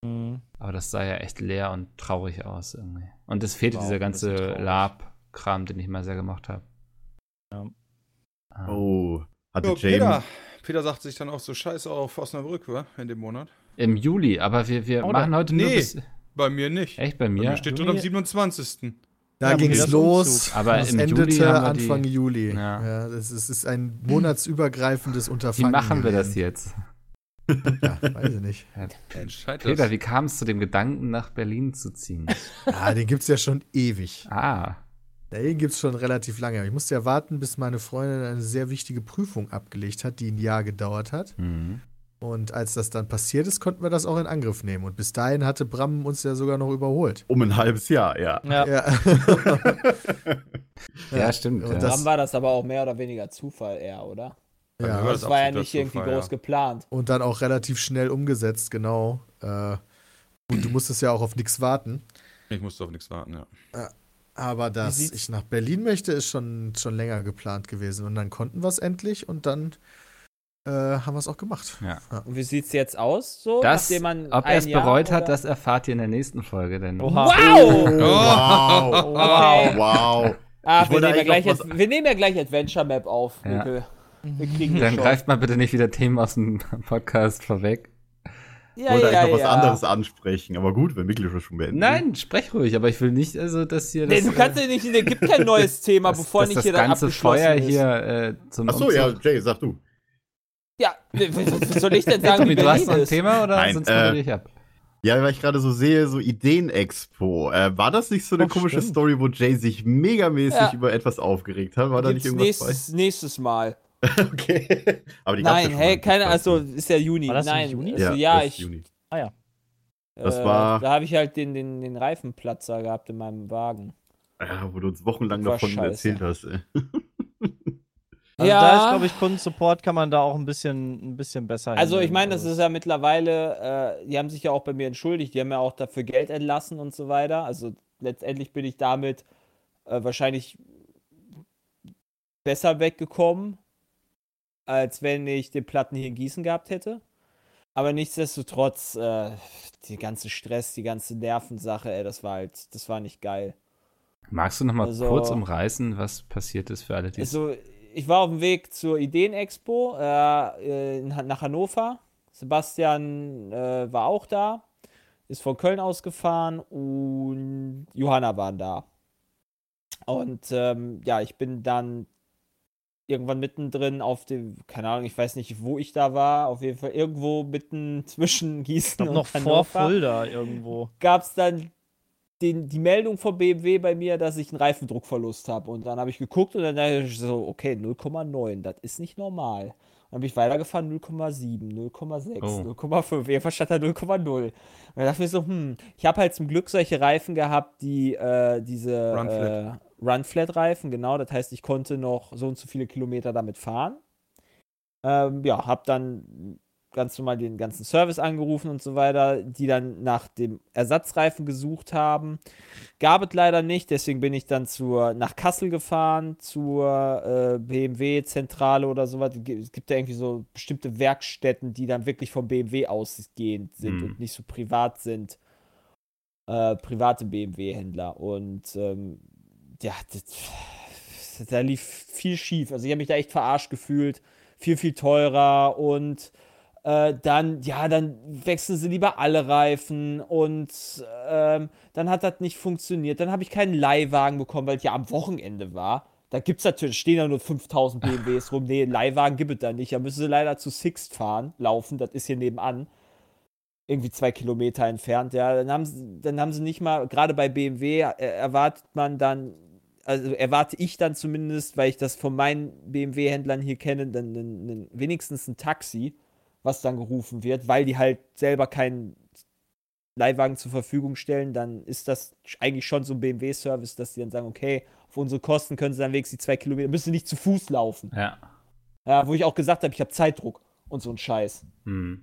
Mhm. Aber das sah ja echt leer und traurig aus irgendwie. Und es fehlte dieser ganze. Lab-Kram, den ich mal sehr gemacht habe. Ja. Ah. Oh, hatte Jo, Peter. Peter sagt sich dann auch so scheiße auf Osnabrück, wa? In dem Monat. Im Juli, aber wir, wir Oder- machen heute nur Nee. bis. Bei mir nicht. Echt bei Bei mir? mir steht drin am 27. Da Ja, ging es los. Aber es endete Juli wir die- Anfang Juli. Ja. Ja. das ist, es ist ein monatsübergreifendes Wie Unterfangen. machen wir das jetzt? Ja, weiß ich nicht. Entscheid Peter, das. wie kam es zu dem Gedanken, nach Berlin zu ziehen? *laughs* Ah, den gibt es ja schon ewig. Ah, Den gibt es schon relativ lange. Ich musste ja warten, bis meine Freundin eine sehr wichtige Prüfung abgelegt hat, die ein Jahr gedauert hat. mhm. Und als das dann passiert ist, konnten wir das auch in Angriff nehmen. Und bis dahin hatte Bram uns ja sogar noch überholt. Um ein halbes Jahr, ja. Ja. Ja, *laughs* Ja, stimmt. Und ja. das- Dann war das aber auch mehr oder weniger Zufall eher, oder? Ja. war Das war ja nicht irgendwie Zufall, groß ja. geplant. Und dann auch relativ schnell umgesetzt, genau. Äh, und du musstest ja auch auf nichts warten. Ich musste auf nichts warten, ja. Aber dass ich nach Berlin möchte, ist schon, schon länger geplant gewesen. Und dann konnten wir es endlich und dann äh, haben wir es auch gemacht. Ja. Und wie sieht's jetzt aus, so? Das, nachdem man ob er es Jahr bereut hat, oder- das erfahrt ihr in der nächsten Folge. Denn Oha. Wow! Wow, Okay. wow. Ah, wir nehmen, ja gleich, Ad- wir nehmen ja gleich Adventure Map auf, Ja. Mikkel. Wir kriegen das dann schon. greift mal bitte nicht wieder Themen aus dem Podcast vorweg. Ja, wollte ja, eigentlich noch was ja. anderes ansprechen, aber gut, wenn Mikkel das schon beendet. Nein, sprech ruhig, aber ich will nicht, also, dass hier Nee, das, du kannst ja nicht, es gibt kein neues Thema, *laughs* dass, bevor dass nicht das hier dann ganze Feuer ist. hier äh, zum Achso, ja, Jay, sag du. Ja, was soll ich denn sagen, Tommy, du hast noch ein? Thema oder Nein, sonst äh, ich ab? Ja, weil ich gerade so sehe, so Ideen-Expo. Äh, war das nicht so eine Oh, komische stimmt. Story, wo Jay sich megamäßig Ja. über etwas aufgeregt hat? War da nicht irgendwas nächstes, nächstes Mal. bei? *laughs* Okay. Aber die ja Nein, schon hey, keine, also ist ja Juni. War das Nein, Juni? Also, ja, ja, das ist ich. Juni. Äh, Das war- Da habe ich halt den, den, den Reifenplatzer gehabt in meinem Wagen. Ja, wo du uns wochenlang davon scheiße. erzählt hast. Ey. *laughs* Also Ja. da ist, glaube ich, Kundensupport kann man da auch ein bisschen, ein bisschen besser Also ich meine, das Also ist ja mittlerweile, äh, die haben sich ja auch bei mir entschuldigt, die haben ja auch dafür Geld entlassen und so weiter. Also letztendlich bin ich damit äh, wahrscheinlich besser weggekommen, als wenn ich den Platten hier in Gießen gehabt hätte. Aber nichtsdestotrotz, äh, die ganze Stress, die ganze Nervensache, ey, das war halt, das war nicht geil. Magst du noch mal also- kurz umreißen, was passiert ist für alle, die Also, ich war auf dem Weg zur Ideenexpo äh, in, nach Hannover. Sebastian äh, war auch da, ist von Köln ausgefahren und Johanna waren da. Und ähm, ja, ich bin dann irgendwann mittendrin auf dem, keine Ahnung, ich weiß nicht, wo ich da war, auf jeden Fall irgendwo mitten *laughs* zwischen Gießen und noch vor Hannover Fulda irgendwo. gab es dann den, die Meldung von BMW bei mir, dass ich einen Reifendruckverlust habe. Und dann habe ich geguckt und dann dachte ich so, okay, 0,9, das ist nicht normal. Dann bin ich weitergefahren, 0,7, 0,6, Oh. 0,5. Irgendwann stand da 0,0. Und dann dachte ich mir so, hm, ich habe halt zum Glück solche Reifen gehabt, die äh, diese Runflat. äh, Run-Flat-Reifen, genau. Das heißt, ich konnte noch so und so viele Kilometer damit fahren. Ähm, ja, habe dann ganz normal den ganzen Service angerufen und so weiter, die dann nach dem Ersatzreifen gesucht haben. Gab es leider nicht, deswegen bin ich dann zur, nach Kassel gefahren, zur äh, BMW-Zentrale oder sowas. Es gibt ja irgendwie so bestimmte Werkstätten, die dann wirklich vom BMW ausgehend sind Hm. und nicht so privat sind. Äh, private BMW-Händler. Und ähm, ja, das, da lief viel schief. Also ich habe mich da echt verarscht gefühlt. Viel, viel teurer und äh, dann, ja, dann wechseln sie lieber alle Reifen und ähm, dann hat das nicht funktioniert. Dann habe ich keinen Leihwagen bekommen, weil es ja am Wochenende war. Da gibt es natürlich, stehen ja nur 5000 BMWs rum. Nee, Leihwagen gibt es da nicht. Da müssen sie leider zu Sixt fahren, laufen. Das ist hier nebenan. Irgendwie zwei Kilometer entfernt. Ja, dann haben sie, dann haben sie nicht mal, gerade bei BMW äh, erwartet man dann, also erwarte ich dann zumindest, weil ich das von meinen BMW-Händlern hier kenne, dann, dann, dann wenigstens ein Taxi, was dann gerufen wird, weil die halt selber keinen Leihwagen zur Verfügung stellen, dann ist das eigentlich schon so ein BMW-Service, dass die dann sagen, okay, auf unsere Kosten können sie dann wenigstens die zwei Kilometer, müssen nicht zu Fuß laufen. Ja. Ja, wo ich auch gesagt habe, ich habe Zeitdruck und so ein Scheiß. Hm.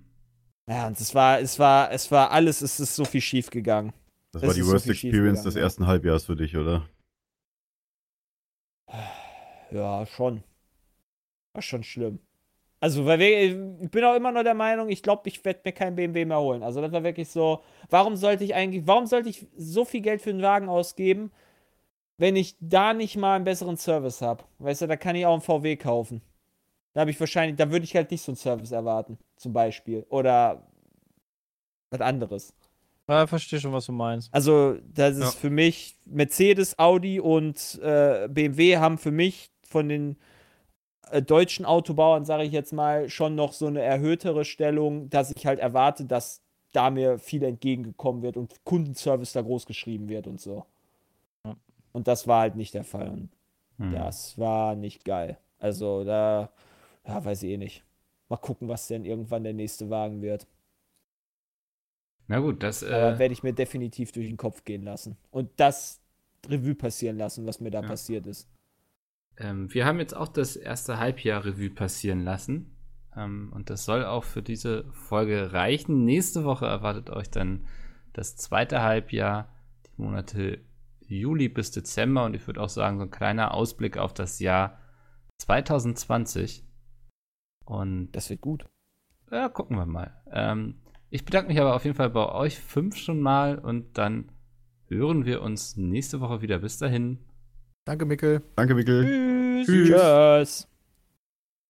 Ja, und es war, es war, es war alles, es ist so viel schief gegangen. Das Es war die so Worst schief Experience des ja. ersten Halbjahres für dich, oder? Ja, schon. War schon schlimm. Also, weil wir, ich bin auch immer noch der Meinung, ich glaube, ich werde mir kein BMW mehr holen. Also, das war wirklich so, warum sollte ich eigentlich, warum sollte ich so viel Geld für einen Wagen ausgeben, wenn ich da nicht mal einen besseren Service habe? Weißt du, da kann ich auch einen VW kaufen. Da habe ich wahrscheinlich, da würde ich halt nicht so einen Service erwarten, zum Beispiel. Oder was anderes. Ja, verstehe schon, was du meinst. Also, das ist Ja. für mich, Mercedes, Audi und äh, BMW haben für mich von den deutschen Autobauern, sage ich jetzt mal, schon noch so eine erhöhtere Stellung, dass ich halt erwarte, dass da mir viel entgegengekommen wird und Kundenservice da groß geschrieben wird und so. Ja. Und das war halt nicht der Fall. Und Hm. das war nicht geil. Also, da, ja, weiß ich eh nicht. Mal gucken, was denn irgendwann der nächste Wagen wird. Na gut, das. Äh, werde ich mir definitiv durch den Kopf gehen lassen. Und das Revue passieren lassen, was mir da Ja. passiert ist. Ähm, wir haben jetzt auch das erste Halbjahr Revue passieren lassen. Ähm, und das soll auch für diese Folge reichen. Nächste Woche erwartet euch dann das zweite Halbjahr, die Monate Juli bis Dezember. Und ich würde auch sagen, so ein kleiner Ausblick auf das Jahr 2020. Und Das wird gut. Ja, gucken wir mal. Ähm, ich bedanke mich aber auf jeden Fall bei euch fünf schon mal und dann hören wir uns nächste Woche wieder. Bis dahin. Danke, Mickel. Danke, Mikkel. Tschüss. Tschüss.